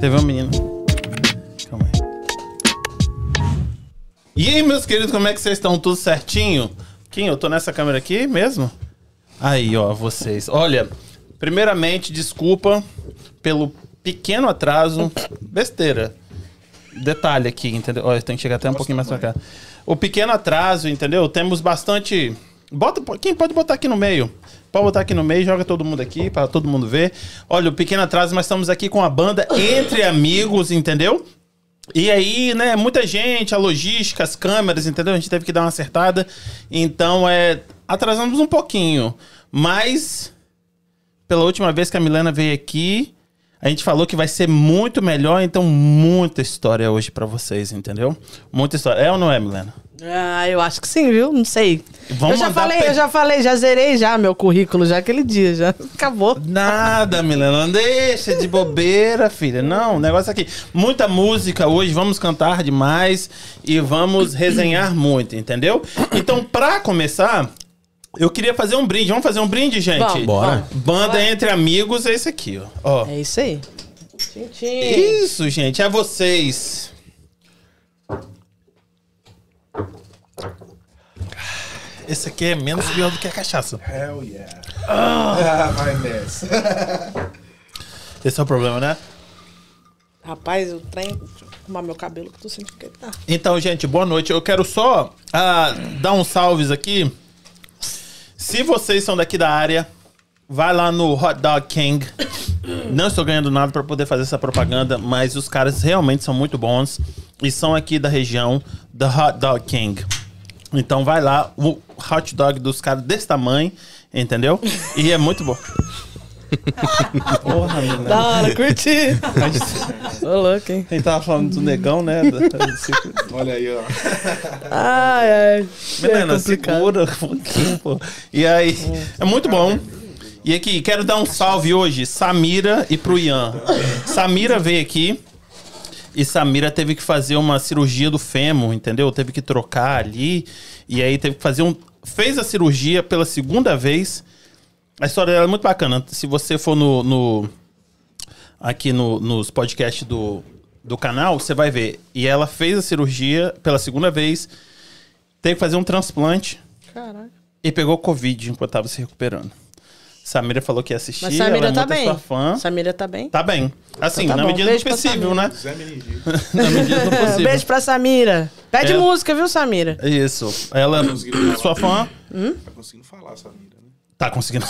Teve um menino. Calma aí. E aí, meus queridos, como é que vocês estão? Tudo certinho? Kim, eu tô nessa câmera aqui mesmo? Aí, ó, vocês. Olha, primeiramente, desculpa pelo pequeno atraso. Besteira. Detalhe aqui, entendeu? Olha, tem que chegar até um pouquinho mais pra cá. O pequeno atraso, entendeu? Temos bastante. Bota, quem pode botar aqui no meio? Pode botar aqui no meio, joga todo mundo aqui para todo mundo ver. Olha, o pequeno atraso, mas estamos aqui com a banda Entre Amigos, entendeu? E aí, né, muita gente, a logística, as câmeras, entendeu? A gente teve que dar uma acertada. Então, é, atrasamos um pouquinho. Mas, pela última vez que a Milena veio aqui, a gente falou que vai ser muito melhor. Então, muita história hoje pra vocês, entendeu? Muita história. É ou não é, Milena? Ah, eu acho que sim, viu? Não sei. Vamos eu já falei, eu já falei, já zerei já meu currículo já aquele dia, já acabou. Nada, Milena, não deixa de bobeira, filha. Não, o negócio aqui. Muita música hoje, vamos cantar demais e vamos resenhar muito, entendeu? Então, pra começar, eu queria fazer um brinde. Vamos fazer um brinde, gente? Vamos, Bora. Banda Entre Amigos é esse aqui, ó. ó. É isso aí. Tchim, tchim. Isso, gente, é vocês. Esse aqui é menos pior do que a cachaça. Hell yeah. Ah, my mess. Esse é o problema, né? Rapaz, eu arrumar meu cabelo que eu tô sentindo que ele tá. Então, gente, boa noite. Eu quero só ah, dar uns salves aqui. Se vocês são daqui da área, vai lá no Hot Dog King. Não estou ganhando nada para poder fazer essa propaganda, mas os caras realmente são muito bons e são aqui da região da Hot Dog King. Então vai lá, o hot dog dos caras desse tamanho, entendeu? E é muito bom. Porra, menina. Da hora, curti. Ô, louco, hein? A gente tava falando do negão, né? Olha aí, ó. Ai, ai. Menina, é segura um pouquinho, pô. E aí, é muito bom. E aqui, quero dar um salve hoje, Samira e pro Ian. Samira veio aqui e Samira teve que fazer uma cirurgia do fêmur, entendeu? Teve que trocar ali. E aí teve que fazer um. Fez a cirurgia pela segunda vez. A história dela é muito bacana. Se você for no. no- aqui no- nos podcasts do, do canal, você vai ver. E ela fez a cirurgia pela segunda vez. Teve que fazer um transplante Caralho. e pegou Covid enquanto tava se recuperando. Samira falou que ia assistir. Mas ela Samira é tá muito bem. sua fã. Samira tá bem? Tá bem. Assim, Então tá na medida possível, né? Na medida do possível. Beijo pra Samira. Pede É. música, viu, Samira? Isso. Ela, sua fã, Tá conseguindo falar, Samira? Tá conseguindo.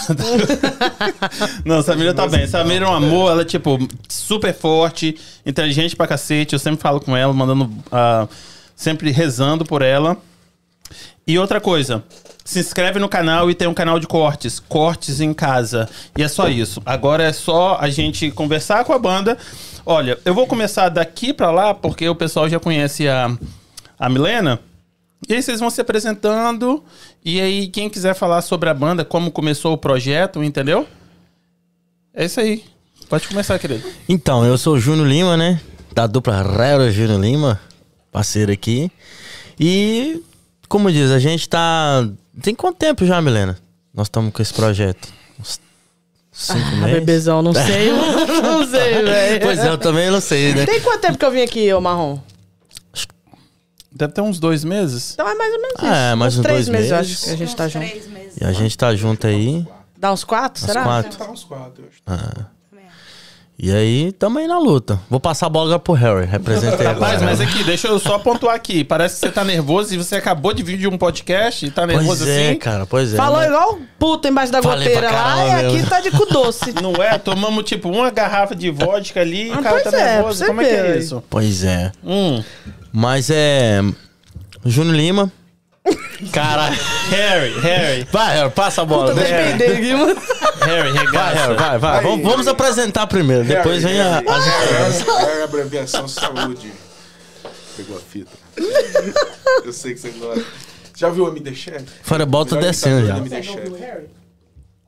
Não, Samira tá bem. Samira é um amor, ela é, tipo, super forte, inteligente pra cacete. Eu sempre falo com ela, mandando. ah, sempre rezando por ela. E outra coisa, se inscreve no canal e tem um canal de cortes, cortes em casa. E é só isso. Agora é só a gente conversar com a banda. Olha, eu vou começar daqui pra lá porque o pessoal já conhece a, a Milena. E aí vocês vão se apresentando. E aí, quem quiser falar sobre a banda, como começou o projeto, entendeu? É isso aí. Pode começar, querido. Então, eu sou o Júnior Lima, né? Da dupla Rero Júnior Lima, parceiro aqui. E, como diz, a gente tá. Tem quanto tempo já, Milena? Nós estamos com esse projeto? Uns cinco Ah, meses? bebezão, não sei. não sei, velho. Pois é, eu também não sei, né? Tem quanto tempo que eu vim aqui, ô Marrom? Deve ter uns dois meses. Então é mais ou menos isso. Ah, é, mais uns três dois meses, eu meses. acho que a gente tá junto. Três meses. E a gente tá junto aí. Dá uns quatro, Uns será? quatro. Tá uns quatro, eu acho. E aí, tamo aí na luta. Vou passar a bola pro Harry, representei agora. Rapaz, mas aqui, deixa eu só pontuar aqui. Parece que você tá nervoso e você acabou de vir de um podcast e tá nervoso Pois é, assim. cara, pois é. Falou né? igual um puto embaixo da Falei goteira lá e aqui tá de cu doce. Não é? Tomamos tipo uma garrafa de vodka ali e Ah, o cara pois tá é, nervoso. Como é que é isso? Pois é. Hum. Mas é. Júnior Lima. Cara, Harry, Harry, Vai, Harry, passa a bola. Né? depender aqui, mano. Harry, Vai, regaça. Harry, vai, vai. Vamos, vamos Harry. apresentar primeiro, depois vem a, Harry, as histórias. Harry, Harry, abreviação saúde. Pegou a fita. Eu sei que você gosta. Já viu o MD Chef? Fireball tá descendo já.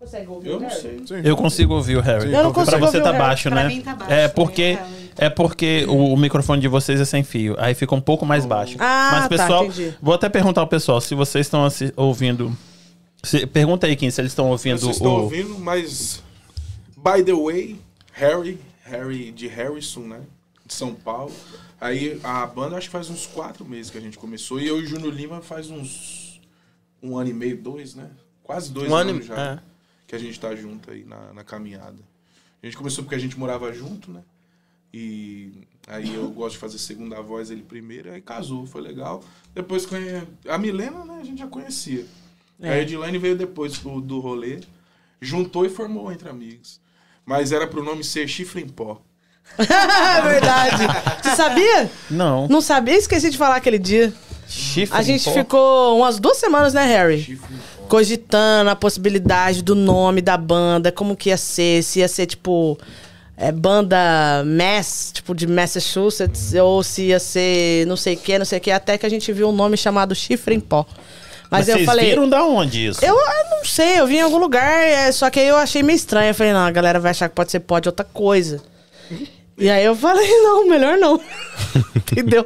Consegue ouvir Eu não sei. Eu consigo ouvir o Harry. Eu não consigo pra você ouvir o tá Harry. baixo, Pra né? mim tá baixo, é porque né? É porque o, o microfone de vocês é sem fio, aí fica um pouco mais baixo. Ah, Mas tá, pessoal, entendi. vou até perguntar ao pessoal se vocês estão ouvindo. se- pergunta aí quem se eles estão ouvindo Vocês estão o ouvindo, mas. By the way, Harry, Harry, de Harrison, né? De São Paulo. Aí a banda acho que faz uns quatro meses que a gente começou. E eu e o Júnior Lima faz uns um ano e meio, dois, né? Quase dois Um ano anos e- já é. que a gente tá junto aí na, na caminhada. A gente começou porque a gente morava junto, né? E aí eu gosto de fazer segunda voz, ele primeiro, aí casou, foi legal. Depois conhe... a Milena, né, a gente já conhecia. É. Aí a Edilane veio depois do, do rolê, juntou e formou Entre Amigos. Mas era pro nome ser Chifre em Pó. É verdade. Você sabia? Não. Não sabia? Esqueci de falar aquele dia. Chifre A em gente pó? ficou umas duas semanas, né, Harry? Chifre em Pó. Cogitando a possibilidade do nome da banda, como que ia ser, se ia ser tipo. É, banda Mass, tipo de Massachusetts, ou se ia ser não sei o que, não sei o que, até que a gente viu um nome chamado Chifre em Pó. Mas, Mas eu vocês falei. viram da onde isso? Eu, eu não sei, eu vi em algum lugar, é, só que aí eu achei meio estranho. Eu falei, não, a galera vai achar que pode ser pó de outra coisa. E aí eu falei, não, melhor não. Entendeu?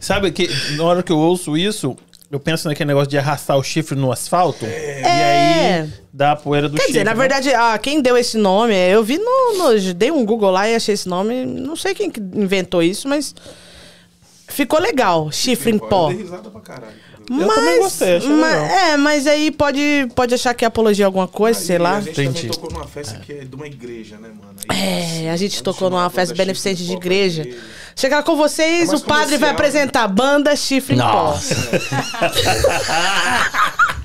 Sabe que na hora que eu ouço isso, eu penso naquele negócio de arrastar o chifre no asfalto. E aí dá a poeira do Quer chifre. dizer, na né? verdade, ah, quem deu esse nome, eu vi no, no- Dei um Google lá e achei esse nome. Não sei quem que inventou isso, mas. Ficou legal, chifre em pó. Caralho. Eu também gostei, achei mas- legal. É, mas aí pode, pode achar que é apologia a alguma coisa, sei Aí lá. A gente Entendi. também tocou numa festa que é de uma igreja, né, mano? Aí, É, a gente tocou numa festa beneficente de pra igreja. Chegar com vocês, É o padre vai comercial, apresentar banda chifre em pó. Nossa.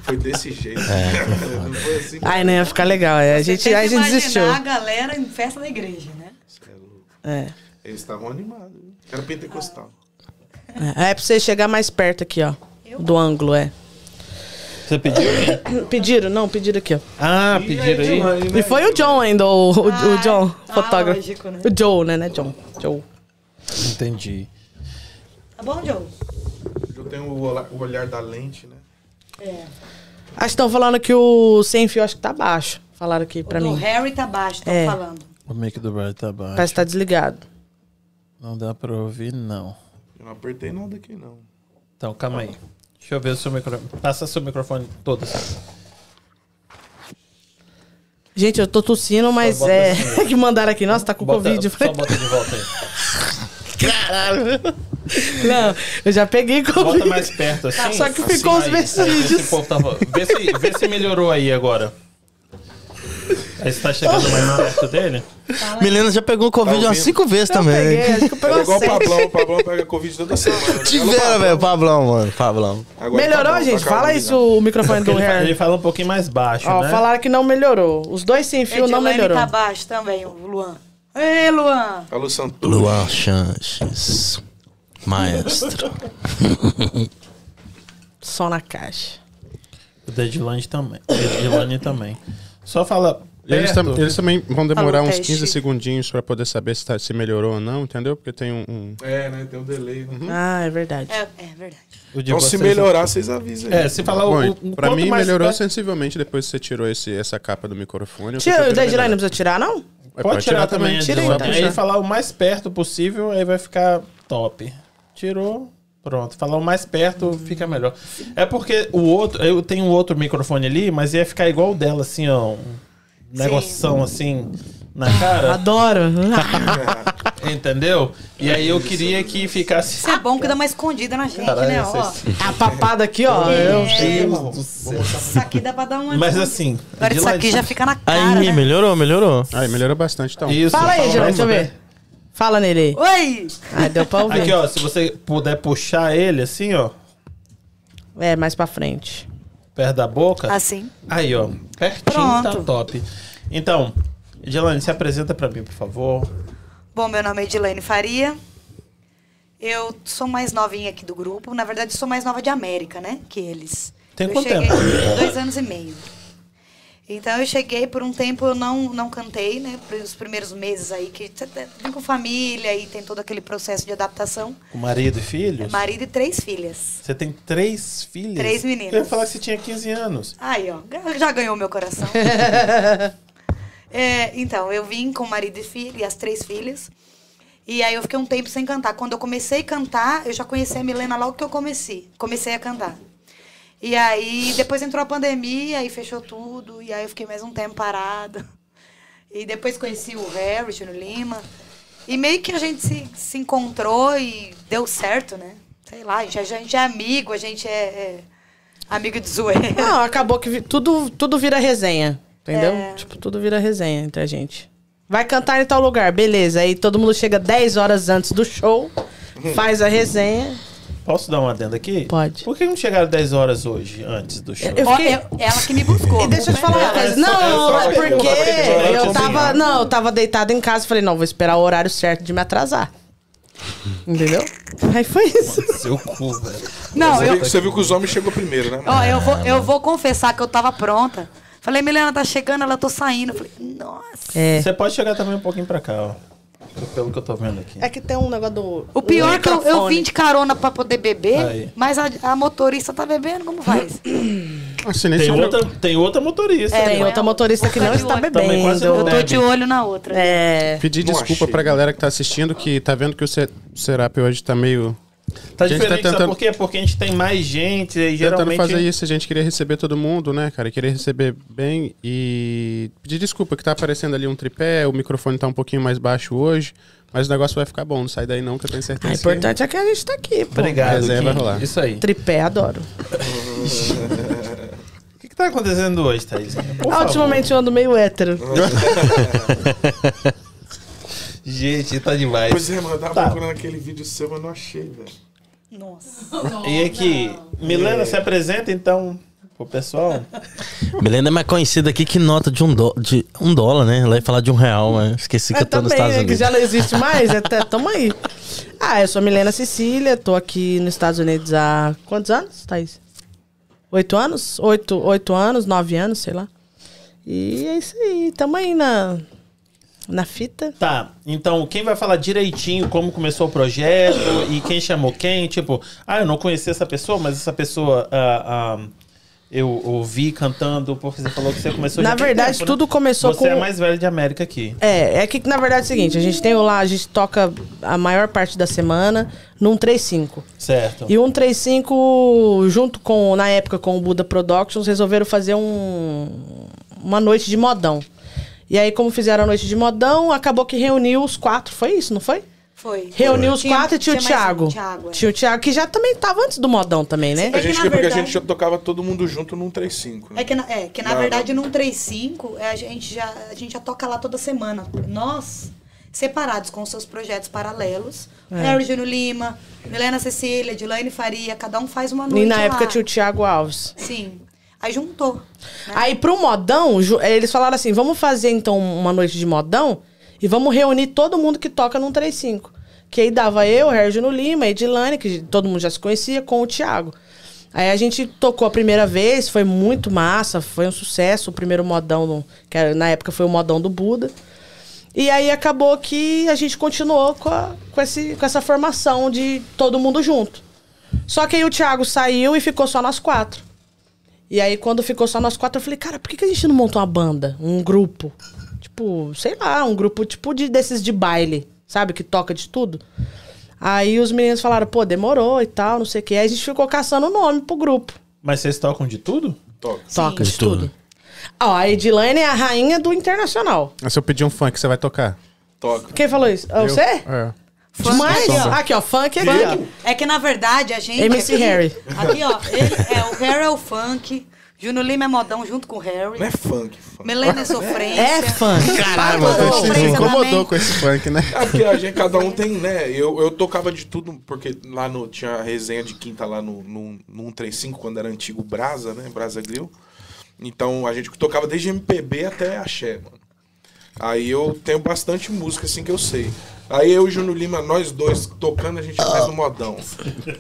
Foi desse jeito. É, Não foi assim. Ai, não ia ficar legal. é, A gente, a gente desistiu. imaginar a galera em festa da igreja, né? É louco. É. Eles estavam animados. Era pentecostal. É, é pra você chegar mais perto aqui, ó. Do ângulo, é. Você pediu? Pediram? Não, pediram aqui, ó. Ah, pediram aí. E foi o John ainda, o, o, o Ah, John, ah, fotógrafo. lógico, né? O Joe, né, né, John? Joe. Entendi. Tá bom, Joe? Eu tenho o olhar, o da lente, né? É. Acho que estão falando que o sem fio acho que tá baixo. Falaram aqui pra o mim. Harry tá baixo, estão É. falando. O mic do Brad tá baixo. Parece que tá desligado. Não dá pra ouvir, não. Eu não apertei nada aqui, não. Então, calma aí. Deixa eu ver o seu microfone. Passa seu microfone todo. assim. Gente, eu tô tossindo, mas é. assim, que mandaram aqui. Nossa, tá com Bota- Covid. Só bota de volta aí. Não, eu já peguei Covid. Bota mais perto assim. Só que ficou os vestígios. povo tava- vê, se, vê se melhorou aí agora. Aí você tá chegando mais perto dele? Milena já pegou Covid Tá umas cinco vezes Eu também. peguei, acho que eu peguei É igual o. Pablão. O Pablão pega Covid toda semana. né? Tiveram, velho. Pablão, mano. Pablão. Agora Melhorou, Pablão gente? tá Fala isso, né? o microfone do Ele, fa- ele Harry. fala um pouquinho mais baixo, Ó, né? falaram que não melhorou. Os dois sem fio não Edilene melhorou. tá baixo também, o Luan. Ei, Luan! Alô, Santos. Luan Chanches. Maestro. Só na caixa. O da Edilane também. Edilane também. Só fala. Eles, tam- eles também vão demorar Alô, uns teste. 15 segundinhos pra poder saber se, tá- se melhorou ou não, entendeu? Porque tem um. um- É, né? Tem um delay. Né? Ah, é verdade. É, é verdade. Então, se melhorar, vocês avisam aí. É, se falar Bom, o, o pra quanto mim melhorou perto- sensivelmente depois que você tirou esse, essa capa do microfone. Tira, o Edilane não precisa tirar, não? É, Pode tirar também, Tira então, Aí falar o mais perto possível, aí vai ficar top. Tirou, pronto. Falar o mais perto fica melhor. É porque o outro, eu tenho um outro microfone ali, mas ia ficar igual o dela, assim, ó. Um negoção assim na cara. Adoro. Entendeu? E aí eu queria que ficasse. Isso é bom que dá uma escondida na gente, Caralho, né? Ó, vocês- A papada aqui, ó. É. Eu... Deus do céu. isso aqui dá pra dar uma... Mas assim. Agora isso Edilane, aqui já fica na cara, Aí, né? melhorou, melhorou. Aí, melhorou bastante então. Isso, Fala aí, mais deixa eu ver. Fala nele aí. Oi! Ah, deu pra ouvir. Aqui, ó, se você puder puxar ele assim, ó, É, mais pra frente. perto da boca. Assim. Aí, ó. Pertinho tá Pronto. top. Então, Edilane, se apresenta pra mim, por favor. Bom, meu nome é Edilene Faria. Eu sou mais novinha aqui do grupo. Na verdade, sou mais nova de América, né? Que eles. Tem eu quanto cheguei tempo? dois anos e meio. Então eu cheguei por um tempo eu não não cantei, né? Os primeiros meses aí que você vem com família e tem todo aquele processo de adaptação. Com marido e filhos? Marido e três filhas. Você tem três filhas? Três meninas. Eu ia falar que você tinha 15 anos. Aí, ó, já ganhou meu coração. É, então, eu vim com o marido e filho, e as três filhas. E aí eu fiquei um tempo sem cantar. Quando eu comecei a cantar, eu já conheci a Milena logo que eu comecei. Comecei a cantar. E aí depois entrou a pandemia e fechou tudo. E aí eu fiquei mais um tempo parada. E depois conheci o Harry, Júnior Lima. E meio que a gente se, se encontrou e deu certo, né? Sei lá, a gente, a gente é amigo, a gente é, é amigo de zoeira. Não, acabou que vi- tudo, tudo vira resenha. Entendeu? É. Tipo, tudo vira resenha entre a gente. Vai cantar em tal lugar, beleza. Aí todo mundo chega 10 horas antes do show, faz a resenha. Posso dar uma adenda aqui? Pode. Por que não chegaram 10 horas hoje, antes do show? Eu fiquei- eu- ela que me buscou. E deixa eu te falar uma É, coisa. é Não, é é porque eu tava. Não, eu tava deitado em casa e falei, não, vou esperar o horário certo de me atrasar. Entendeu? Aí foi isso. Seu cu, velho. Não, Você, eu, viu, você viu que os homens chegou primeiro, né? ó, eu, vou, eu vou confessar que eu tava pronta. Falei, Milena, tá chegando, ela tô saindo. Eu falei, nossa. É. Você pode chegar também um pouquinho pra cá, ó. Pelo que eu tô vendo aqui. É que tem um negócio do. O pior é que eu, eu vim de carona pra poder beber, Aí. mas a, a motorista tá bebendo, como faz? Assim, Tem outra, tem outra motorista. É, Tem outra motorista que não está olho. Também quase bebendo. não Eu tô de olho na outra. É. Pedir desculpa pra galera que tá assistindo, que tá vendo que o Se- o Serap hoje tá meio. Tá tá diferente, sabe tentando- por quê? Porque a gente tem mais gente e Tentando geralmente... fazer isso, a gente queria receber todo mundo, né, cara? Queria receber bem e pedir desculpa que tá aparecendo ali um tripé, o microfone tá um pouquinho mais baixo hoje, mas o negócio vai ficar bom, não sai daí não, que eu tenho certeza. O importante é que a gente tá aqui, pô. Obrigado, Resenha vai rolar. Isso aí. Tripé, adoro. O que, que tá acontecendo hoje, Thaís? Por Ah, ultimamente eu ando meio hétero. Gente, tá demais. Pois é, mano, eu tava Tá. procurando aquele vídeo seu, mas não achei, velho. Nossa. E aqui, Milena se apresenta então pro pessoal. Milena é mais conhecida aqui que nota de um, dó- de um dólar, né? Ela ia falar de um real, mas esqueci que É eu tô nos também, Estados né, que Unidos. já não existe mais, até, tamo aí. Ah, eu sou Milena Cecília, tô aqui nos Estados Unidos há quantos anos, Thaís? Oito anos? Oito, oito anos, nove anos, sei lá. E é isso aí, tamo aí na, na fita. Tá, então quem vai falar direitinho como começou o projeto e quem chamou quem? Tipo, ah, eu não conhecia essa pessoa, mas essa pessoa ah, ah, eu ouvi cantando porque você falou que você começou Na verdade, tempo, né? tudo começou Você com... é mais velho de América aqui. É, é que na verdade é o seguinte, a gente tem lá, a gente toca a maior parte da semana num 3-5. Certo. E o 135, junto com, na época, com o Buda Productions, resolveram fazer um, uma noite de modão. E aí, como fizeram a noite de modão, acabou que reuniu os quatro. Foi isso, não foi? Foi. Reuniu os Tinha- quatro e tinha o tinha Thiago. um, Thiago, é. Tinha o Thiago, que já também tava antes do modão também, né? É A que, gente na quer porque a verdade- gente já tocava todo mundo junto num 3-5. Né? É que, na, é, que na verdade, num 3-5, é, a gente, já, a gente já toca lá toda semana. Nós, separados com seus projetos paralelos, É. Harry Júnior Lima, Milena Cecília, Dilaine Faria, cada um faz uma noite E na lá. época tinha o Thiago Alves. Sim. Aí juntou. né? Aí pro modão, ju- eles falaram assim: vamos fazer então uma noite de modão e vamos reunir todo mundo que toca num 35. Que aí dava eu, Regino Lima, Edilane, que todo mundo já se conhecia, com o Thiago. Aí a gente tocou a primeira vez, foi muito massa, foi um sucesso, o primeiro modão, que na época foi o modão do Buda. E aí acabou que a gente continuou com, a- com, esse, com essa formação de todo mundo junto. Só que aí o Thiago saiu e ficou só nós quatro. E aí, quando ficou só nós quatro, eu falei, cara, por que, que a gente não monta uma banda? Um grupo? Tipo, sei lá, um grupo tipo de, desses de baile, sabe? Que toca de tudo. Aí os meninos falaram, pô, demorou e tal, não sei o quê. Aí a gente ficou caçando o nome pro grupo. Mas vocês tocam de tudo? Toca. Toca de de tudo. tudo. Ó, a Edilane é a rainha do internacional. Mas se eu pedir um funk, você vai tocar? Toca. Quem falou isso? É Eu? você? É. Demais. Sombra. Aqui, ó, funk aqui, Funk. É que, na verdade, a gente... MC aqui, Harry. Aqui, ó, ele é, o Harry é o funk, Júnior Lima é modão junto com o Harry. Não é funk, funk. Milena é sofrência. ó. É funk. Caralho, você sofrência se incomodou com esse funk, né? É porque a gente, cada um tem, né? Eu, eu tocava de tudo, porque lá no, tinha a resenha de quinta lá no, no, no 135, quando era antigo Brasa, né? Brasa Grill. Então a gente tocava desde MPB até axé, mano. Aí eu tenho bastante música assim que eu sei. Aí eu e o Júnior Lima, nós dois tocando, a gente faz no modão.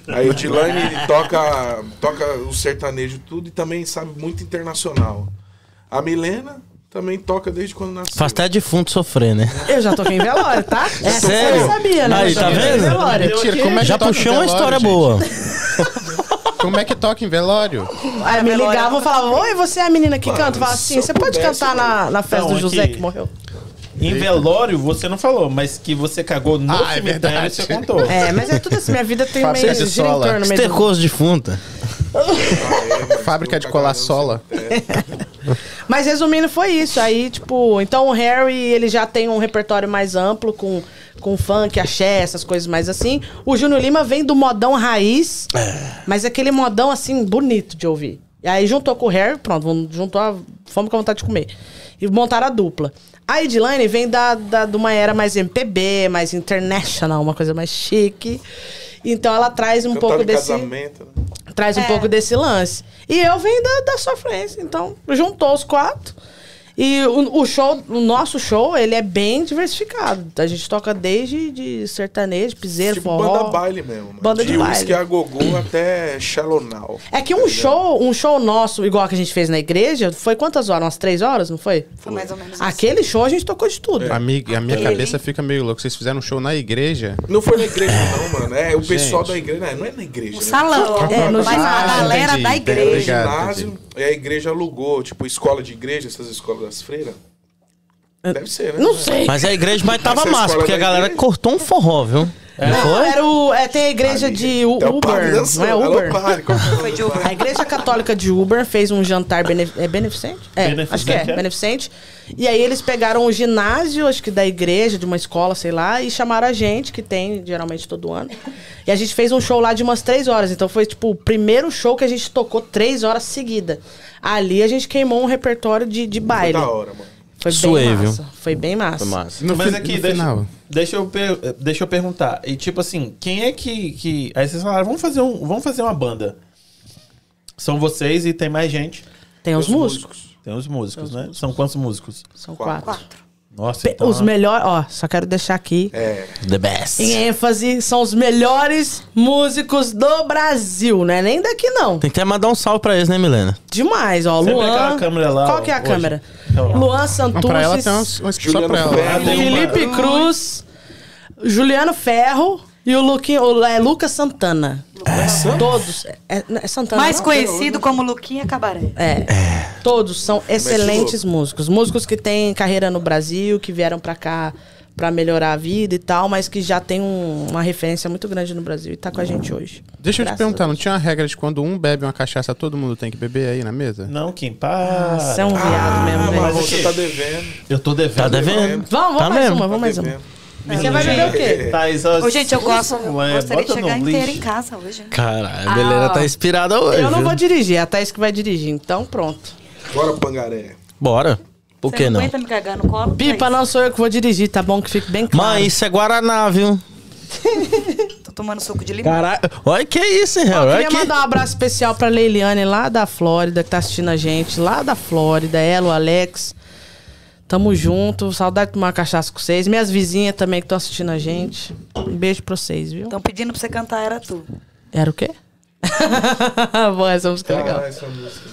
Aí o Dilane ele toca, toca o sertanejo tudo e também sabe muito internacional. A Milena também toca desde quando nasceu. Faz até defunto sofrer, né? Eu já toquei em velório, tá? Essa Sério? eu sabia, né? Aí, tá vendo? Mentira, como é que Já puxou uma história gente? boa. Como é que toca em velório? Aí me ligavam e falavam, oi, você é a menina que Mano, canta? Eu falava assim, você pode cantar na, na festa Não, do José aqui- que morreu? Em velório, você não falou, mas que você cagou no Ah, é cemitério, verdade. você contou. É, mas é tudo assim, minha vida tem Fábio meio de gira em sola. torno meio do... Estercoso defunta. Fábrica de colar sola. Mas resumindo, foi isso. Aí, tipo, então o Harry, ele já tem um repertório mais amplo com, com funk, axé, essas coisas mais assim. O Júnior Lima vem do modão raiz, mas aquele modão assim, bonito de ouvir. E aí juntou com o Harry, pronto, juntou a fome com a vontade de comer. E montaram a dupla. A Edilane vem da, da, de uma era mais MPB, mais international, uma coisa mais chique. Então ela traz um Cantava pouco em desse casamento, né? traz um É. pouco desse lance. E eu venho da, da sofrência. Então, juntou os quatro. E o, o show, o nosso show, ele é bem diversificado. A gente toca desde de sertanejo, piseiro, Tipo forró. banda baile mesmo. mano. Banda de baile. Whisky a gogô até Now. É que um show, um show nosso, igual que a gente fez na igreja, foi quantas horas? Umas três horas, não foi? Foi mais ou menos. Aquele show a gente tocou de tudo. A minha, a minha Aquele. cabeça fica meio louca. Vocês fizeram um show na igreja? Não foi na igreja, não, mano. É o pessoal Gente. da igreja. Não, não é na igreja. O né? salão. É, no mas a ginásio. galera Entendi, da entendi. igreja. Obrigado, ginásio, e a igreja alugou, tipo, escola de igreja, essas escolas das freiras. Deve ser, né? Não sei. Mas a igreja mas tava Essa massa, porque a galera igreja? cortou um forró, viu? Não Não, foi? era o, é, tem a igreja de U- Até o padre Uber, dançou. não é Alô, Uber? é o Foi de Uber. A Igreja Católica de Uber fez um jantar benef é beneficente? É, Beneficente, acho que é, é? beneficente. E aí eles pegaram o ginásio, acho que da igreja, de uma escola, sei lá, e chamaram a gente, que tem geralmente todo ano. E a gente fez um show lá de umas três horas. Então foi tipo o primeiro show que a gente tocou três horas seguida. Ali a gente queimou um repertório de, de Foi baile. da hora, mano. Foi bem viu? massa. Foi bem massa. Foi massa. No Mas fi- aqui, no deixa, final. deixa, eu per- deixa eu perguntar. E tipo assim, quem é que. que... Aí vocês falaram, vamos fazer, um, vamos fazer uma banda. São vocês e tem mais gente. Tem os Os músicos. Tem os músicos, né? São quantos músicos? São Quatro. quatro. Nossa, então, os melhores, ó, só quero deixar aqui. É. The best. Em ênfase, são os melhores músicos do Brasil, né? Nem daqui, não. Tem que até mandar um salve pra eles, né, Milena? Demais, ó. Sempre Luan. câmera lá, Qual que é a hoje. câmera? Então, Luan Santucci. pra ela tem uns, uns só pra ela. Felipe Cruz. Juliano Ferro. E o, Luquinho, o é, Lucas Santana. Todos. É, é Santana. Mais não? conhecido como Luquinha Cabaré. É. Todos são excelentes músicos. Músicos que têm carreira no Brasil, que vieram pra cá pra melhorar a vida e tal, mas que já tem um- uma referência muito grande no Brasil e tá com a gente hoje. Deixa eu te Graças perguntar, não tinha uma regra de quando um bebe uma cachaça, todo mundo tem que beber aí na mesa? Não, Kim, para. Você é um viado mesmo, Ah, gente. mas Mas você tá devendo. Eu tô devendo. Tá devendo. Vamos, vamos Tá mais mesmo. uma, Tá vamos mais uma. Você vai beber o quê? Thaís, ó, Ô, gente, eu gosto. Eu gostaria de bota chegar inteira em casa hoje. né? Caralho, a Milena ó. tá inspirada hoje. Eu não vou dirigir, é a Thaís que vai dirigir, então pronto. Bora, Pangaré. Bora. Por Você que não? aguenta me cagar no colo? Pipa, não sou eu que vou dirigir, tá bom? Que fique bem claro. Mãe, isso é Guaraná, viu? Tô tomando suco de limão. Caralho. Olha que isso, hein, Eu Harry? Olha queria que... mandar um abraço especial pra Leiliane, lá da Flórida, que tá assistindo a gente, lá da Flórida, ela, o Alex. Tamo junto, saudade de tomar cachaça com vocês. Minhas vizinhas também que estão assistindo a gente. Um beijo pra vocês, viu? Estão pedindo pra você cantar Era Tu. Era o quê? Boa, essa música é legal. Ah, essa música.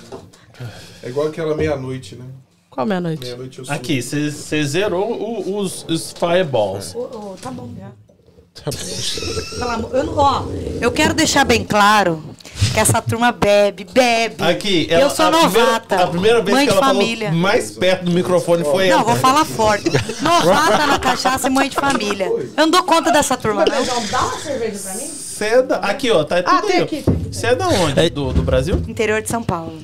É igual aquela meia-noite, né? Qual meia-noite? Meia-noite eu sou. Aqui, você zerou o- os, os fireballs. Ô, tá bom já. Amor- eu, não- ó, eu quero deixar bem claro que essa turma bebe, bebe. Aqui, eu ela- sou a primeira- novata. a primeira vez mãe que de ela família. falou mais perto do microfone foi Não, ela. vou falar forte. Novata na cachaça e mãe de família. Eu não dou conta dessa turma, não. Dá uma cerveja pra mim? Você é. Aqui, ó, tá tudo Ah, tem aqui. Você é da onde? É- Do, do Brasil? Interior de São Paulo.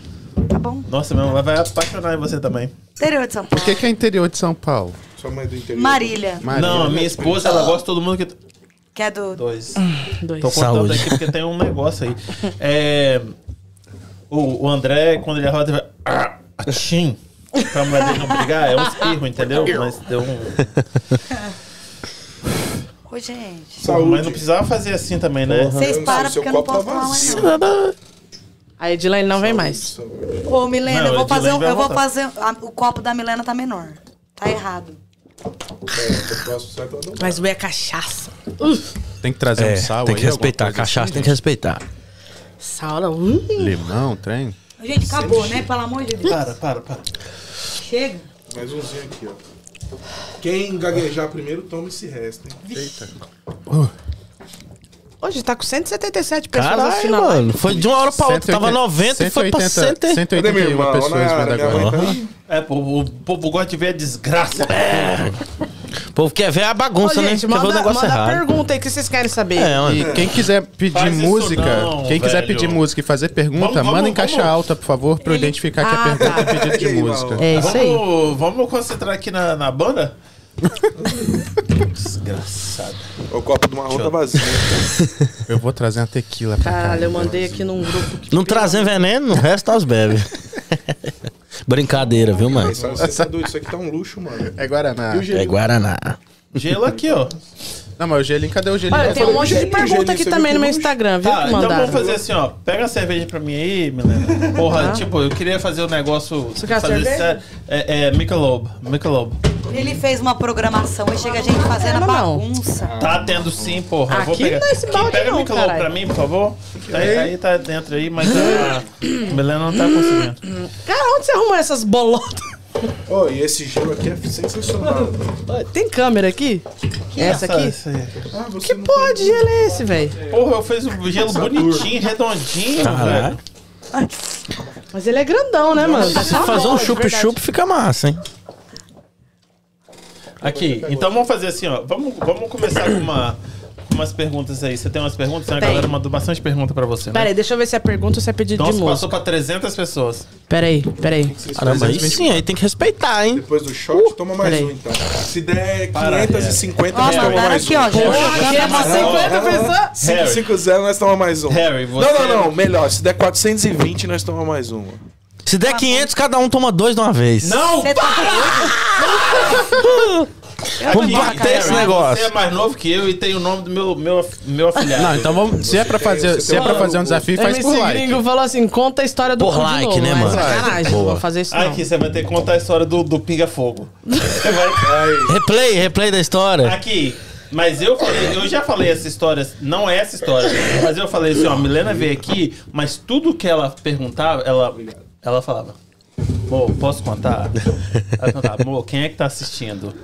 Tá bom? Nossa, meu irmão vai apaixonar em você também. Interior de São Paulo. que, que é interior de São Paulo? Sua mãe do interior. Marília, Maria. Não, a minha esposa, ela gosta de todo mundo que... que é do. Dois. Dois. Tô contando Saúde. aqui porque tem um negócio aí. É, o, o André, quando ele roda, ele vai. Ah, Achim. Pra mulher dele não brigar, é um espirro, entendeu? Mas deu um. Ô, gente. Saúde. Mas não precisava fazer assim também, né? Vocês param porque eu não copo posso tá falar mais vazio. não. A Edilene não vem mais. Ô, Milena, Não, eu vou fazer. Um- vai Eu vou voltar. fazer. a- o copo da Milena tá menor. Tá errado. É, o. Mas é cachaça. Tem que trazer É, um sal tem aí, que respeitar. alguma coisa Cachaça assim, tem que respeitar. Sala. Uh. Limão, trem. Gente, acabou, né? Pelo amor de Deus. Para, para, para. Chega. Mais umzinho aqui, ó. Quem gaguejar primeiro, toma esse resto, hein? Hoje tá com 177 pessoas Caralho, assistindo a live. mano. Foi de uma hora pra outra. Tava 90 e foi pra 100. 181 minha irmã? pessoas vendo minha mãe agora. tá. É, pô, o povo gosta de ver a desgraça. O povo quer ver a Ô, bagunça, né? gente, Quer ver o manda, negócio manda errado. pergunta aí que vocês querem saber. É. E quem quiser pedir Faz música, não, quem quiser velho. pedir música e fazer pergunta, Vamos, vamos, manda em caixa vamos. alta, por favor, pra eu identificar que Ah, a pergunta tá. é pedido de música. É isso aí. Vamos, vamos concentrar aqui na, na banda? Desgraçado. O copo do marrom tá vazio. Eu vou trazer uma tequila pra cá. Caralho, eu mandei aqui num grupo que. Não trazem veneno, o resto nós bebe. Brincadeira, viu, mano? Isso, isso, é doido, isso aqui tá um luxo, mano. É Guaraná. E? É Guaraná. Gelo aqui, ó. Não, mas o gelinho, cadê o gelinho? Olha, tem um monte de pergunta aqui também no meu? Instagram, viu? Tá, que então mandaram. vamos fazer assim, ó. Pega a cerveja pra mim aí, Milena. Porra, tipo, eu queria fazer o negócio. Você quer fazer cerveja? sério. É, é Michelob. Michelob. Ele fez uma programação e chega a gente fazendo Não, não. bagunça. Tá tendo sim, porra. Eu vou Aqui pegar. não é esse Quem balde pega não, Michelob caralho. pra mim, por favor? Tá aí, aí tá dentro aí, mas a Milena não tá conseguindo. Cara, onde você arrumou essas bolotas? Ô, e esse gelo aqui é sensacional. Tem câmera aqui? Essa aqui? Essa aí. Ah, você Que porra de gelo é esse, velho? Porra, eu fiz um gelo bonitinho, redondinho, velho. Mas ele é grandão, né, mano? Se fazer um chup-chup, fica massa, hein? Aqui, então vamos fazer assim, ó. Vamos, vamos começar com uma, umas perguntas aí. Você tem umas perguntas? A galera mandou bastante pergunta pra você, né? Pera aí, deixa eu ver se é pergunta ou se é pedido Nossa, de passou música. pra 300 pessoas. Pera aí, pera aí. Caramba, aí sim, aí tem que respeitar, hein? Depois do shot, toma mais peraí. um então. Se der Para, 550, Ó, nós toma mais aqui, um. ó. Aqui é pra 50 pessoas. 550 nós toma mais um. Harry, você- Não, não, não. Melhor. Se der 420, nós toma mais um. Se der 500, cada um toma dois de uma vez. Não! Você tá Vamos bater esse negócio. Você é mais novo que eu e tem o nome do meu, meu, meu afilhado. Não, então vamos. Se é pra fazer, se é pra fazer um desafio, faz por like. Gringo falou assim, conta a história do Por cu de like, novo, né, mas mano? Sacanagem, Boa. não vou fazer isso não. Aqui, você vai ter que contar a história do, do Pinga Fogo. Você vai... Replay, replay da história. Aqui. Mas eu falei, eu já falei essa história, não é essa história, mas eu falei assim, ó, a Milena veio aqui, mas tudo que ela perguntava, ela, ela falava, Mo, posso contar? Ela perguntava, quem é que tá assistindo?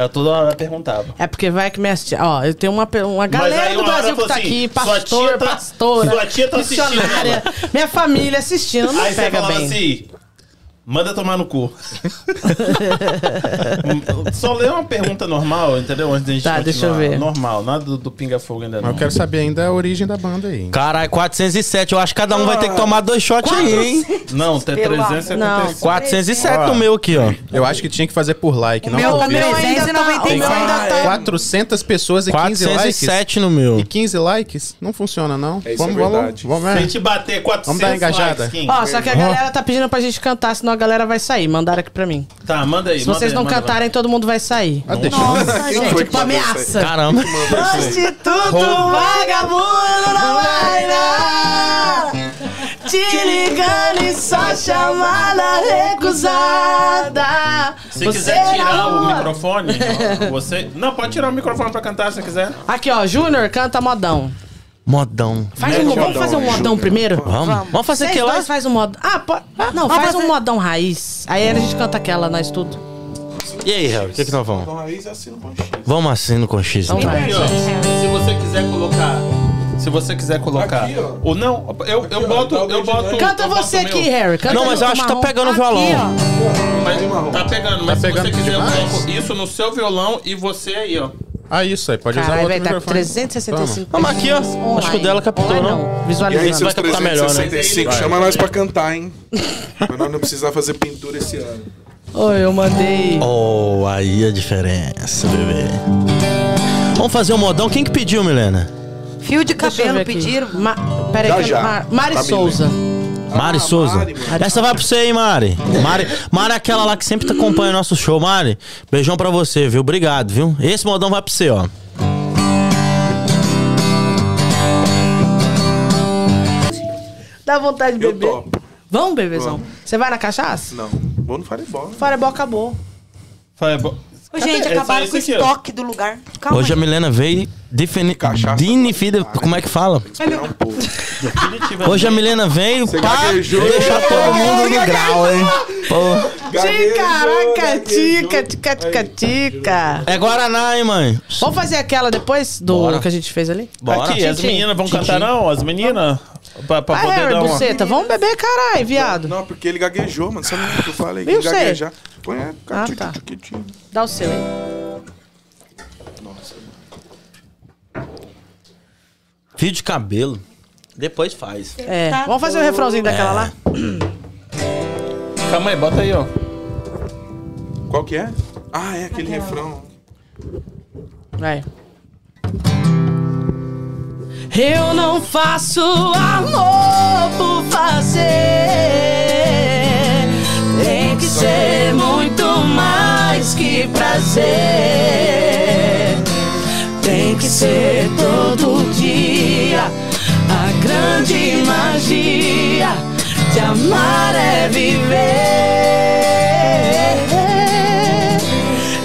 Ela toda hora perguntava. É porque vai que me assiste. Ó, eu tenho uma, uma galera aí do uma hora Brasil que tá assim, aqui, sua pastor, tia tá- pastora, sua tia tá assistindo, missionária, minha família assistindo, não Aí você pega falava bem. assim, manda tomar no cu. Só lê uma pergunta normal, entendeu? Antes da gente Tá, continuar. deixa eu ver. Normal, nada do, do Pinga Fogo ainda Mas não. eu quero saber ainda a origem da banda aí. Caralho, 407. Eu acho que cada um vai ter que tomar dois shots aí, hein? Não, tem Pelo 355. 407 Ó. no meu aqui, ó. Eu acho que tinha que fazer por like, não meu por tá vídeo. meu ainda tá, o meu ainda tá. 400 pessoas e 15 likes. 407 no meu. E 15 likes? Não funciona, não. É, isso vamos, é vamos, verdade. vamos, Se a é. gente bater 400 Vamos dar engajada. likes. Ó, só que a galera tá pedindo pra gente cantar, senão a galera vai sair. Mandaram aqui pra mim. Tá, manda aí. Se manda vocês aí, não cantarem, todo mundo vai sair. Ah, deixa. Nossa, Quem gente. foi que Tipo mandou isso aí? ameaça. Caramba. Prostituto, vagabundo, não vai dar. Te ligando e só chamada recusada. Se Você quiser tirar o microfone, ó, você. Não, pode tirar o microfone pra cantar se quiser. Aqui, ó, Júnior, canta modão. Modão. Faz um, vamos modão fazer um aí, modão primeiro? Vamos. Vamos fazer Vocês aquilo lá? dois faz um modão. Ah, pode. Não, Vamos faz fazer- um modão raiz. Aí a gente canta aquela, nós tudo. E aí, Harry, o que, que nós vamos? Então, raiz assim com X. Vamos assino com X. Então então. Aqui, ó. Se você quiser colocar. Se você quiser colocar. Aqui, ó. Ou não, eu, eu ó, boto. o Eu boto Canta eu você aqui, meu. Harry. Canta Não, mas eu acho que tá pegando o violão. Aqui, ó. Mas, tá pegando, mas se pegando você quiser, eu coloco isso no seu violão e você aí, ó. Ah, isso aí. Pode usar Caralho, outro vai tá microfone. 365 Vamos aqui, ó. pessoas Acho que o dela captou, Online, não? E aí, Visualizando. seus Vai captar melhor, né? 365, chama nós pra cantar, hein? pra nós não precisar fazer pintura esse ano. Oi, eu mandei. Oh, aí a diferença, bebê. Vamos fazer um modão. Quem que pediu, Milena? Fio de cabelo pediram. Ma... Pera Já, já. Ma- Mari Tá Souza. Mari Ah, Souza. Mari. Essa vai pra você, hein, Mari. Mari. Mari é aquela lá que sempre tá acompanha o nosso show, Mari. Beijão pra você, viu? Obrigado, viu? Esse modão vai pra você, ó. Dá vontade de Eu beber. topo. Vamos, bebezão? Vamos. Você vai na cachaça? Não, vou no Fireball. Fireball acabou. Bom. Ô, gente, Cadê? acabaram Esse com o aqui, ó. estoque do lugar. Calma. Hoje a Milena veio defini... Cachaça. Dinifida. Como é que fala? Esperar um pouco. Definitivamente. Hoje a Milena veio pra gaguejou. deixar todo mundo no grau, hein? Pô. Caraca, tica, tica, tica, tica. É Guaraná, hein, mãe? Vamos fazer aquela depois do Bora. que a gente fez ali? Bora. Aqui, as meninas vão cantar, não? As meninas? Pra, pra Ah, poder Harry, dar uma. buceta, vamos beber, caralho, viado. Não, porque ele gaguejou, mano. Sabe o que eu falei? Sei. gaguejar. Põe a Ah, tá. Dá o seu aí. Fio de cabelo. Depois faz. É, Tá vamos fazer o refrãozinho daquela lá? Calma aí, bota aí, ó. Qual que é? Ah, é aquele refrão. Vai. Eu não faço amor por fazer. Tem que ser muito mais que prazer. Tem que ser todo dia. A grande magia de amar é viver.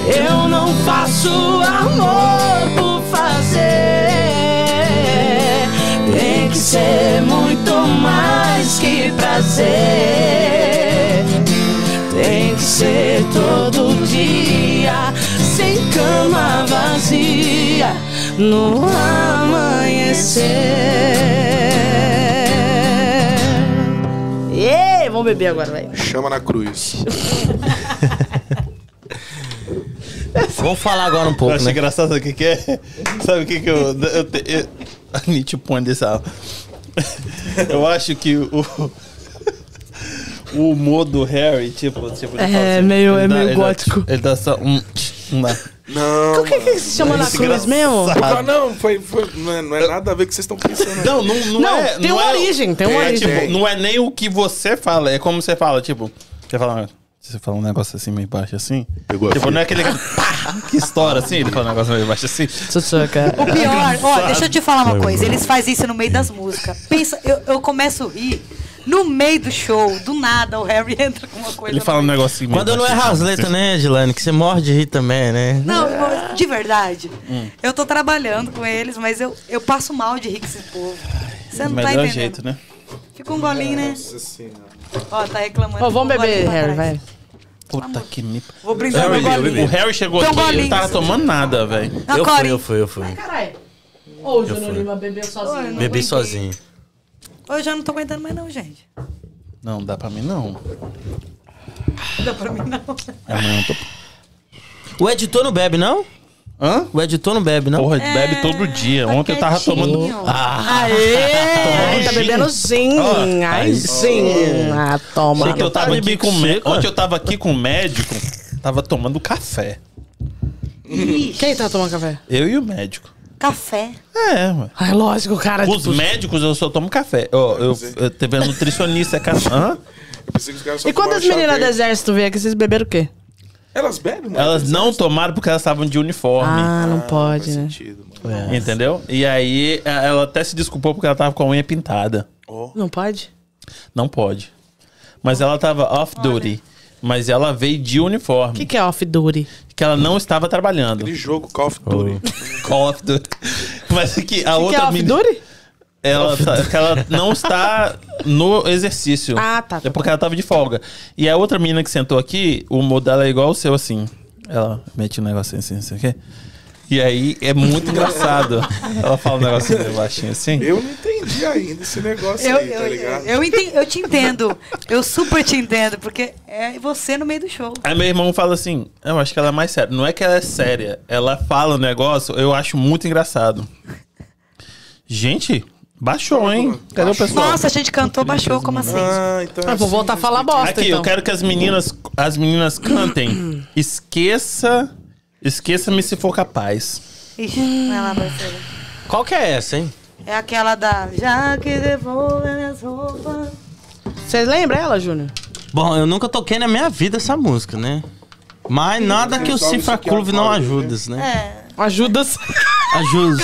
Eu não faço prazer. Tem que ser todo dia, sem cama vazia, no amanhecer. Ê, vamos beber agora, vai. Chama na cruz. Vamos falar agora um Eu pouco, acho né? engraçado sabe o que, que é? Sabe o que, que eu. eu, te- eu I need Eu acho que o. O humor do Harry, tipo, tipo ele É, fala assim, meio- ele é dá- meio ele dá- gótico. Ele dá só um. um dá. Não. O que, que se chama na é cruz mesmo? Ah, não, foi, foi, não, é, não é nada a ver com o que vocês estão pensando. Não, não, não, Não, é. tem não uma é- origem, tem uma é, origem. tipo, não é nem o que você fala, é como você fala, tipo, você fala, você fala um negócio assim meio baixo assim. Pegou tipo, não é aquele pá, que estoura assim, ele fala um negócio meio baixo assim. Sussuca. O pior, ó, deixa eu te falar uma coisa. Eles fazem isso no meio das músicas. Pensa, eu, eu começo a rir. No meio do show, do nada, o Harry entra com uma coisa. Ele fala um negocinho Quando não baixo, erra as assim. letras, né, Edilane? Que você morre de rir também, né? Não, de verdade. Hum. Eu tô trabalhando com eles, mas eu, eu passo mal de rir com esse povo. Você não tá Melhor entendendo. jeito, né? Fica um golinho, né? Nossa senhora. Ó, tá reclamando. Ó, vamos Fica um beber, Harry, vai. Puta que me. Vou brindar meu O golinho. Harry chegou um aqui e ele golinho. tava tomando nada, velho. Eu fui, Corinho. eu fui, eu fui. Caralho. Ô, o Júnior Lima bebeu sozinho. não Bebi aguentei. sozinho. Hoje eu não tô aguentando mais não, gente. Não, dá pra mim não. Não dá pra mim não. Amanhã eu tô. O editor não bebe, não? Hã? O editor não bebe, não? Porra, bebe todo dia. Tá Ontem eu tava tomando. quietinho. Aê! Tá gin. bebendo gin. Ó, Ai, aí sim. Ah, toma. Ontem eu tava Tá de aqui com seco, Ontem eu tava aqui com o médico, tava tomando café. Quem tá tomando café? Eu e o médico. Café. É, mano. Ai, lógico, cara. Os tipo, médicos eu só tomo café. Ó, eu, eu teve a nutricionista, é ca- Hã? Eu pensei que os caras só E quando as meninas do exército vieram aqui, vocês beberam o quê? Elas bebem, mano. Elas não tomaram porque elas estavam de uniforme. Ah, não pode, Faz né? sentido, mano. Entendeu? E aí a- ela até se desculpou porque ela tava com a unha pintada. Não pode? Não pode. Mas ela tava off duty. Mas ela veio de O uniforme. que, que é off-duty? Que ela não estava trabalhando. Aquele jogo Call of Duty. Call of Duty. Mas que a O que, outra que é menina- off-duty? Ela, tá- que ela não está no exercício. Ah, tá, tá, É porque ela tava de folga. E a outra menina que sentou aqui, o humor dela é igual o seu, assim. Ela mete um negocinho assim, não sei o quê. E aí é muito engraçado. Ela fala um negocinho baixinho assim. Eu não entendi ainda esse negócio Eu, aí, eu, tá ligado? eu, enten- eu te entendo. Eu super te entendo, porque é você no meio do show. Aí meu irmão fala assim: Eu acho que ela é mais séria. Não é que ela é séria. Ela fala o negócio, eu acho muito engraçado. Gente, baixou, hein? Cadê o pessoal? Nossa, a gente cantou, baixou, como assim? Ah, então é Ah, vou assim, voltar a falar bosta, Aqui, então. eu quero que as meninas, as meninas cantem. Esqueça. Esqueça-me se for capaz. Ixi, vai lá, Marcelo. Qual que é essa, hein? É aquela da Já que devolve minhas roupas. Vocês lembram ela, Júnior? Bom, eu nunca toquei na minha vida essa música, né? Mas nada que o Cifra Clube não agora, ajuda, né? É. Ajuda-se. Ajuda.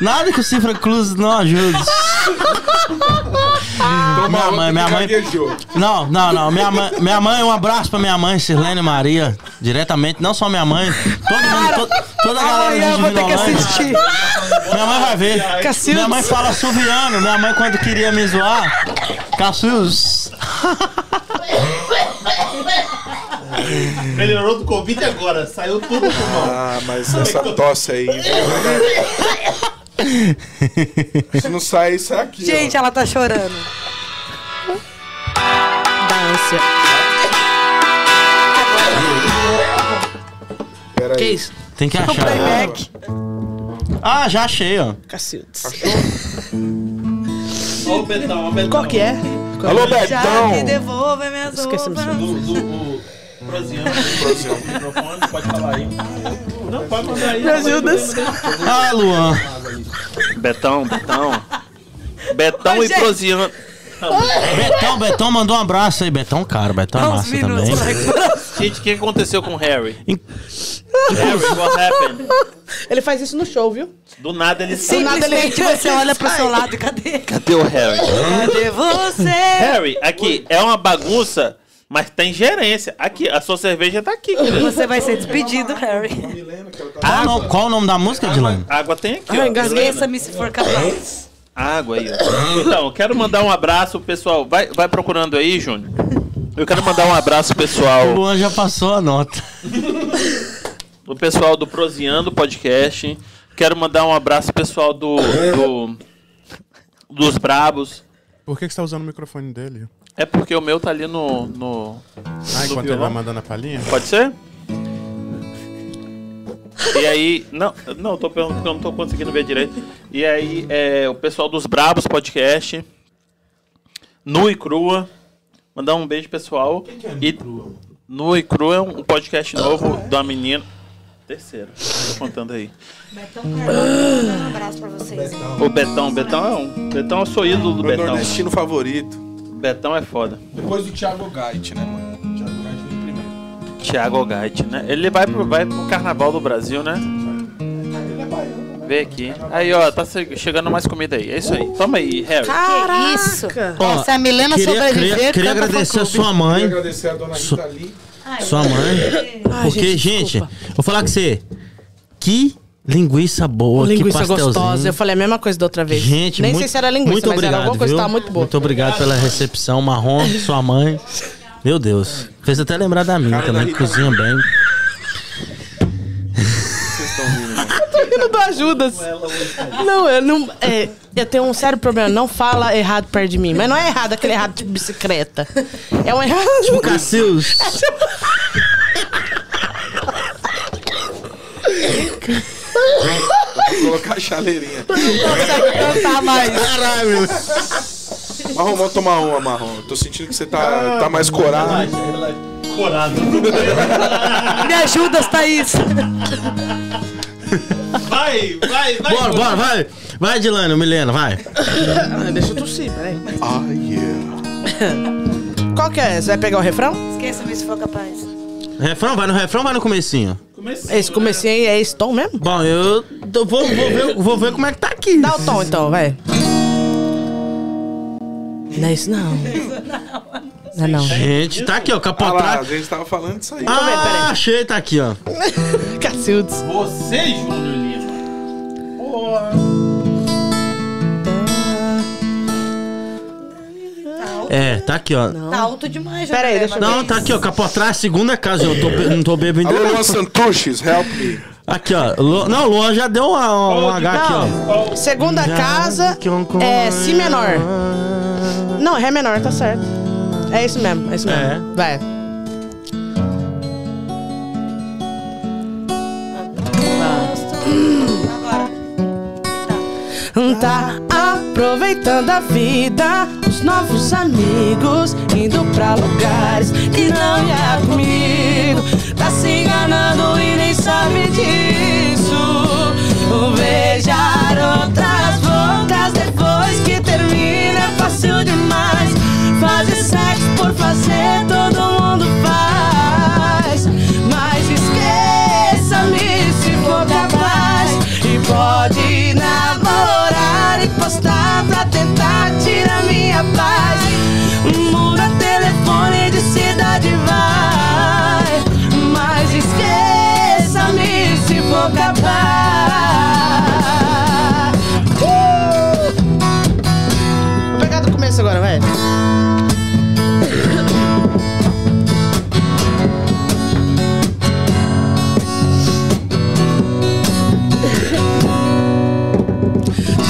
Nada que o Cifra Cruz não ajude. Toma Minha mãe, minha mãe-. Não, não, não. Minha mãe, minha mãe, um abraço pra minha mãe, Sirlene Maria. Diretamente, não só minha mãe. Todo mundo, to- toda a galera ter que Vinolândia. assistir. Minha mãe vai ver. Cacildes. Minha mãe fala suviano. Minha mãe, quando queria me zoar, Cacildes. Melhorou do Covid agora, saiu tudo pro mal. Ah, mas essa tosse aí. Se não sair, sai aqui. Gente, ela tá chorando. Da ânsia. ó. Pera Que isso? Tem que O achar. playback. Ah, já achei, ó. Cacildes. Ó o Betão, ó o Betão. Qual que é? Alô, Já que Betão. devolve minhas Esqueci roupas. Do, do, Proziano, microfone, pode falar aí. Não, pode mandar aí. Me ajuda. Ah, Luan. Betão, Betão. Betão e. Proziano. Betão, Betão mandou um abraço aí. Betão, cara, Betão é massa também. Gente, o que aconteceu com o Harry? Harry, what happened? Ele faz isso no show, viu? Do nada ele Simplesmente você olha pro seu lado e cadê? Cadê o Harry? Cadê você? Harry, aqui, é uma bagunça, mas tem gerência. Aqui, a sua cerveja tá aqui, querido. Você vai ser despedido, Harry. Qual, o nome- qual o nome da música, Dilane? Água tem aqui, Ai, ó. engasguei. Esqueça-me se for capaz. Água aí, ó. Então, quero mandar um abraço, pessoal. Vai, vai procurando aí, Júnior. Eu quero mandar um abraço, O pessoal. Luan já passou a nota. O pessoal do Proseando Podcast. Quero mandar um abraço, pessoal do. do dos Brabos. Por que, que você tá usando o microfone dele? É porque o meu tá ali no. no Ah, enquanto ele vai mandando a palhinha? pode ser? E aí. Não, não, eu tô perguntando porque eu não tô conseguindo ver direito. E aí, é, o pessoal dos Brabos Podcast. Nu e Crua. Mandar um beijo, pessoal. e Nu e Crua é um podcast novo uma menina. Terceiro. Tô contando aí. Betão Carvalho, um abraço pra vocês. O Betão, Betão é um. Betão eu sou ídolo do Meu Betão. nordestino favorito. Betão é foda. Depois do Thiago Gait, né, mano? Thiago Gait primeiro. Thiago Gait, né? Ele vai pro, vai pro Carnaval do Brasil, né? Vê aqui. Aí, ó, tá che- chegando mais comida aí. É isso aí. Toma aí, Harry. Que isso? Ó, Se a Milena queria, sobreviver, queria, queria agradecer a sua Queria mãe. agradecer a dona Rita ali. Sua mãe. Porque, gente, vou falar com você. Que linguiça boa, linguiça que pastelzinho. gostosa. Eu falei a mesma coisa da outra vez. Gente, Nem muito, sei se era linguiça, muito mas obrigado, era alguma coisa viu? que tava muito boa. Muito obrigado pela recepção, marrom, sua mãe. Meu Deus. Fez até lembrar da minha Cara também, cozinha bem. Vocês estão rindo, mano. Eu não dou ajudas. Não, eu não. é, eu tenho um sério problema. Não fala errado perto de mim. Mas não é errado aquele errado tipo bicicleta. É um errado. O Cacil's. Vou colocar a chaleirinha. Cantar mais. Caralho. Marrom, vamos tomar uma, Marrom. Tô sentindo que você tá, tá mais corado. Corado. Me ajuda, Thaís. Vai, vai, vai. Bora, bora, vai. Vai, Dilane, Milena, vai. Ah, Deixa eu tossir, peraí. Ah, yeah. Qual que é? Você vai pegar o refrão? Esqueça-me se for capaz. Refrão, vai no refrão, vai no comecinho. Esse comecinho aí é esse tom mesmo? Bom, eu tô- vou, vou, ver, vou ver como é que tá aqui. Dá o tom então, vai. Não é isso não. Não é não. Gente, tá aqui, ó, Ah lá, a gente tava falando disso aí. Ah, achei, tá aqui, ó. Cacildes. Você, Júnior Lima. É, tá aqui, ó. Tá alto demais, Pera aí, José, deixa eu Não, tá aqui, ó, capotraco, segunda casa. Eu tô, não tô bebendo Alô, ainda, Luan não. Santuches, help me. Aqui, ó. Lu- Não, o Luan já deu uma, um H aqui, ó. Segunda Já casa é Si menor. Não, Ré menor, tá certo. É isso mesmo, é isso mesmo. É. Vai. Agora. Tá aproveitando a vida, os novos amigos, indo pra lugares que não ia comigo. Tá se enganando e nem sabe disso. Beijar outras bocas depois que termina é fácil demais. Fazer sexo por fazer, todo cidade, vai. Mas esqueça-me se for capaz. Uh! Vou pegar do começo agora, vai.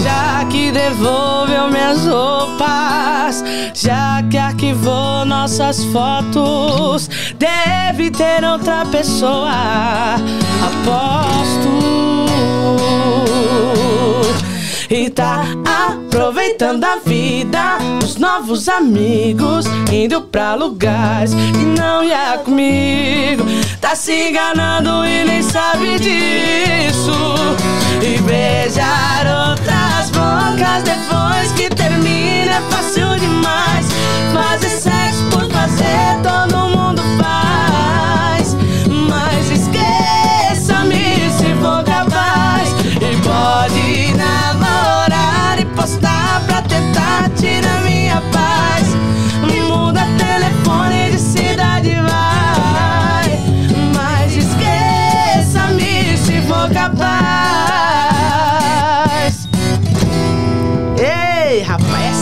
Já que devolveu minhas roupas, já que arquivou nossas fotos, deve ter outra pessoa, aposto. E tá aproveitando a vida, os novos amigos, indo pra lugares que não ia comigo. Tá se enganando e nem sabe disso. E beijar outras bocas depois que termina é fácil demais. Fazer sexo por fazer, todo mundo faz.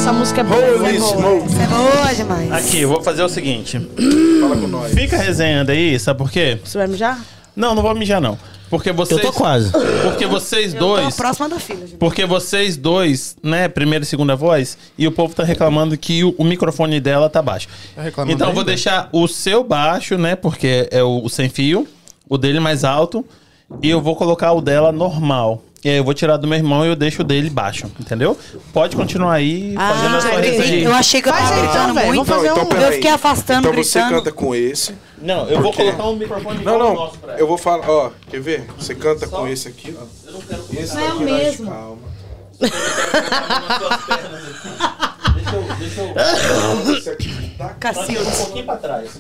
Essa música é boa. Holy é boa. Isso é boa demais. Aqui, eu vou fazer o seguinte. Fala com nós. Fica resenhando aí, sabe por quê? Você vai mijar? Não, não vou mijar, não. Porque vocês. Eu tô quase. Porque vocês Eu tô dois. próxima da filha, gente. Porque vocês dois, né, primeira e segunda voz, e o povo tá reclamando que o, o microfone dela tá baixo. Tá reclamando então eu vou deixar o seu baixo, né, porque é o, o sem fio, o dele mais alto, e eu vou colocar o dela normal. E aí eu vou tirar do meu irmão e eu deixo o dele baixo, entendeu? Pode continuar aí Ah, fazendo a sua entendi. resenha. Eu achei que eu tava então, gritando velho. muito. Vamos fazer um- eu fiquei afastando, Então você gritando. canta com esse. Não, eu vou Por quê? colocar um microfone Não, não. nosso pra ela. Eu vou falar, ó, quer ver? Você canta com esse aqui, ó. Eu não quero Esse Não é o mesmo. Calma. Deixa eu, deixa eu tá Cacilda. um pouquinho pra trás.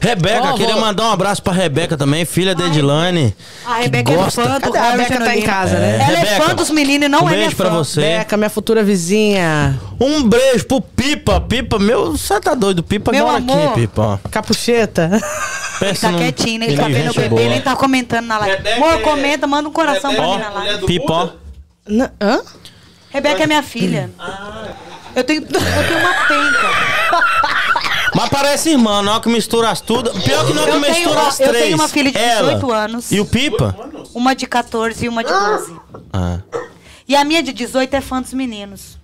Rebeca, Ó, queria vou- mandar um abraço pra Rebeca também, filha da Edilane. A que Rebeca é gosta. fã do Cadê a Harry Rebeca tá em casa, né? Ela é Rebeca, fã dos meninos e não um é minha beijo pra fã. você. Beca, minha futura vizinha. Um beijo pro Pipa. Pipa, meu, você tá doido? Pipa Meu mora amor. aqui, Pipa. ó. Capucheta. Pensa Tá num- quietinho, né? Ele tá menino vendo o gente bebê, boa. ele nem tá comentando na live. Rebeca Amor, é- comenta, manda um coração pra Rebeca mim é na live. Buda? N- Hã? Rebeca é minha filha. Eu tenho, eu tenho uma penca. Mas parece irmã, não que mistura as tudo. Pior que não que Eu tenho, mistura as eu três. tenho uma filha de Ela 18 anos, E o Pipa? uma de 14 e uma de 12. Ah. E a minha de 18 é fã dos meninos.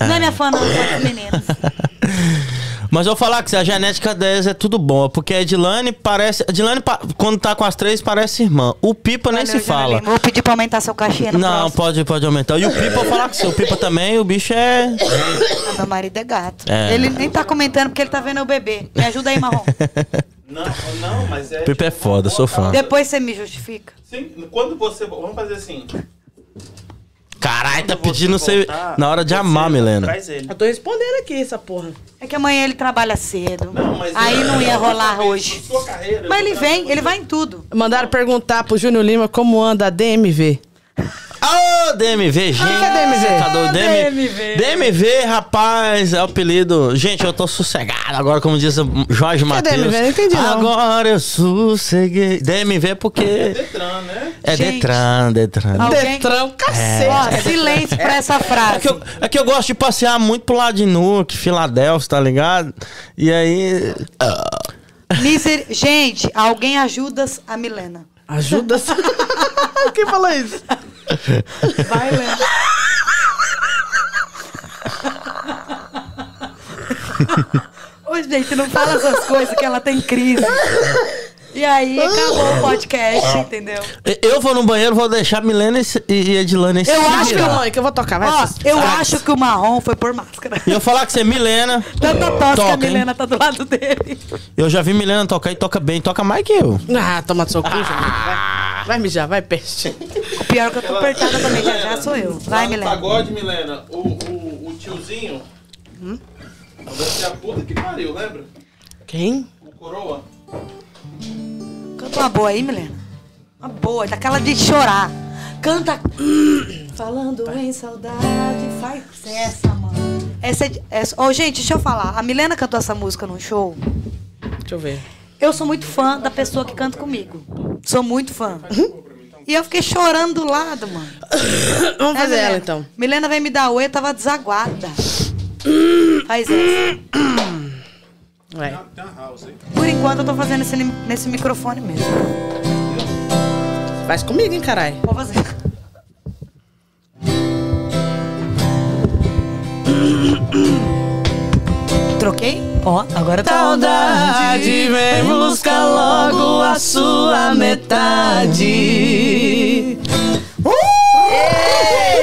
Não é minha fã, não, é fã dos meninos. Mas eu vou falar que a genética delas é tudo bom. Porque a Edilane parece. A Edilane, quando tá com as três, parece irmã. O Pipa nem se Valeu, fala. Vou pedir pra aumentar seu cachê no Não, próximo. pode, pode aumentar. E o Pipa, eu vou falar que seu Pipa também, o bicho é. Meu marido é gato. É. Ele nem tá comentando porque ele tá vendo o bebê. Me ajuda aí, Marrom. Não, não, mas é. Pipa é foda, sou fã. Depois você me justifica. Sim, quando você. Vamos fazer assim. Caralho, tá pedindo você. voltar, Na hora de você amar, Milena. Traz ele. Eu tô respondendo aqui essa porra. É que amanhã ele trabalha cedo. Não, mas aí eu- não ia rolar hoje. Sua carreira, Mas ele vem, ele vai em tudo. Mandaram perguntar pro Júnior Lima como anda a DMV. Ô, DMV, gente. que é DMV? Ah, DMV. DMV. Rapaz, é o apelido. Gente, eu tô sossegado agora, como diz o Jorge Matheus. DMV? Não entendi, não. Agora eu sosseguei. DMV é porque. Detran, né? É Gente. Detran, Detran. Alguém- Detrão, cacete. Ó, silêncio pra essa É frase. que, eu, é que eu gosto de passear muito pro lado de Newark, Filadélfia, tá ligado? E aí. Miser... Gente, alguém ajuda a Milena. Ajuda. Quem falou isso? Vai, Helena. Ô, gente, não fala essas coisas que ela tem crise. E aí, acabou o podcast, entendeu? Eu vou no banheiro, vou deixar Milena e, Edilane Eu acho que. Mãe, que eu vou tocar, vai. Ó, eu Vai. acho que o marrom foi por máscara. E eu falar que você é Milena. Tanta tosse que a Toca, hein? Milena tá do lado dele. Eu já vi Milena tocar e toca bem, toca mais que eu. Ah, toma do seu cu, Júnior. Vai. Vai mijar, vai, peste. O pior é que eu tô apertada também, já já sou eu. Vai, Milena. pagode, Milena, o, o, o tiozinho. Hum? Deve ser a puta que pariu, lembra? Quem? O coroa. Canta uma boa aí, Milena. Uma boa, daquela de chorar. Canta. Falando em saudade, faz essa, mano. Essa é. de- Essa... Ô, gente, deixa eu falar. A Milena cantou essa música num show. Deixa eu ver. Eu sou muito fã da pessoa que canta comigo. Sou muito fã. E eu fiquei chorando do lado, mano. Vamos É, fazer Milena? ela então. Milena veio me dar oi, eu tava desaguada. Faz essa. Vai. Por enquanto eu tô fazendo esse, nesse microfone mesmo. Faz comigo, hein, caralho. Vou fazer. Troquei? Ó, agora tá. Saudade, vem buscar logo a sua metade.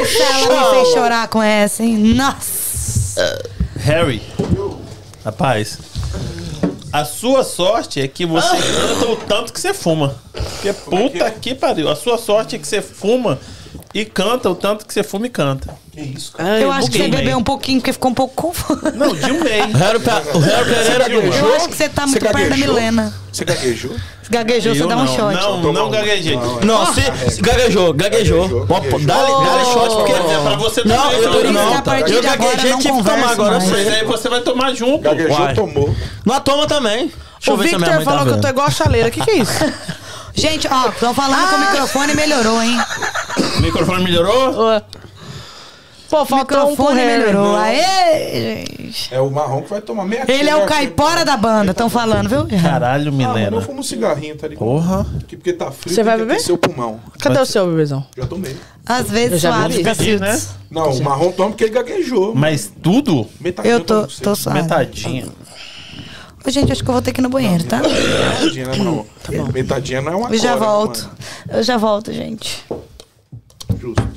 Essa ela me vai chorar com essa, hein? Nossa! Harry, rapaz, a sua sorte é que você canta o tanto que você fuma. Porque puta que pariu. A sua sorte é que você fuma e canta o tanto que você fuma e canta. Que isso, cara? Ai, Eu acho que você bebeu um pouquinho porque ficou um pouco confuso. Não, de um mês. O Harry, Pereira. Eu acho que você tá muito perto da gaguejou? Milena. Você gaguejou? Gaguejou, você dá um não, shot. Não, não gaguejei. Não, Não, se, se gaguejou, gaguejou. Gaguejou, Pô, pô, gaguejou. Dá-lhe dá-lhe shot, porque. Quer dizer, pra você Não, também, eu, não, que a partir eu de agora gaguejei, não tive que tomar converso agora. eu mais. Mas sei. aí você vai tomar junto. Gaguejou, Uai. tomou. Não toma também. Deixa O eu ver se a minha Victor mãe tá falou que eu tô vendo. igual a chaleira. O que, que é isso? Gente, ó, estão falando que o microfone melhorou, hein? O microfone melhorou? Ô. Pô, O faltou um com o microfone melhorou. Aê, gente. É o marrom que vai tomar meia Ele é o caipora da banda, estão falando, viu? Caralho, Ah, Milena. eu fumo um cigarrinho, tá ligado? Porra. Aqui porque tá frio, Você vai beber? o pulmão. Cadê o seu, bebezão? Já tomei. Às Eu vezes já suave. Cacildes. né? Não, o marrom toma porque ele gaguejou. Mas tudo? Metadinha Eu tô, tô suave. Metadinha. Ô, gente, acho que eu vou ter que ir no banheiro, tá? Metadinha, né, marrom? Metadinha não é uma Eu já volto. mano? Eu já volto, gente. Justo.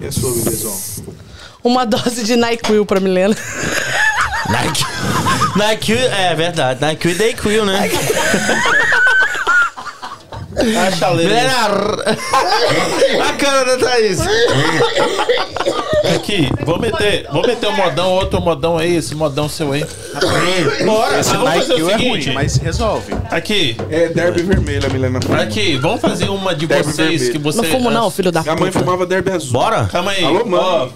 E a sua, bebezão? Uma dose de NyQuil pra Milena. Nike. Nike, é verdade. Nike e Dayquil, né? A chaleira. A cara da Thaís. Aqui, vou meter, vou meter um modão, outro modão aí, esse modão seu aí. Bora, Esse vamos fazer o é seguinte. ruim, mas resolve. Aqui, É derby vermelha, Milena. aqui, vamos fazer uma de Derby vocês vermelho. que você. Não fumo não, filho da Minha mãe puta. fumava derby azul. Bora? Calma aí. Alô, mãe.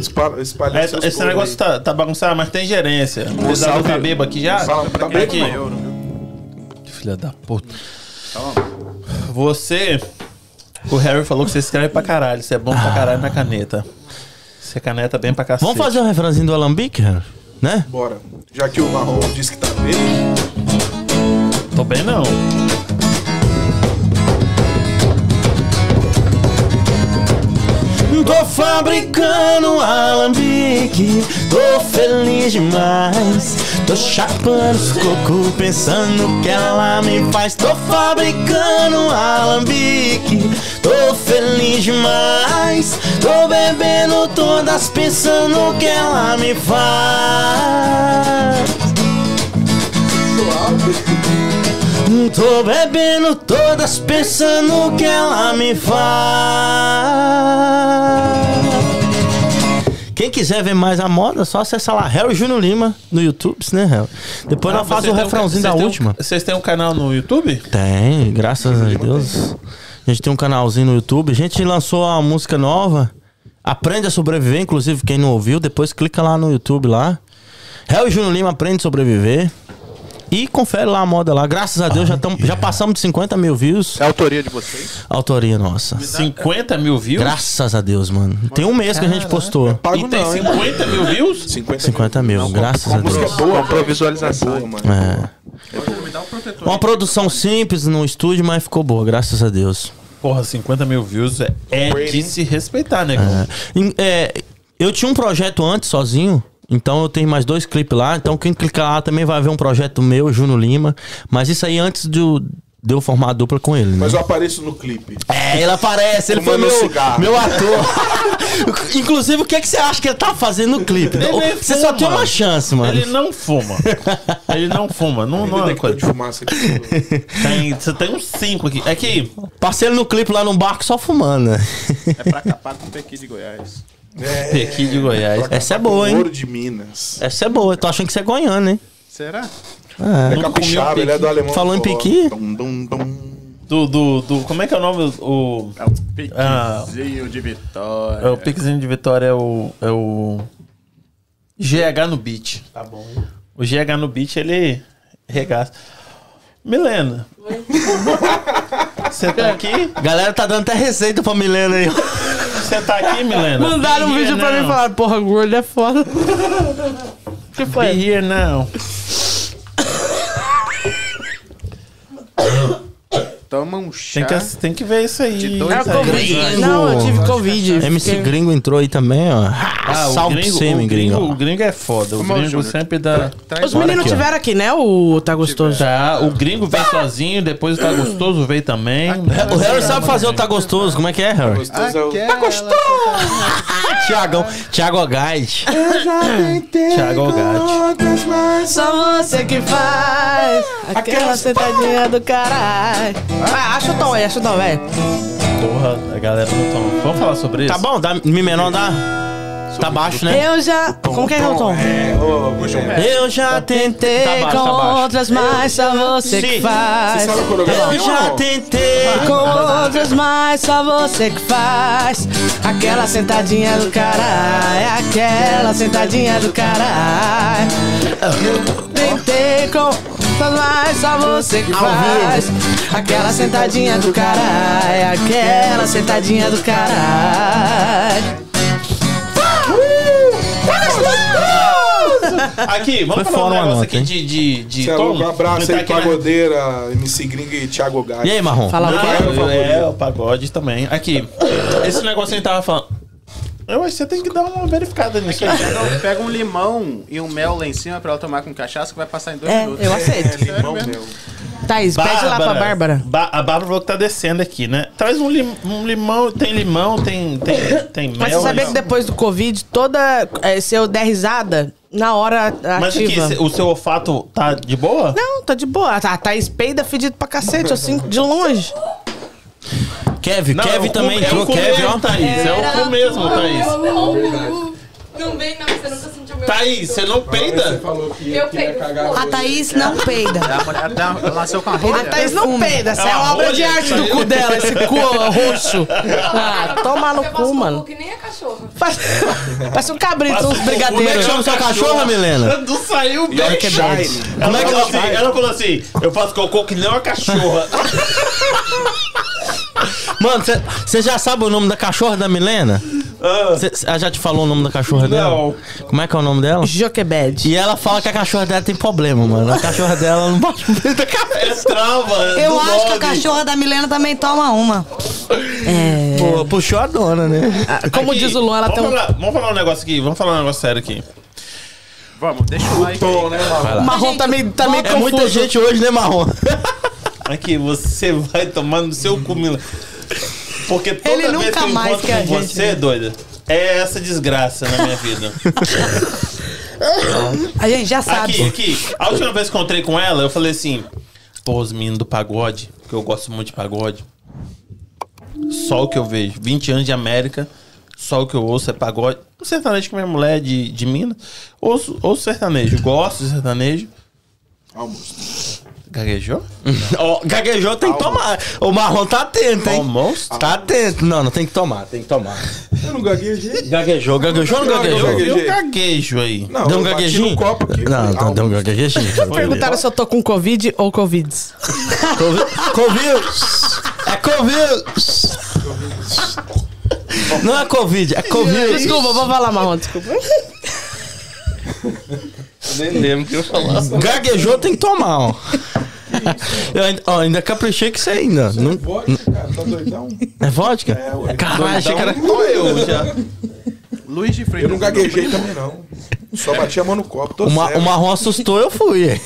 Espalha, espalha esse, seus esse negócio tá, tá bagunçado, mas tem gerência. O salve. tá bebo aqui já? Fala, tá bebo, aqui. Filha da puta. Você. O Harry falou que você escreve pra caralho. Você é bom pra caralho na caneta. Você caneta bem pra cacete. Vamos fazer um refrãozinho do Alambique, Harry? né? Bora. Já que o marrom disse que tá bem. Tô bem não. Tô fabricando alambique, tô feliz demais. Tô chapando os coco, pensando que ela me faz. Tô fabricando alambique, tô feliz demais. Tô bebendo todas, pensando que ela me faz. Tô bebendo todas pensando que ela me faz. Quem quiser ver mais a moda, é só acessar lá Harry Júnior Lima no YouTube, né, Harry? Depois Ah, nós faz o um refrãozinho ca- da um- última. Vocês têm um canal no YouTube? Tem, graças a Deus. A gente tem um canalzinho no YouTube. A gente lançou uma música nova. Aprende a sobreviver, inclusive quem não ouviu, depois clica lá no YouTube lá. Harry Júnior Lima aprende a sobreviver. E confere lá a moda lá. Graças a Deus já, tamo, já passamos de 50 mil views. É a autoria de vocês? Autoria nossa. 50 mil views? Graças a Deus, mano. Tem um mês que a gente postou. Pago E tem não, hein? 50 mil views? 50, 50 mil, graças a A música Deus. é boa, Comprou mano. visualização. É boa, mano. É. Uma produção simples no estúdio, mas ficou boa, graças a Deus. Porra, 50 mil views é, é de se respeitar, né? É. É, eu tinha um projeto antes sozinho. Então eu tenho mais dois clipes lá. Então quem clicar lá também vai ver um projeto meu, Juno Lima. Mas isso aí antes do, de eu formar a dupla com ele, né? Mas eu apareço no clipe. É, ele aparece, ele foi meu, cigarro. meu ator. Inclusive, o que, que você acha que ele tá fazendo no clipe? Ele Você só fuma. tem uma chance, mano. Ele não fuma. Ele não fuma. Não, não é coisa. de fumaça aqui. Tem, você tem uns 5 aqui. É que Passei ele no clipe lá no barco só fumando, né? É pra capar com o Pequi de Goiás. É, Pequi de Goiás. Essa é boa, hein? Ouro de Minas. Essa é boa. Eu tô achando que você é goiano, hein? Será? É Nunca capixaba, ele é do alemão. Falou em piqui? Dum, dum, dum. Do, do, do. Como é que é o nome? O. É o Pequizinho de Vitória. É o Pixinho de Vitória, é o. É o. GH no beat. Tá bom. O GH no beat, ele regaça. Milena. Você tá aqui? Galera tá dando até receita pra Milena aí. Você tá aqui, Milena? Mandaram um Be vídeo pra mim e falaram, porra, gordo é foda. que Be foi? here now. toma um chá. Tem que, tem que ver isso aí. De dois É. Covid. Gringo. Não, eu tive Covid. MC Fiquei- Gringo entrou aí também, ó. Ah, Salve gringo, você, meu gringo, gringo. o gringo é foda. O Como é gringo Júnior? sempre dá. Os meninos aqui, ó. tiveram aqui, né? O Tá Gostoso. Tá, o gringo veio sozinho, depois o tá gostoso veio também. O Harry sabe fazer o Tá Gostoso. Como é que é, Harry? Gostoso é o... Tá gostoso! Tiagão. Thiago Guide. Thiago Algatti. Só você que faz aquela sentadinha do caralho. Ah, acha o tom aí, acha o tom, velho. Porra, a galera não toma. Vamos falar sobre isso? Tá bom? Dá, Mi menor dá? Tá baixo, né? Eu já. Como que é que é o tom? É, ô, Guilherme. Eu já tentei Tentei tá baixo, com tá baixo. outras, mas só você que Sim. faz. Você sabe a Eu coreografia já não? tentei. Com outras, mas só você que faz. Aquela sentadinha do caralho. Aquela sentadinha do caralho. Tentei com outras, mas só você que faz. Aquela sentadinha do caralho. Aquela sentadinha do caralho. Aqui, vamos Foi falar um negócio nota, aqui hein? de, de, de Cê é tom. louco, um abraço aí, né? pagodeira, MC Gringo e Thiago Gatti. E aí, Marrom? Falar o quê? É, o pagode também. Aqui, esse negócio que a gente tava falando. Eu acho que você tem que dar uma verificada nisso aí. Pega, pega um limão e um mel lá em cima pra ela tomar com cachaça que vai passar em dois É, minutos. eu aceito. Sério Irmão mesmo. meu. Thaís, pede lá pra Bárbara. Ba- a Bárbara falou que tá descendo aqui, né? Traz um, lim- um limão, tem limão, tem, tem, tem mel. Mas você sabia aí. que depois do Covid, toda. é, se eu der risada, na hora Mas aqui, ativa. cê- o seu olfato tá de boa? Não, tá de boa. Tá, tá peida fedido pra cacete, assim, de longe. Kevin, Não, Kevin é também entrou. É cu Kevin, mesmo, ó. Thaís. É o cu mesmo, Thaís. Não vem, não, você nunca Thaís, você não peida? falou que Eu peido. A Thaís não peida. A mulher tá- ela nasceu com a A. Thaís não peida, essa É é uma uma obra de arte do cu dela, esse cu roxo. Ah, toma no cu, faz mano. cocô que nem a cachorra. Faz- Parece um cabrito, uns o cu, como é que brigadeiros. Chama sua cachorra, Milena? Não saiu bem. Shine. Ela, falou assim, ela falou assim, eu faço cocô que nem uma cachorra. Mano, você já sabe o nome da cachorra da Milena? Ela já te falou o nome da cachorra dela? Não. Como é que é o nome dela? Joquebed. E ela fala que a cachorra dela tem problema, mano. A cachorra dela não bate no peito da É cabeça. trava. Eu do acho que a nome. cachorra da Milena também toma uma. É. Pô, puxou a dona, né? Como Aqui, diz o Luan, ela vamos tem um. falar, Vamos falar um negócio aqui, vamos falar um negócio sério aqui. Vamos, deixa o like Tom, aí. né, Marrom? O marrom tá meio, tá meio É muita confuso. gente hoje, né, Marrom? Aqui, você vai tomar no seu cu, Mila. Porque toda Ele vez nunca que eu mais encontro quer a com gente, você, doida, é essa desgraça na minha vida. A gente já sabe. Aqui, aqui. A última vez que eu encontrei com ela, eu falei assim: pô, os meninos do pagode, que eu gosto muito de pagode. Só o que eu vejo. 20 anos de América, só o que eu ouço é pagode. O sertanejo que minha mulher é de, de Minas. Ouço, ouço sertanejo. Gosto de sertanejo. Almoço. Gaguejou? Ó, gaguejou, tem que tomar. O Marrom tá atento, hein? Almoço? Tá atento. Não, não tem que tomar, tem que tomar. Eu não gaguejei. Gaguejou, gaguejou ou não Não, gaguejou? eu Eu gaguejo aí. Não, Deu um eu bati gaguejinho? no copo aqui. Não, não, deu um gaguejinho. Perguntaram se eu tô com Covid ou Covid. Covid. É Covid. Não é Covid, é Covid. Desculpa, vou falar marrom, desculpa. Nem lembro o que eu falasse. Gaguejou, tem que tomar, ó. Eu ainda, ó, ainda caprichei que você ainda. Não, Vodka, cara, tá doidão? é vodka? É, ué. Caralho, achei que era. Tô eu já. Luiz de Freitas. Eu não gaguejei também, não. Só bati a mão no copo. Tô O, ma- sério. o marrom assustou, eu fui.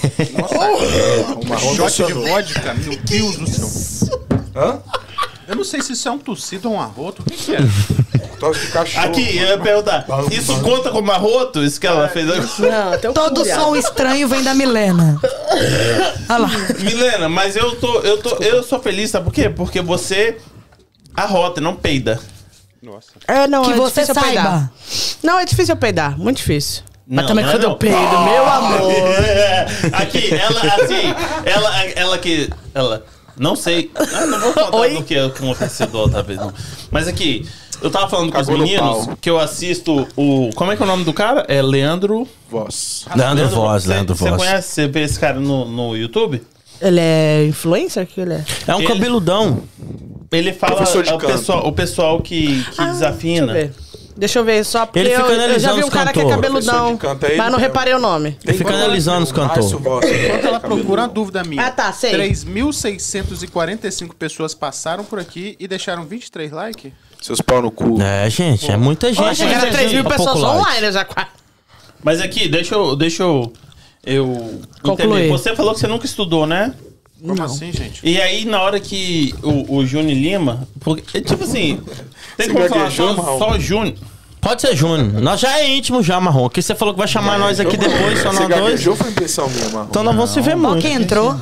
O marrom Shot de vodka, meu Deus do céu. Hã? Eu não sei se isso é um tossido ou um arroto. O que, que é? Tosse de cachorro. Aqui, eu ia perguntar. Isso conta como arroto? Isso que ela fez agora? Não, tem um Todo cu, som estranho vem da Milena. Olha lá. Milena, mas eu tô, eu tô, eu sou feliz, sabe por quê? Porque você arrota, não peida. Nossa. É, não, Que é você difícil eu peidar. saiba. Não, é difícil eu peidar, muito difícil. Mas Não, também não é quando eu peido, meu amor. É, Aqui, ela, assim, ela, ela que, ela, não sei, ah, não vou contar Oi? do que aconteceu da outra vez, não. Mas aqui, eu tava falando com os no meninos pau. que eu assisto o, como é que é o nome do cara? É Leandro... Voz. Leandro Voz, Você- Leandro Você Voz. conhece, você vê esse cara no, no YouTube? Ele é influencer? que ele é? É um Ele- cabeludão. Ele fala Professor de é o canto. pessoal, o pessoal que, que Ah, desafina. deixa eu ver. Deixa eu ver, só porque Ele eu, fica eu já analisando vi um os cara que é cantor. cabeludão, de canto, é ele mas não mesmo. reparei o nome. Tem Fica analisando os Márcio cantor. Voss. Enquanto ela procura, uma dúvida minha. Ah, tá, sei. 3.645 pessoas passaram por aqui e deixaram 23 likes? Seus pau no cu. É, gente, é muita gente. Eu achei que era muita 3 mil gente. pessoas online já quase. Mas aqui, deixa eu. Deixa eu. Eu. Concluir. entender. Você falou que você nunca estudou, né? Como assim, gente? E aí, na hora que o, o Júnior Lima. Porque, tipo assim. Tem como falar só, só Júnior. Pode ser Júnior. Nós já é íntimo já, Marrom. Aqui você falou que vai chamar nós aqui depois, só nós dois. foi impressão minha, Marrom? Então nós vamos se ver Ó, muito. quem entrou?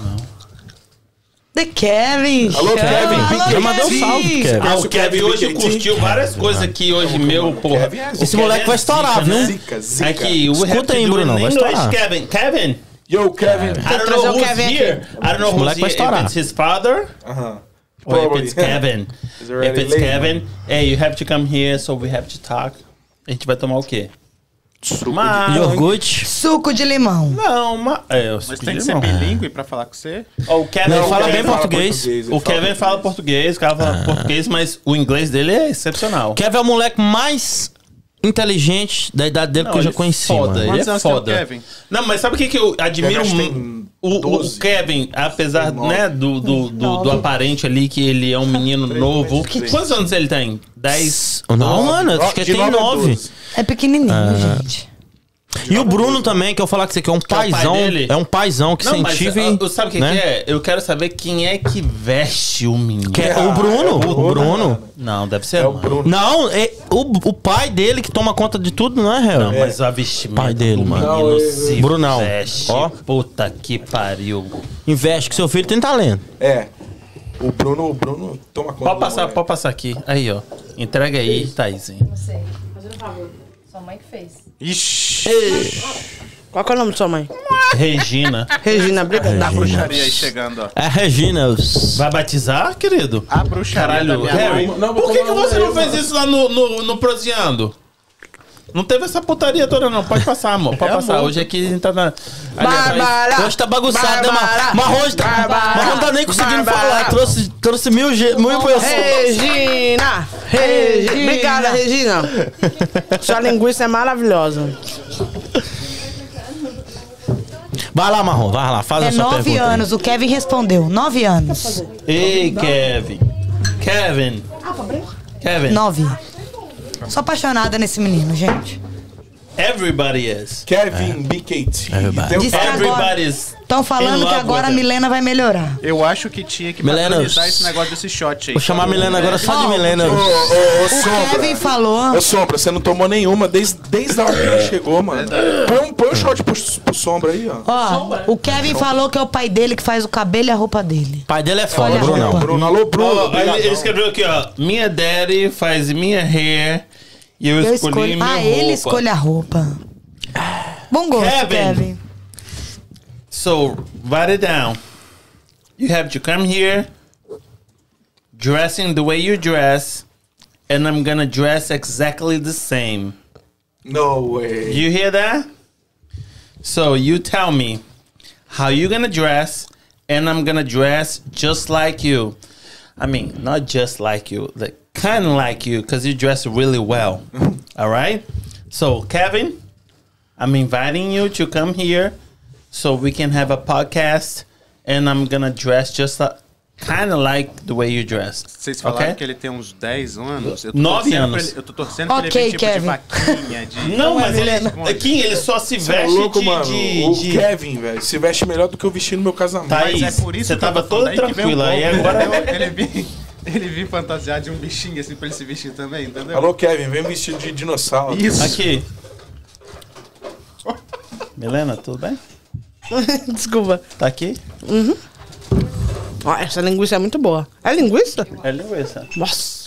The Kevin. Alô. Kevin, Alô, Já mandou um salve, Kevin. Ah, Conhece o Kevin hoje curtiu várias coisas aqui hoje, meu, porra. Kevin é O Esse moleque Kevin vai é estourar, zica, viu? né? Zica, zica. Aqui, we Escuta aí, Bruno, vai estourar. Kevin. Kevin, Yo, Kevin. I don't know o who's Kevin aqui. here. I don't know who's here. If it's his father Aham. or if it's Kevin. Already If it's late, Kevin, hey, you have to come here, so we have to talk. A gente vai tomar o quê? Suco Mas... Iogurte. Suco de limão. Não, mas... É, eu Mas tem que ser bilíngue pra falar com você? O Kevin, Não, o ele fala Kevin bem português. ele O fala Kevin fala português, o cara fala português, mas o inglês dele é excepcional. Kevin é o moleque mais inteligente da idade dele Não, que eu já ele é conheci, foda, mano. ele é o foda. Kevin? Não, mas sabe o que, que eu admiro Kevin acho que mu- tem o, o 12. Kevin, apesar né, do, do, do, do aparente ali que ele é um menino novo. Quantos anos ele tem? 10? Não, mano, acho que De tem nove a nove. doze. É pequenininho, gente. E o Bruno também, que eu falar que você que é um o pai paizão. dele? É um paizão que Não, mas incentiva. ah, e- sabe o que, né? que é? Eu quero saber quem é que veste o menino. Que é Ah, o Bruno. é o o Bruno, Bruno. Não, deve ser É o. Bruno. Não, é o, o pai dele que toma conta de tudo, não é, Hel? Não, mas a vestimenta Pai dele, do mano. menino Não, se Brunão. veste. Ó. Puta que pariu. Investe que seu filho tem talento. É. O Bruno, o Bruno toma conta. Pode passar, pode passar aqui. Aí, ó. Entrega aí, Thaisinho. Não sei. Fazendo um favor. Sua mãe que fez. Ixi, Qual que é o nome de sua mãe? Regina. Regina, obrigada. a bruxaria aí chegando, ó. É a Regina. os- Vai batizar, querido? A bruxaria da Caralho, minha Harry, mãe. Não, por que, que você não fez isso lá no, no, no Proseando? Não teve essa putaria toda, não. Pode passar, amor. Pode passar. Hoje aqui a gente tá na. Bárbara! Hoje tá bagunçado, né, Bárbara! Mar- Mas hoje tá. Bárbara! Não tá nem conseguindo Bárbara! falar. Trouxe, trouxe mil, ge- mil pessoas. Regina! Regina! Obrigada, Regina. Sua linguiça é maravilhosa. Vai lá, Marrom, vai lá, faz É a sua nove pergunta. aí. anos. O Kevin respondeu. Nove anos. Ei, Kevin. Kevin. Kevin. Nove. Sou apaixonada nesse menino, gente. Everybody is. Kevin BKT. Everybody. Tem o Diz que agora- Everybody's. Estão falando que agora a. Milena vai melhorar. Eu acho que tinha que Milena, esse negócio desse shot aí. Vou chamar a Milena agora só de Milena. Ô, ô, ô, O. Kevin falou. Ô, Sombra, você não tomou nenhuma desde, desde a hora que ele chegou, mano. Põe um, põe um shot pro, pro Sombra aí, ó. Ó, o Kevin falou que é o pai dele que faz o cabelo e a roupa dele. O pai dele é foda, roupa. Bruno, alô, Bruno. Ele escreveu aqui, ó. Minha daddy faz minha hair e eu, Eu escolhi escolho. minha Ah, roupa. ele escolhe a roupa. Bom gosto, Kevin. Kevin. So, write it down. You have to come here, dressing the way you dress, and I'm gonna dress exactly the same. No way. You hear that? So you tell me how you gonna dress, and I'm gonna dress just like you. I mean, not just like you, like kind of like you, because you dress really well. All right. So Kevin, I'm inviting you to come here, so we can have a podcast, and I'm gonna dress just like, kind of like the way you dressed. Vocês falaram okay? que ele tem uns 10 anos. Eu tô Nove torcendo pra anos. Ele, eu tô torcendo pra Ok, ele vir tipo Kevin. de vaquinha, de... Não, é mas ele, Milena. aqui ele só se é veste louco, de, mano. de, o de- Kevin, velho, se veste melhor do que eu vesti no meu casamento. Thaís, Mas é por isso você que tava toda um tranquila, pouco, agora... Ele vir, ele vir fantasiar de um bichinho assim pra ele se vestir também, entendeu? Alô, Kevin, vem vestido de dinossauro. Isso. Aqui. Milena, tudo bem? Desculpa. Tá aqui? Ó, essa linguiça é muito boa. É linguiça? É linguiça. Nossa.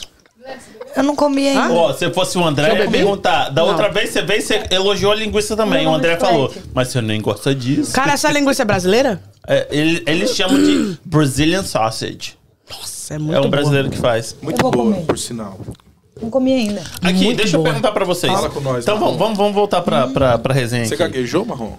Eu não comi ainda. Ó, se fosse o André, eu ia perguntar. Da Não. outra vez você veio, você elogiou a linguiça também. Não, o André falou, mas você nem gosta disso. Cara, essa linguiça é brasileira? É, ele- eles chamam de Brazilian sausage. Nossa, é muito É um boa. brasileiro que faz. Muito Eu boa, comer. por sinal. Não comi ainda. Aqui, Muito deixa eu boa. perguntar pra vocês. Fala com nós, Então Marrom. vamos, vamos, vamos voltar pra, pra, pra resenha Você aqui. gaguejou, Marrom?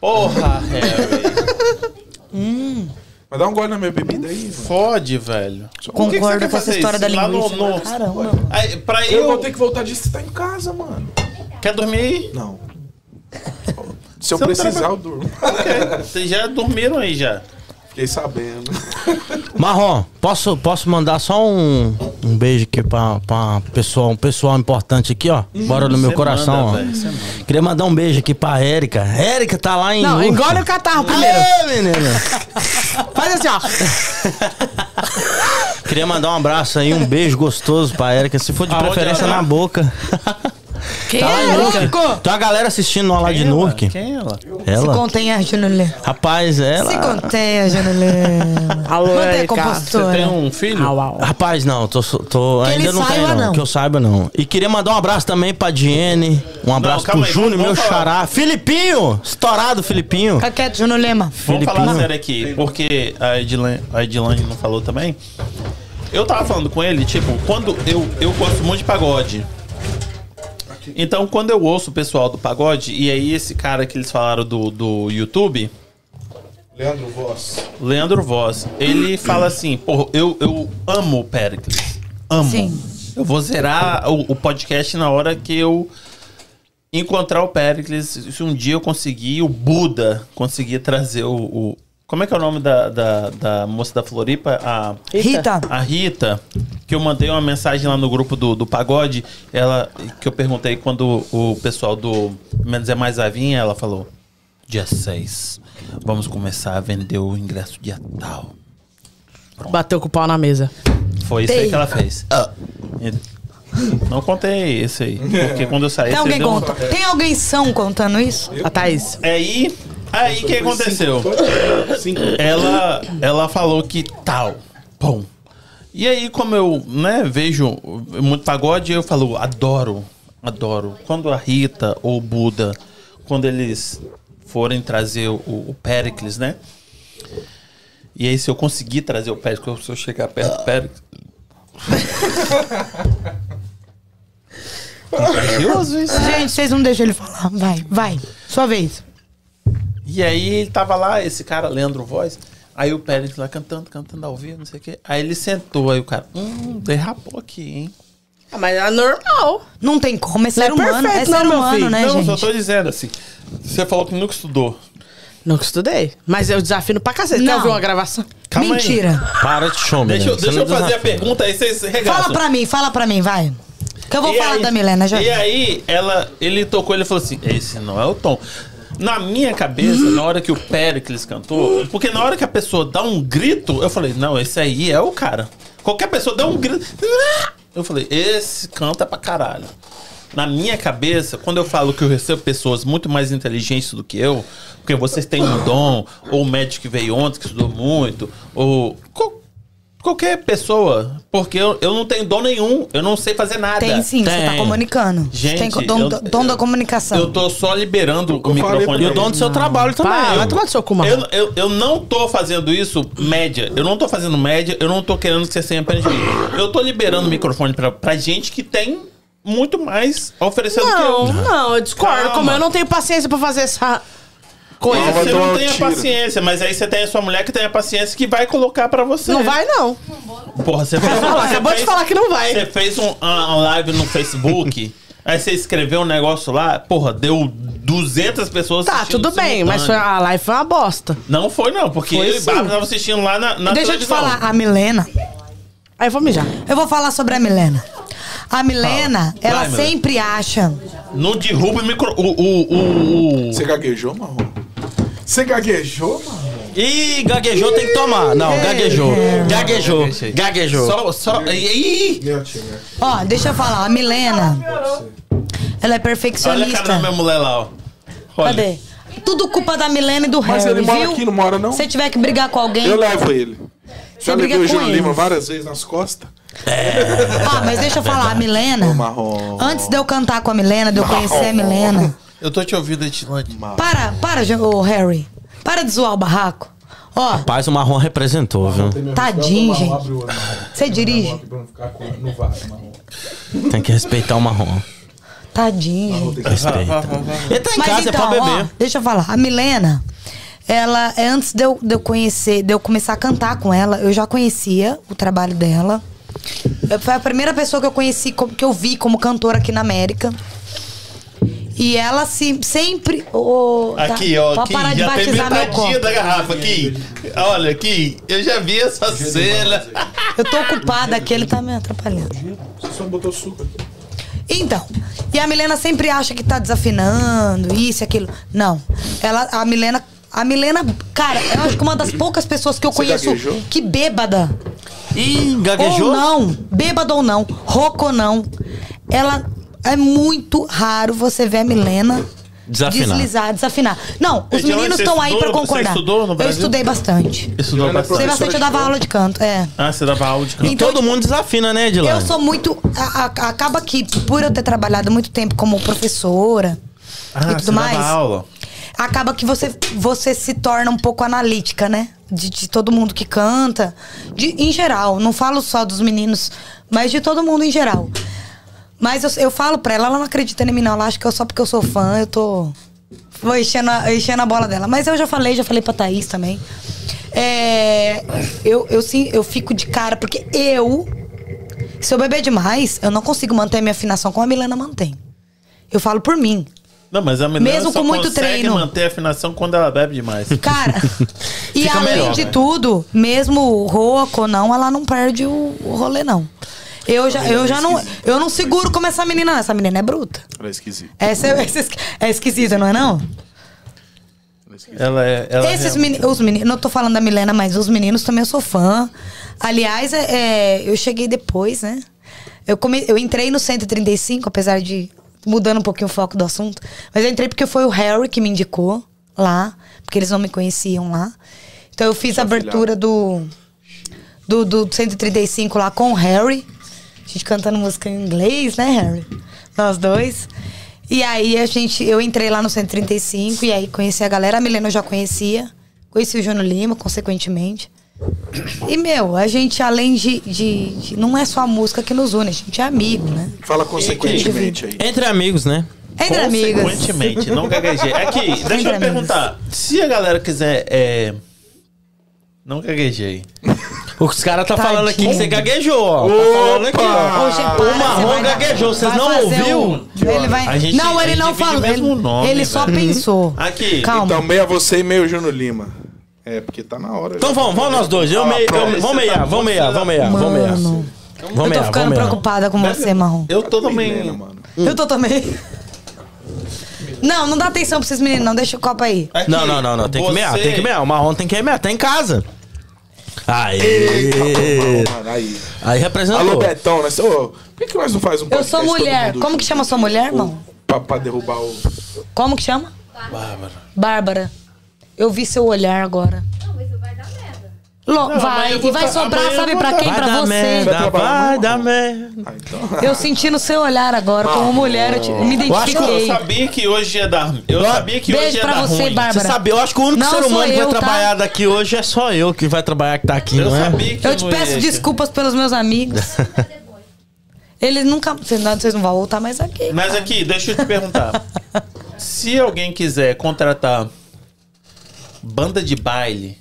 Porra, Harry. Mas dá um gole na minha bebida aí, mano. Fode, velho. Que que Concordo com essa história isso? da Lá no- linguiça. no- Caramba. Aí, pra Eu eu. vou ter que voltar disso, você tá em casa, mano. Quer dormir aí? Não. Se eu precisar, trabalha- eu durmo. Ok. Vocês já dormiram aí já. Fiquei sabendo. Marrom, posso, posso mandar só um, um beijo aqui pra, pra pessoal, um pessoal importante aqui, ó. Bora no meu coração, manda, ó. manda. Queria mandar um beijo aqui pra Érica. Érica tá lá em. Não, Urca. engole o catarro primeiro. Aê, menina! Faz assim, ó. Queria mandar um abraço aí, um beijo gostoso pra Érica. Se for de Aonde preferência ela tá? na boca. Quem Tá é? Nurk. louco? Tem uma galera assistindo lá de Quem é ela? Nurk. Quem é ela? Se Ela? contenha, Junulê. Rapaz, ela. Se contenha, Junulê. Alô, Mantenha a Érica. Você compostura. tem um filho? Au, au. Rapaz, não, tô, tô ainda não tenho, não, não. Que eu saiba, não. E queria mandar um abraço também pra Diene. Um abraço calma pro aí, Júnior, meu falar. xará. Filipinho! Estourado, Filipinho. Fica quieto, Junulema. Vamos falar Filipinho. sério aqui, porque a Edilan, a Edilane não falou também. Eu tava falando com ele, tipo, quando eu, eu gosto muito de pagode. Então, quando eu ouço o pessoal do pagode, e aí esse cara que eles falaram do, do YouTube, Leandro Voss. Leandro Voz, ele fala assim, porra, eu, eu amo o Pericles. Amo. Sim. Eu vou zerar o, o podcast na hora que eu encontrar o Pericles. Se um dia eu conseguir, o Buda conseguir trazer o. o- como é que é o nome da, da, da moça da Floripa? A, Rita. a Rita, que eu mandei uma mensagem lá no grupo do, do Pagode, ela que eu perguntei quando o pessoal do Menos é Mais vir, ela falou: dia 6, vamos começar a vender o ingresso dia tal. Bateu com o pau na mesa. Foi isso aí que ela fez. E- Não contei esse aí, porque quando eu saí. Tem alguém deu conta? Tem alguém são contando isso? A Thaís. Aí, aí o que aconteceu? Cinco. ela, ela falou que tal. Bom. E aí, como eu né, vejo muito pagode, eu falo, adoro, adoro. Quando a Rita ou o Buda, quando eles forem trazer o, o Pericles, né? E aí, se eu conseguir trazer o Pericles, se eu chegar perto do Pericles. Contagioso isso. Gente, vocês não deixam ele falar. Vai, vai. Sua vez. E aí ele tava lá, esse cara, Leandro Voz. Aí o Pérez lá cantando, cantando ao vivo, não sei o quê. Aí ele sentou, aí o cara, hum, derrapou aqui, hein? Ah, mas é normal. Não tem como, é ser é humano. perfeito, é ser não, meu humano, né, não, gente? só tô dizendo assim. Você falou que nunca estudou. Nunca estudei. Mas eu desafio pra cacete. Quer Não. ouvir uma gravação? Calma aí. Mentira. Para de show, Deixa, eu- deixa eu não fazer a pergunta, aí vocês regaçam. Fala pra mim, fala pra mim, vai. Que eu vou E falar aí- da Milena já. E aí, ela, ele tocou, ele falou assim: esse não é o tom. Na minha cabeça, na hora que o Pericles cantou, porque na hora que a pessoa dá um grito, eu falei: não, esse aí é o cara. Qualquer pessoa dá um grito. Eu falei: esse canta pra caralho. Na minha cabeça, quando eu falo que eu recebo pessoas muito mais inteligentes do que eu, porque vocês têm um dom, ou o médico que veio ontem, que estudou muito, ou qualquer pessoa, porque eu, eu não tenho dom nenhum, eu não sei fazer nada. Tem sim, você tá comunicando. Gente, tem dom, eu- dom da comunicação. Eu tô só liberando o falei microfone. E o ele. do seu trabalho também. Pá, Eu- vai tomar do seu cu. Eu, eu, eu não tô fazendo isso média. Eu não tô fazendo média. Eu não tô querendo que você tenha pena de mim. Eu tô liberando o microfone pra, pra gente que tem muito mais a oferecer do que Não, eu. não, eu discordo. Calma. Como eu não tenho paciência pra fazer essa coisa. Você não um tem a paciência, mas aí você tem a sua mulher que tem a paciência que vai colocar pra você. Não vai, não. Porra, você fez, Ela acabou de falar que não vai. Você fez um, uma live no Facebook, aí você escreveu um negócio lá, porra, deu 200 pessoas Tá, tudo bem, mas foi, a live foi uma bosta. Não foi não, porque Foi eu e sim. Bárbara estavam assistindo lá na, na Deixa eu te televisão. falar, a Milena. Aí eu vou mijar. Eu vou falar sobre a Milena. A Milena, ela Vai, Milena. sempre acha. Não derruba o micro... O, o, o, o- Você gaguejou, Marrom? Você gaguejou, Marrom? Ih, gaguejou, tem que tomar. Não, gaguejou. Gaguejou. Gaguejou. Só... só ih, Meu time. Ó, deixa eu falar, a Milena. Ela é olha a cara da perfeccionista. minha mulher lá, ó. Olha. Cadê? Tudo culpa da Milena e do Mas Harry, ele mora viu? aqui, não mora não? Se tiver que brigar com alguém. Eu levo ele. Você Já briga levei o com João ele. Lima várias vezes nas costas. Ah, mas deixa eu falar, a Milena. Marrom. Antes de eu cantar com a Milena, de eu conhecer a Milena. Eu tô te ouvindo, Etilante. Para, para, ô Harry. Para de zoar o barraco. Ó, Rapaz, o Marrom representou, viu? tadinho, gente. Você dirige? Tem que respeitar o Marrom. Tadinho, gente. Respeita. Ele tá em Mas casa, então, é pra ó, beber. deixa eu falar. A Milena, ela, é antes de eu, de eu conhecer, de eu começar a cantar com ela, eu já conhecia o trabalho dela. Eu- Foi a primeira pessoa que eu conheci, que eu vi como cantora aqui na América. E ela se sempre. tá, Aqui, ó, aqui, parar de já tem batizar meu copo. da garrafa aqui. Olha aqui, eu já vi essa cena. Eu tô ocupada aqui, ele tá me atrapalhando. Você só botou suco aqui. Então, e a Milena sempre acha que tá desafinando, isso e aquilo. Não. Ela, a Milena. A Milena, cara, eu acho que uma das poucas pessoas que eu Você conheço gaguejou? que bêbada. Ih, gaguejou? Ou não, bêbado ou não, rouco ou não. Ela é muito raro você ver a Milena Desafinar. deslizar, desafinar. Não, os meninos você estão aí estudou? pra concordar. Você estudou no eu Brasil? estudei bastante. Estudou é Estudei bastante. bastante, eu dava aula de canto, é. Ah, você dava aula de canto. E Então, todo mundo desafina, né, Edilane? Eu sou muito. a- a- acaba que, por eu ter trabalhado muito tempo como professora Ah, e você tudo dava mais, aula. acaba que você, você se torna um pouco analítica, né? De, de todo mundo que canta. De, em geral, não falo só dos meninos, mas de todo mundo em geral. Mas eu, eu falo pra ela, ela não acredita em mim, não. Ela acha que eu, só porque eu sou fã, eu tô. Vou enchendo a, enchendo a bola dela. Mas eu já falei, já falei pra Thaís também. É, eu, eu, sim, eu fico de cara, porque eu, se eu beber demais, eu não consigo manter a minha afinação como a Milena mantém. Eu falo por mim. Não, mas a menina Mesmo só com muito consegue treino. manter a afinação quando ela bebe demais. Cara, e Fica além melhor, de né? tudo, mesmo rouco ou não, ela não perde o, o rolê, não. Eu já, eu já não. Eu não seguro como essa menina. Essa menina é bruta. Ela é esquisita. Essa, é- essa é esquisita, não é não? Ela é esquisita. Ela é. Ela Esses meninos, os meninos, não tô falando da Milena, mas os meninos também eu sou fã. Aliás, é, é, eu cheguei depois, né? Eu, come, eu entrei no 135, apesar de mudando um pouquinho o foco do assunto. Mas eu entrei porque foi o Harry que me indicou lá, porque eles não me conheciam lá. Então eu fiz a abertura do, do, do 135 lá com o Harry. A gente cantando música em inglês, né, Harry? Nós dois. E aí a gente, eu entrei lá no 135 e aí conheci a galera. A Milena eu já conhecia. Conheci o Júnior Lima, consequentemente. E, meu, a gente, além de, de, de- Não é só a música que nos une, a gente é amigo, né? Fala consequentemente aí. Entre amigos, né? Entre amigos. Consequentemente, não gaguejei. Aqui, deixa eu Entre amigos. perguntar. Se a galera quiser. É... Não gaguejei. Os caras tá falando aqui que você gaguejou, ó. Tá falando aqui, ó. Hoje, para, o Marrom gaguejou, vocês não ouviu? um- ele vai... A gente- não, a ele não falou. o mesmo Ele, nome, ele só velho. pensou. Aqui. Calma. Então, meia você e meio Juno Lima. É, porque tá na hora. Então vamos, vamos nós dois. Eu Ah, meio, pronto. eu, vamos meiar, vamos meiar, vamos meiar, vamos meiar. Mano, Vamos eu tô ficando preocupada com você, Marrom. Eu tô também. Milena, mano. Eu tô também. Não, não dá atenção pra esses meninos, não. Deixa o copo aí. Aqui, Não, não, não, não. Tem que você- mear, tem que mear. O Marrom tem que mear, tá em casa. Aê! Mano, aí. Aí representou. Alô, Betão, né? Ô, por que, que nós não faz um Eu podcast sou todo mulher. mundo Como que chama sua mulher, irmão? Pra, pra derrubar o. Como que chama? Bárbara. Bárbara. Eu vi seu olhar agora. Lo- Não, vai, eu e vai sobrar, eu sabe pra quem? Vai Pra dar você. merda, Vai dar merda. Ah. Eu senti no seu olhar agora, como mulher, eu, te- eu me Eu acho que Eu identifiquei. sabia que hoje ia dar. Eu sabia que Beijo hoje ia pra dar você, ruim. Bárbara. Você sabe, eu acho que o único Não ser humano que vai eu, tá? trabalhar daqui hoje é só eu que vai trabalhar que tá aqui, Eu não é? sabia que Eu te não peço ia- desculpas pelos meus amigos. Eles nunca. Vocês não vocês não vão voltar mais aqui. Mas aqui, deixa eu te perguntar. Se alguém quiser contratar banda de baile,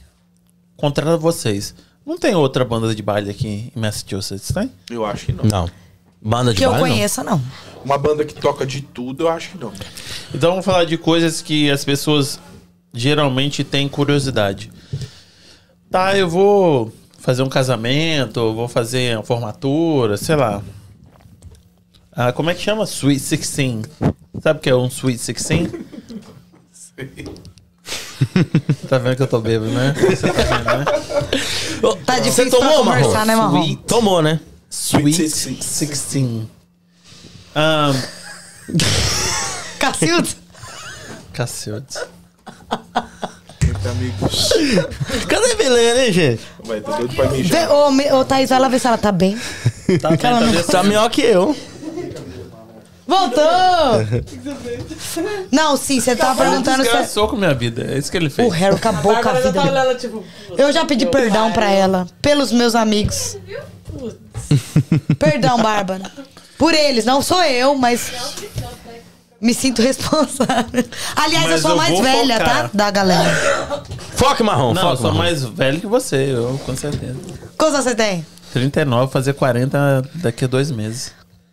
contrata vocês. Não tem outra banda de baile aqui em Massachusetts, tem? Eu acho que não. Não. Banda de Que eu baile, não. conheça, não. Uma banda que toca de tudo, eu acho que não. Então vamos falar de coisas que as pessoas geralmente têm curiosidade. Tá, eu vou fazer um casamento, eu vou fazer uma formatura, sei lá. Ah, como é que chama? Sweet 16. Sabe o que é um Sweet 16? tá vendo que eu tô bêbado, né? Você tá vendo, né? Ô, Tá Você difícil pra tomou, conversar, Marrom? né, Marrom? Sweet Tomou, né? Sweet Sweet 16. Um, Cacildo? cacete. Muito amigos. Cadê a Milena, hein, gente? Vai, tô doido pra Vê, mijar. ô, me- ô, Thaís, vai lá ver se ela tá bem. Tá, tá desse- Tá melhor que eu. Voltou! Não, sim, você tava perguntando se. desgraçou com a minha vida. É isso que ele fez. O Harry acabou com a vida. dele. Eu já pedi perdão pra ela, pelos meus amigos. Perdão, Bárbara. Por eles, não sou eu, mas. Me sinto responsável. Aliás, eu Mas sou a eu mais vou velha, focar. tá? Da galera. Foque marrom, Não, eu foque sou marrom. mais velho que você, eu, com certeza. Quantos anos você tem? 39, fazer 40 daqui a dois meses.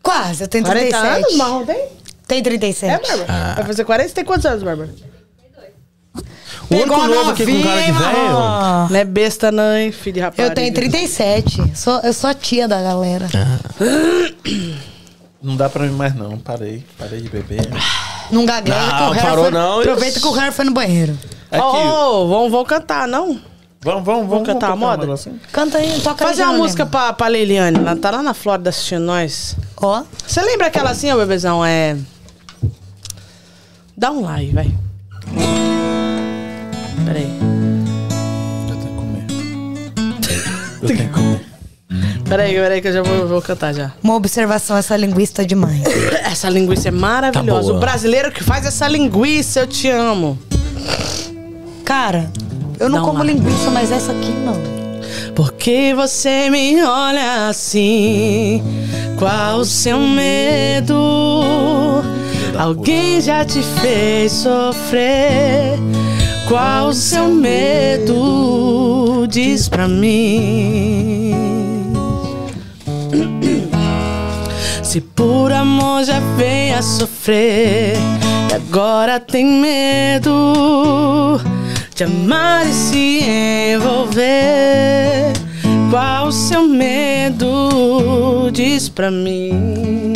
Quase, eu tenho 40 37. anos, marrom tem? Tem 37. É, Bárbara? Vai fazer 40? Você tem quantos anos, Bárbara? O único Pegou a novo aqui com cara de novinha, velho. Não é besta, não, hein, filho de rapaz. Eu tenho 37. Sou, eu sou a tia da galera. Não dá pra mim mais não, parei. Parei de beber. Não gagueja Não, que parou foi, não, Aproveita isso. que o Harry foi no banheiro. Aqui, Ô, vamos, vamos cantar, não? Vamos, vamos, vamos cantar a moda? negocinho? Canta aí, toca aí. Fazer uma música pra, pra Leiliane. Ela tá lá na Flórida assistindo nós. Ó. Você lembra aquela assim, ô bebezão? É. Dá um like, vai. Peraí. Eu tenho que comer. Eu tenho que comer. Peraí, peraí, que eu já vou, vou cantar já. Uma observação, essa linguista é demais. Essa linguiça é maravilhosa. Tá o brasileiro que faz essa linguiça, eu te amo. Cara, eu não um como lá. linguiça, mas essa aqui não. Porque você me olha assim? Qual o seu medo? Alguém já te fez sofrer? Qual o seu medo? Diz pra mim. Se por amor já vem a sofrer e agora tem medo de amar e se envolver. Qual o seu medo? Diz pra mim.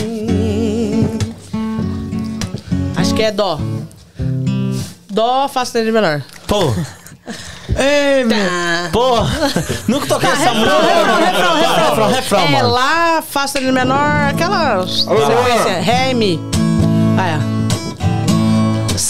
Acho que é dó. Dó, fá sustenido menor. Pô, Ei, meu. pô. Nunca toquei essa música. refrão, refrão, refrão. refrão, refrão, é mano. lá, fá sustenido menor, aquela sequência. Ré, mi. Vai, ó.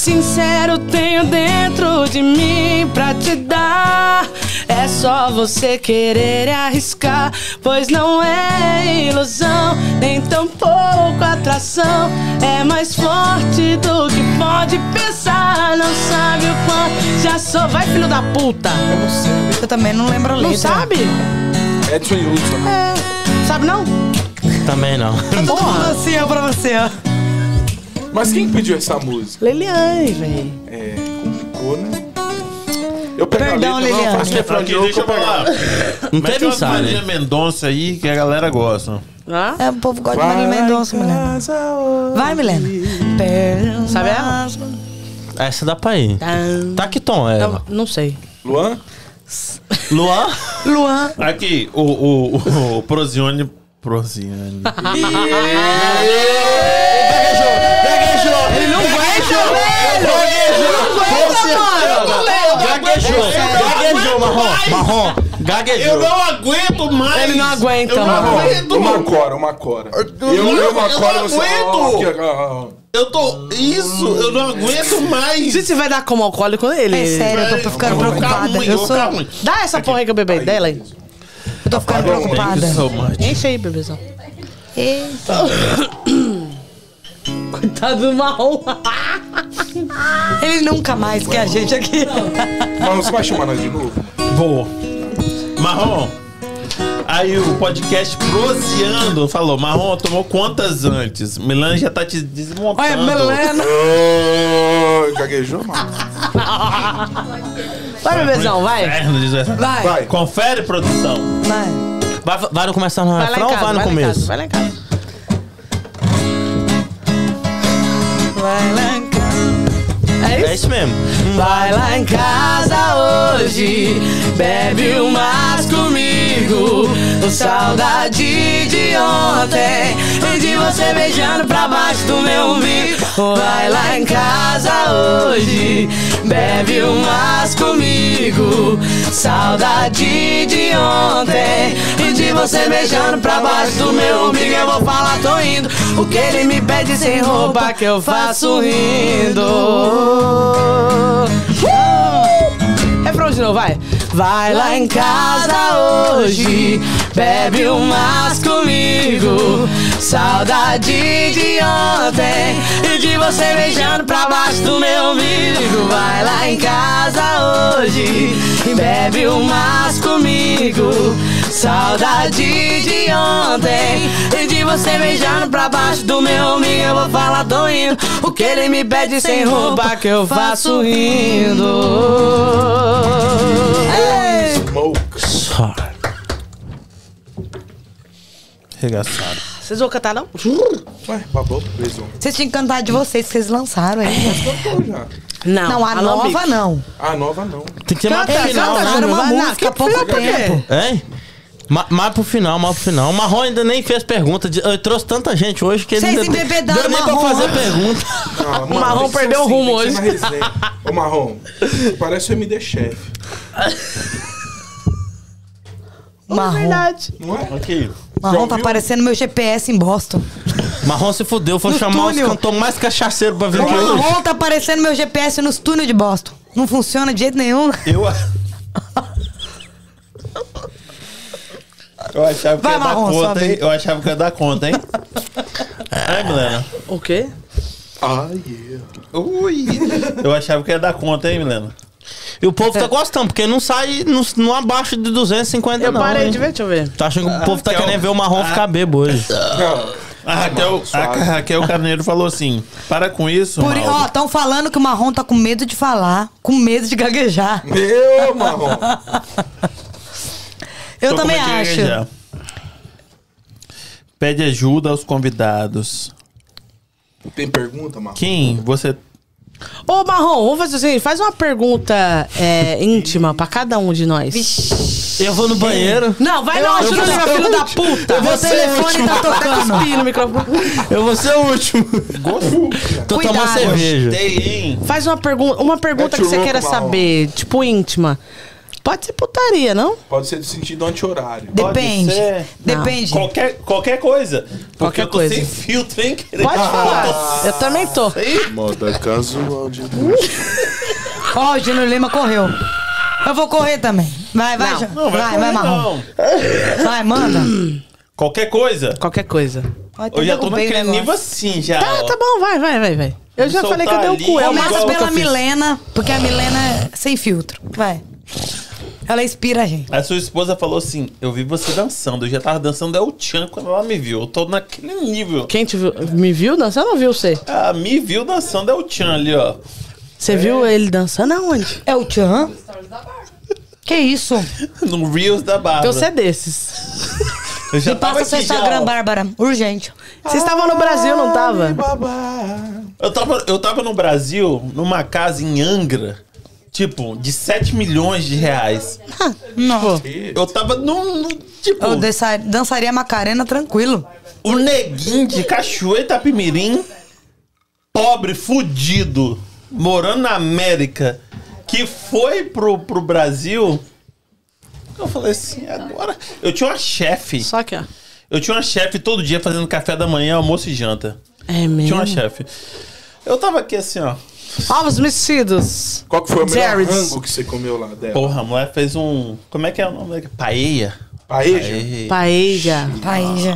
Sincero tenho dentro de mim pra te dar. É só você querer e arriscar, pois não é ilusão, nem tampouco atração. É mais forte do que pode pensar. Não sabe o quanto já sou. Vai, filho da puta! Eu também não lembro a letra. Não sabe? Edson Hudson. É. Sabe não? Também não. Mundo assim, ó, pra você, ó. Mas quem pediu essa música? Leliane, velho. É, complicou, né? Eu pego Perdão, a letra, Liliane. não, faço refrão Aqui, de novo que deixa eu eu falar. Não Mete teve ensaio, Marília né? Mendonça aí que a galera gosta. Ah? É, o povo gosta de Marília Mendonça, Milena. Vai, Milena. Perdão. Sabe ela? Essa dá pra ir. Tá que tom é? Não, não sei. Luan? Luan? Luan. Aqui, o, o, o, o Prosione. Prosione. Ele não aguenta, Gaguejou, gaguejou, marrom, marrom, Eu gaguejou. não aguento mais! Ele não aguenta, Eu não mano. aguento! Uma cora, uma cora. Eu, não- eu, uma eu cora, não você... aguento. ó, ó. Eu tô. Isso, eu não aguento mais! Se você vai dar como alcoólico nele. É sério, eu tô ficando Eu preocupada. ruim, Eu sou. Dá essa porra aí que eu bebei dela aí. Eu tô ficando Thank preocupada. Enche aí, bebezão. Eita. Coitado do marrom. Ele nunca mais quer a gente aqui. Mas você vai chamar nós de novo? Vou. Marrom. Aí o podcast Proseando falou: Marrom tomou quantas antes? Milan já tá te desmontando. Olha, Melena. Ô, Gaguejou, mano? Vai, bebezão, vai. Inferno. Vai. Vai. Confere, produção. Vai. Vai, vai no começar no Vai lá refrão ou vai no vai lá em casa, começo? vai lá em casa. Vai lá em casa. É É isso? isso mesmo. Vai lá em casa hoje, bebe umas comigo. Tô saudade de ontem e de você beijando pra baixo do meu umbigo. Vai lá em casa hoje, bebe umas comigo. Saudade de ontem e de você beijando pra baixo do meu umbigo. Eu vou falar, tô indo. O que ele me pede sem roupa que eu faço rindo. Refrão de novo, vai. Vai lá em casa hoje, bebe umas comigo. Saudade de ontem e de você beijando pra baixo do meu umbigo. Vai lá em casa hoje, bebe umas comigo. Saudade de ontem E de você beijando pra baixo do meu amigo Eu vou falar tô indo O que ele me pede sem roupa Que eu faço rindo Ei! Smoke. Só. Regaçado. Vocês vão cantar não? Ué, babou, preso. Vocês tinham que cantar de vocês que vocês lançaram aí. Cantou já. Não, Não, a nova não. A nova não. Tem que ser mais pro Canta, final, canta, né? Uma vai lá, música há que pouco final que é? tempo. Hein? Ma- Mais pro final, mais pro final. O Marrom ainda nem fez pergunta. de- Eu trouxe tanta gente hoje que ele Vocês ainda embebedaram deu nem o pra Marrom, fazer né? pergunta. Ah, mano, Marrom perdeu o assim, rumo hoje. Ô, Marrom, parece o MD Chef. Marrom. Verdade. Não é? Aqui. Marrom tá ouviu? parecendo meu GPS em Boston. Marrom se fudeu, foi No chamar os túnel. cantores mais cachaceiros pra vir O aqui hoje. Marrom tá parecendo meu GPS nos túneis de Boston. Não funciona de jeito nenhum. Eu. Eu achava que Vai, ia dar Marrom, conta, sobe hein? Eu achava que ia dar conta, hein? Ai, Milena. O quê? Ah, yeah. Ui. Eu achava que ia dar conta, hein, Milena? E o povo tá gostando, porque não sai não, não abaixo de 250 Eu não. parei hein? de ver, deixa eu ver. Tá achando que o povo tá Raquel. querendo ver o Marrom ficar bebo hoje. Não. A Raquel, a Raquel Carneiro falou assim: para com isso, Por, Mauro. ó, estão falando que o Marrom tá com medo de falar, com medo de gaguejar. Meu, Marrom. Eu Tô também acho. Pede ajuda aos convidados. Tem pergunta, Marrom? Quem você. Ô, Marrom, vamos fazer assim, faz uma pergunta é, íntima pra cada um de nós. Eu vou no banheiro. Não, vai não, Júlio, vou ser filho o da puta. Eu vou Meu ser o telefone último. tá tocando. Cuspi no microfone. Eu vou ser o último. Tô tomando Cuidado. cerveja. Tem, hein? Faz uma pergunta, uma pergunta que o você louco, queira saber, tipo íntima. Pode ser putaria, não? Pode ser de sentido anti-horário. Depende. ser. Depende. Qualquer, qualquer coisa. Porque Qualquer eu tô coisa. sem filtro, hein, querido? Pode falar. Eu também tô. Moda casual de Ó, o Júnior Lima correu. Eu vou correr também. Vai, vai, Não. Não, vai, vai, vai, Marrom. não. Vai, manda. Qualquer coisa. Qualquer coisa. Eu já tô derrubei o naquele negócio. nível assim já. Tá, ó. tá bom, vai, vai, vai, vai. Eu já falei que eu dei o cu. É Começa pela. Milena, porque a Milena é sem filtro. Vai. Ela inspira a gente. A sua esposa falou assim: Eu vi você dançando. Eu já tava dançando El Chan quando ela me viu. Eu tô naquele nível. Quem te viu, me viu dançando ou viu você? Ela me viu dançando El Chan ali, ó. Você viu ele dançando aonde? É o Tchan? Que isso? No Reels da Bárbara. Então você é desses. Eu já Me passa seu já, Instagram, ó. Bárbara. Urgente. Vocês estavam no Brasil, não tava? Eu tava, eu tava no Brasil, numa casa em Angra, tipo, de 7 milhões de reais. Não. Eu tava num. num- tipo, Eu dança- dançaria Macarena tranquilo. o neguinho de Cachoeira Itapimirim, pobre, fudido, morando na América, que foi pro, pro Brasil. Eu falei assim, agora. Eu tinha uma chefe. Só que, ó. Eu tinha uma chefe todo dia fazendo café da manhã, almoço e janta. É mesmo. Tinha uma chefe. Eu tava aqui assim, ó. Ovos mexidos. Qual que foi o melhor Jared's. rango que você comeu lá dela? Porra, a mulher fez um. Como é que é o nome? Paeia. Paeja? Paeja. Paeja.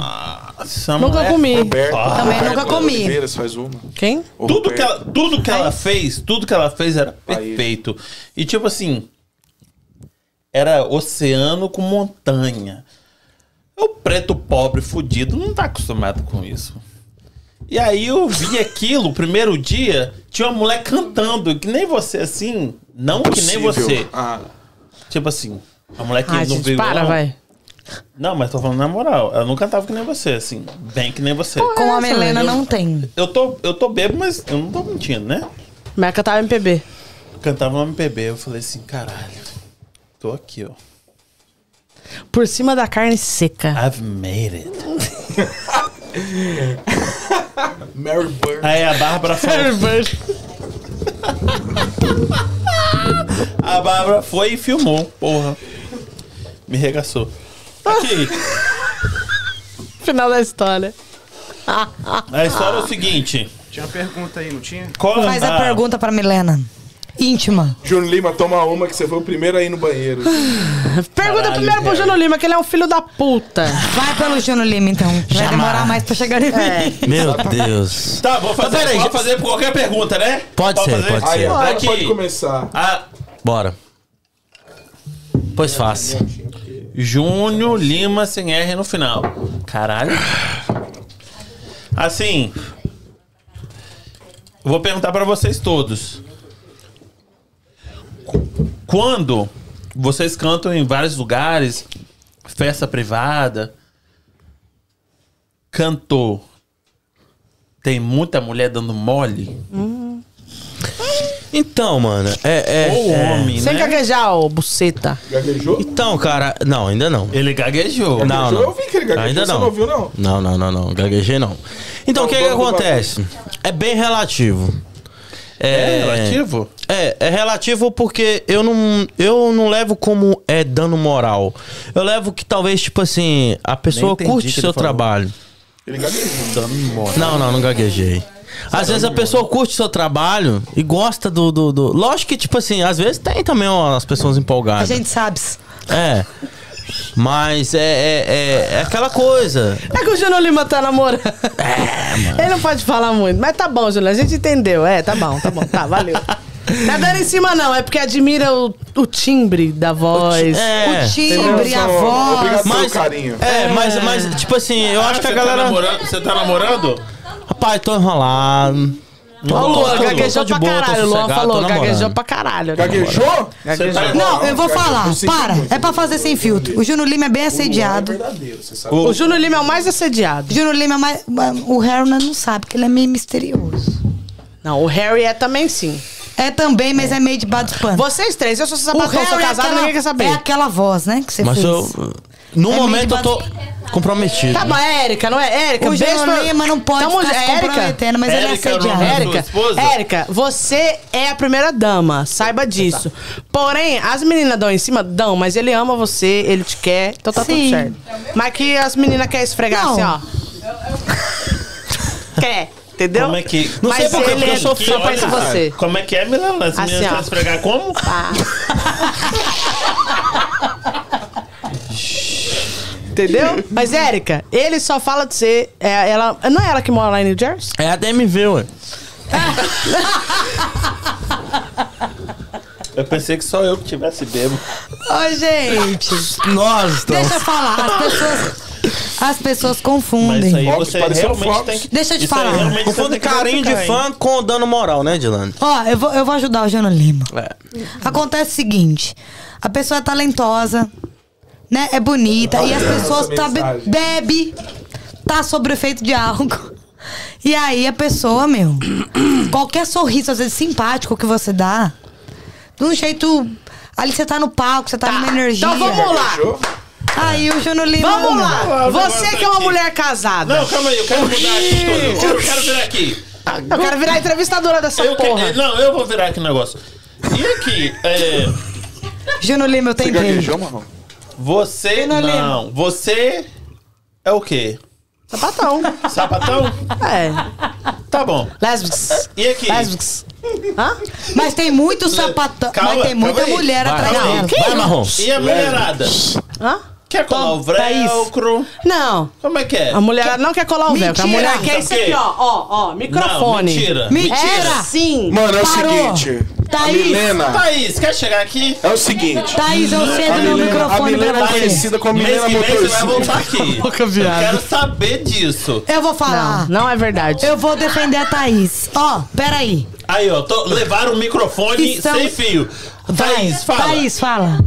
Nunca mulher- comi. Roberto. Ah. Também Roberto nunca comi. Oliveiras faz uma. Quem? O Tudo que, ela, tudo que ela fez, tudo que ela fez era Paeja. perfeito. E tipo assim, era oceano com montanha. O preto pobre fudido não tá acostumado com isso. E aí eu vi aquilo, o primeiro dia, tinha uma mulher cantando, que nem você assim, não que nem você. Ah, Tipo assim, a mulher que Ai, não gente, veio para, não. vai. Não, mas tô falando na moral, ela não cantava que nem você, assim, bem que nem você. Com a essa, Milena velho? não tem. Eu tô, eu tô bebo, mas eu não tô mentindo, né? Mas cantava MPB. Cantava no MPB, eu falei assim, caralho, tô aqui, ó. Por cima da carne seca. I've made it. Mary Bird. Aí a Bárbara falou. a Bárbara foi e filmou, porra. Me regaçou. Aqui, Final da história. a história é o seguinte. Tinha uma pergunta aí, não tinha? Qual Faz a ah, pergunta pra Milena. Íntima. Júnior Lima, toma uma que você foi o primeiro a ir no banheiro. Pergunta Caralho, primeiro pro. Júnior Lima, que ele é um filho da puta. Vai pelo Júnior Lima, então. Vai demorar mais pra chegar em mim. Meu Deus. Tá, vou fazer, peraí, pode já- fazer qualquer pergunta, né? Pode ser, fazer? pode Aí, ser. agora Aqui. pode começar. Ah, Bora. Pois fácil. Júnior Lima sem R no final. Caralho. Assim. eu Vou perguntar pra vocês todos. Qu- Quando vocês cantam em vários lugares, festa privada, cantor, tem muita mulher dando mole? Então, mano, é. é- Ou é- homem, Sem né? gaguejar, ô buceta. Gaguejou? Então, cara. Não, ainda não. Ele gaguejou. Não, Gaguejou? não. Eu vi que ele gaguejou, Ainda você não. não ouviu, não? Não, não, não, não. Gaguejei não. Então, o que, Não, que acontece? É bem relativo. É relativo? É, é relativo porque eu não, eu não levo como é dano moral. Eu levo que talvez, tipo assim, a pessoa curte o seu ele falou. trabalho. Ele gaguejou. Dando mole. Não, não, não gaguejei. Às vezes a pessoa curte seu trabalho e gosta do, do, do- Lógico que, tipo assim, às vezes tem também ó, as pessoas A empolgadas. gente sabe. É. Mas é, é, é, é aquela coisa. É que o Júnior Lima tá namorando. É, mano. Ele não pode falar muito. Mas tá bom, Júnior. A gente entendeu. É, tá bom, tá bom. Tá, valeu. Tá dando em cima, não. É porque admira o, o timbre da voz. É. o timbre, a voz. Obrigado Mas, carinho. é, mas, mas, tipo assim, eu acho que a você galera. Tá namorando, você tá namorando? Rapaz, tô enrolado. Ó, o Luan Tô- tô gaguejou pra caralho. O Luan sossegado, falou, gaguejou pra caralho. Gaguejou? Não, eu vou falar. Para. É pra fazer sem filtro. O Júnior Lima é bem assediado. você sabe. O Júnior Lima é o mais assediado. O Júnior Lima é mais. O Harry não sabe, porque ele é meio misterioso. Não, o Harry é também sim. É também, mas é meio de bado de pano. Vocês três, eu sou sapatão, sou Harry é casado, aquela- ninguém quer saber. É aquela voz, né? Que você Mas fez. eu. No É momento eu tô comprometido. Tá bom, é Érica, não é? Érica, O beijo pra- Lima não pode Tamo- é Érica? comprometendo, mas ele é Érica é o assediado. Érica? Érica, você é a primeira dama, saiba disso. Porém, as meninas dão em cima, dão, mas ele ama você, ele te quer, então tá Sim. tudo certo. Mas que as meninas querem esfregar Não. assim, ó. quer, entendeu? Como é que. Não Mas sei por que, ele porque eu sou que- fã. só pensa em você. Como é que é, Milena? As Assim, meninas querem esfregar como? Pá. Entendeu? Mas, Érica, ele só fala de você. É, ela, não é ela que mora lá em New Jersey? É a DMV, ué. Eu pensei que só eu que tivesse bebo. Ô, gente. Nós estamos. Deixa eu falar. As pessoas. As pessoas Mas confundem. isso aí você pareceu realmente tem que. Deixa eu te isso aí falar. realmente você Confunde tem que carinho de verificar, hein? fã com dano moral, né, Dilane? Ó, eu vou, eu vou ajudar o Júnior Lima. É. Acontece o seguinte: a pessoa é talentosa, né? É bonita, e as pessoas tá, be- bebe, tá sob o efeito de álcool. E aí a pessoa, meu, qualquer sorriso, às vezes simpático que você dá, de um jeito. Ali você tá no palco, você tá, numa energia. Então vamos lá. Aí o Júnior Lima. Vamos lá. Você que é uma mulher casada. Não, calma aí, eu quero mudar aqui. Eu quero virar aqui. Eu quero virar entrevistadora dessa Eu porra. que- não, eu vou virar aqui o negócio. E aqui, é, Júnior Lima, eu Você tentei. gaguejou, Marrom? Você. não você é o quê? Sapatão. Sapatão? É. Tá bom. Lésbicos. E aqui? Lésbicos. Hã? Mas tem muito sapatão. Calma, mas tem muita mulher atrás dela. E a mulherada? Hã? Quer colar o Thaís. velcro? Não. Como é que é? A mulher não quer colar o véu. que A Mentira. mulher quer isso aqui, ó. Ó, ó. Microfone. Não, mentira. Mentira. É sim. Mano, é o Parou. seguinte. A Thaís. Milena. Thaís, quer chegar aqui? É o seguinte. Thaís, eu A cedo meu Milena, a microfone Milena pra é você. conhecida como Mês Milena que vem você vai voltar aqui. Boca Eu quero saber disso. Eu vou falar. Não, não é verdade. Eu vou defender a Thaís. Ó, peraí. Aí, ó, tô, levaram o microfone Estamos- sem fio. Vai. Thaís, fala. Thaís, fala.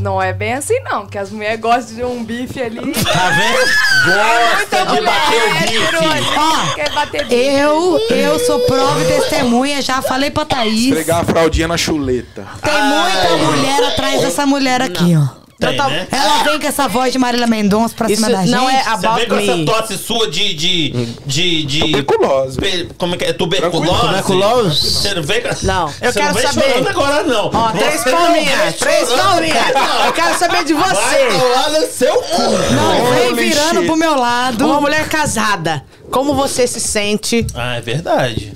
Não é bem assim, não, que as mulheres gostam de um bife ali. Tá vendo? Gosta de bater o bife. Ó, Quer bater bife. eu, eu sou prova e testemunha, já falei pra Thaís. Esfregar a fraldinha na chuleta. Tem muita mulher atrás dessa mulher aqui, ó. Tem, tô- né? Ela vem com essa voz de Marília Mendonça pra Isso cima da gente. não é Você about vem com essa tosse sua de. de. de. de Tuberculose. pe- como é que é? Tuberculose? Tuberculose? Você não vem com- Não, eu Você quero não vem saber. chorando agora, não. Ó, três Você palminhas. Três palminhas. Eu quero saber de Vai você. colar no seu cu. Não, vem virando shit. pro meu lado. Uma mulher casada. Como você se sente? Ah, é verdade.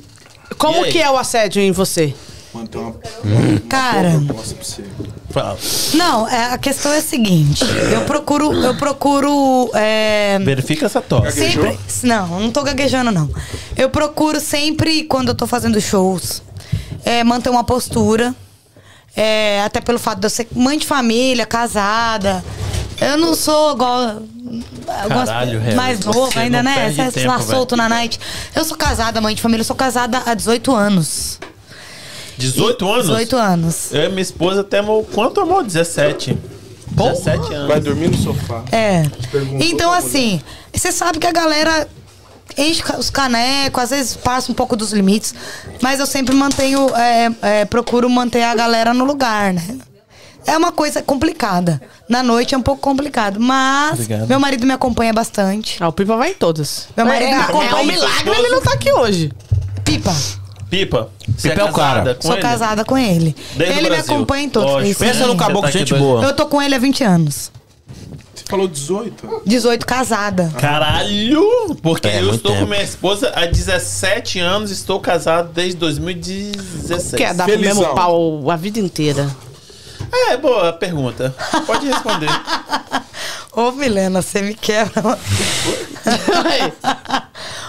Como que é o assédio em você? Mano, tem uma Cara, proposta pra você. Fala. não, é, a questão é a seguinte. Eu procuro, eu procuro. é, Verifica essa tosse. Sempre. Não, não tô gaguejando, não. Eu procuro sempre, quando eu tô fazendo shows, é, manter uma postura. é, até pelo fato de eu ser mãe de família, casada. Eu não sou igual. Gosto Caralho, Harry, mais novo ainda, não né? Você tempo, lá velho. solto na night. Eu sou casada, mãe de família, eu sou casada há 18 anos. 18 anos? 18 anos. Eu e minha esposa temos quanto, amor? 17. 17 anos. Vai dormir no sofá. É. Então, assim, você sabe que a galera enche os canecos, às vezes passa um pouco dos limites, mas eu sempre mantenho, é, é, procuro manter a galera no lugar, né? É uma coisa complicada. Na noite é um pouco complicado, mas Obrigado. meu marido me acompanha bastante. Ah, o Pipa vai em todas. Meu marido é, me é acompanha. um milagre ele não tá aqui hoje. Pipa, Pipa. Você Pipa é o cara. casada com sou ele? casada com ele. Desde o ele me acompanha em todos. Lógico. Sim. Pensa no Sim. caboclo, Tá gente dois- boa. Eu tô com ele há 20 anos. Você falou 18? 18 casada. Caralho! Porque É, eu estou com tempo. minha esposa há 17 anos, estou casado desde 2016. Quer dar pro Felizão. mesmo pau a vida inteira. É, boa pergunta. Pode responder. Ô, Milena, você me quebra.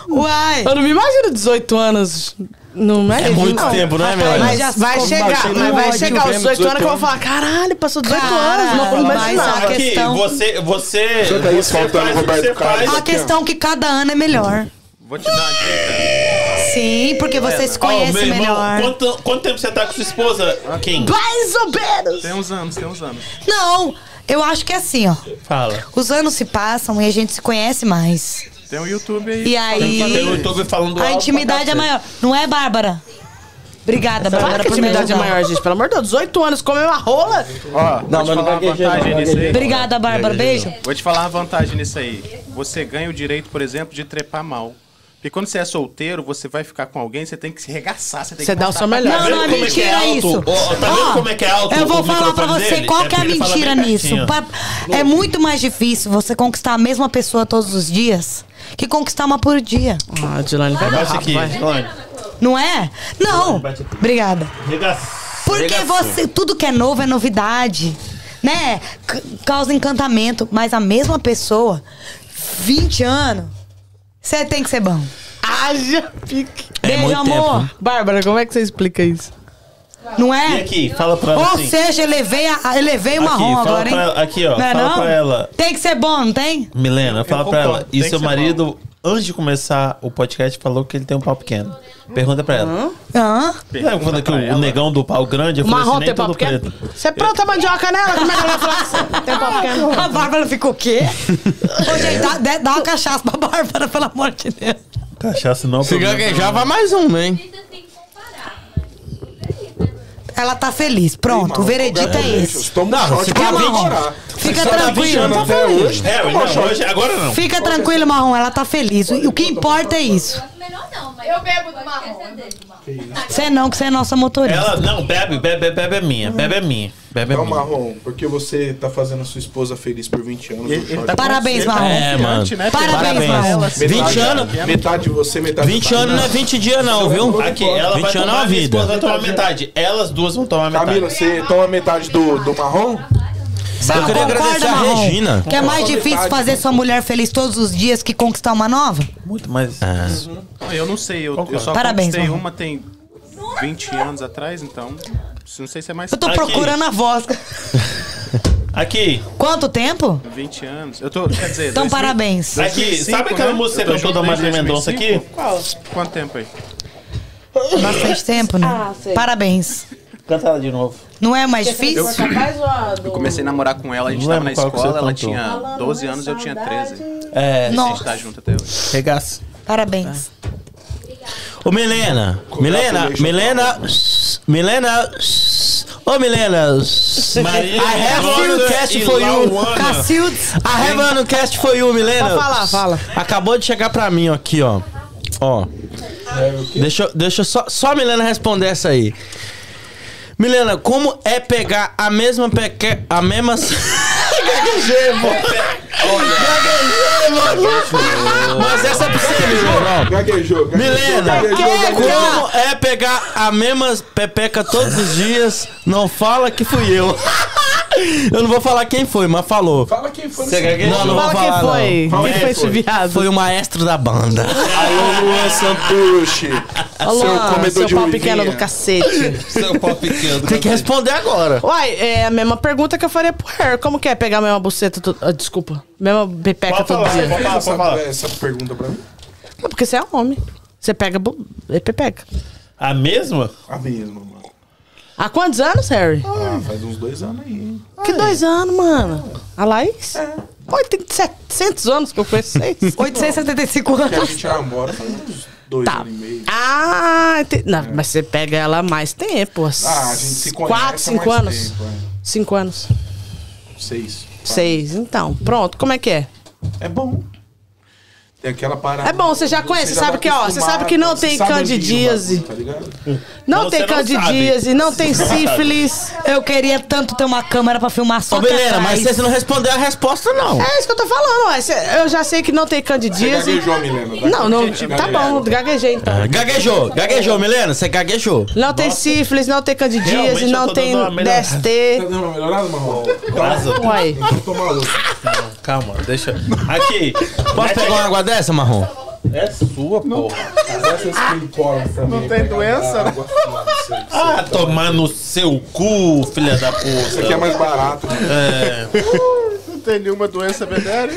Uai. Eu não me imagino 18 anos. Não é, É muito tempo, não é, meu? Mas já vai chegar, mas vai chegar os mesmo, 18 anos que eu vou 18 falar, caralho, passou 18 Cara, anos, não mas imaginava. a Aqui, questão- você, você, Escuta isso, você faltando faz Roberto você Carlos. faz. A questão é que cada ano é melhor. Vou te dar uma dica. Sim, porque você se Ó, conhece irmão, melhor. Quanto, quanto tempo você tá com sua esposa, Kim? Mais ou menos. Tem uns anos, tem uns anos. Não, eu acho que é assim, ó. Fala. Os anos se passam e a gente se conhece mais. Tem um YouTube aí. E aí. Tem o YouTube falando A alto intimidade é maior. Não é, Bárbara? Obrigada, Claro Bárbara, que a intimidade é maior, gente. Pelo amor de Deus, 18 anos, comeu uma rola. Ó, Não, vou te falar uma vantagem nisso aí. Obrigada, Bárbara. Beijo. Vou te falar uma vantagem nisso aí. Você ganha o direito, por exemplo, de trepar mal. Porque quando você é solteiro, você vai ficar com alguém, você tem que se regaçar, você tem Você que dá o seu melhor. Não, não, é é é mentira alto? isso. Ó, tá vendo como é que é alto Eu vou o falar pra você dele? qual É que é a mentira nisso. É muito mais difícil você conquistar a mesma pessoa todos os dias que conquistar uma por dia. Ah, Dilane, vai dar Bate aqui, vai. Dilane. Não é? Não. Obrigada. Regaça- Porque você, tudo que é novo é novidade, né? C- causa encantamento, mas a mesma pessoa, 20 anos, você tem que ser bom. Haja pique. É Beijo, amor. tempo. Bárbara, como é que você explica isso? Não E é? aqui, fala pra ela Ou assim. seja, elevei, a, elevei o Aqui, marrom fala agora, hein? pra ela- aqui, ó, Não é fala não? pra ela. Tem que ser bom, não tem? Milena, fala pra concordo, ela. E seu marido, antes de começar o podcast, falou que ele tem um pau pequeno. Pergunta pra ela. Hã? Lembra quando que o negão do pau grande, eu O falei assim, marrom tem pau pequeno? Você planta mandioca nela? Como é que ela vai falar assim? Tem pau pequeno? A Bárbara ficou o quê? Ô, gente, dá, dá- uma cachaça pra Bárbara, pelo amor de Deus. Cachaça não, Se problema. gaguejar, vai mais um, hein? Ela tá feliz. Pronto, o veredito é esse. Toma Não, shot pra tá comemorar. Fica Você tá 20 tranquilo. até hoje. É, hoje, agora não. Fica tranquilo, Marrom, ela tá feliz. O que importa é isso. Melhor não, mas Eu bebo do marrom. Você não, que você é nossa motorista. Ela, não, bebe, bebe, bebe é minha. Bebe é minha. Bebe é Então, minha. Marrom, porque você tá fazendo a sua esposa feliz por 20 anos. Ele, o ele tá Parabéns, confiante, Marrom. É, mano. né? Parabéns, Parabéns. Marrom. Metade- 20 anos. Metade de você, metade 20 do anos não é 20 dias, não, viu? Aqui, ela 20 vai anos é uma minha vida. esposa vai tomar metade. Elas duas vão tomar metade. Camila, você toma metade do, do marrom? Eu queria agradecer a Marrom? Regina. Que é mais difícil fazer sua mulher feliz todos os dias que conquistar uma nova? Muito mais. Não, Eu não sei, eu, eu só Parabéns, conquistei Marrom. uma tem 20 anos atrás, então não sei se é mais Eu tô Aqui. procurando a voz. Aqui, Quanto tempo? 20 anos. Eu tô, quer dizer, Então, 2000 parabéns. aqui, 2005, sabe aquela né? música Eu tô que cantou da Marília Mendonça aqui? 2005? Qual? Quanto tempo aí? Bastante tempo, né? Ah, sei. Parabéns. Canta ela de novo. Não é mais difícil? Capaz Eu comecei a namorar com ela, a gente Não tava na escola, ela cantou. tinha 12 anos, eu tinha 13. É, A gente Nossa, tá junto até hoje. regaça. parabéns. Ô, Milena. Milena, Milena. Milena. Ô, Milena. Maria, I have a cast for you. Cacildes. I have a cast for you, Milena. Pode falar, fala. Acabou de chegar pra mim aqui, ó. Ó. Deixa, eu- deixa eu só, só a Milena responder essa aí. Milena, como é pegar a mesma peque... a mesma... Gaguejei, mano. Mas essa é pra você, Milena. Gaguejou, Milena, como é pegar a mesma pepeca todos os dias? Não fala que fui eu. Eu não vou falar quem foi, mas falou. Fala quem foi Você nesse- gaguejou? Não, não vou Fala falar, quem foi. não. Quem foi esse viado? Foi o maestro da banda. Alô, Luan Santucci. Ô, Seu Luan, comedor seu de pau uivinha. pequeno do cacete. Seu pau pequeno. Tem que responder agora. Uai, é a mesma pergunta que eu faria pro Harry. Como que é pegar a mesma buceta? todo- ah, desculpa. Mesma pepeca Pode todo falar, dia? pode falar, Essa, pode falar. essa pergunta pra mim? Não, porque você é homem. Você pega bu- é pepeca. A mesma? A mesma, mano. Há quantos anos, Harry? Ah, faz uns dois anos aí. hein? Que dois anos, mano. A Laís? É. Tem 700 anos que eu conheço vocês. 875 Que a anos. gente namora faz uns dois Tá. anos e meio. Ah, não, mas você pega ela há mais tempo. Ah, a gente se conhece Quatro, cinco mais anos. tempo, é. Cinco anos. Seis. Seis. Então, pronto. Como é que é? É bom. Tem aquela parada. É bom, você já conhece, já sabe tá que, ó, você sabe que não tem você candidíase. Tá ligado? Não, Não, tem você não candidíase, não, tem sífilis. Eu queria tanto ter uma câmera pra filmar só Ô, que Milena, mas você não respondeu a resposta, não. É isso que eu tô falando, ué. Eu já sei que não tem Você candidíase. gaguejou, Milena. tá? Não, não. Tá bom, gaguejei então. Ah, Gaguejou, gaguejou, Milena, você gaguejou. Não tem sífilis, não tem candidíase, não tem melhorada. Tá DST. dando uma melhorada, Marrom? Uai. Calma, deixa. Aqui. Posso pegar uma água dessa, Marrom? É sua, porra. Pra mim. Não tem doença, né? Ah, tomar no seu cu, filha da puta. Isso aqui é mais barato. né? Não tem nenhuma doença venérea.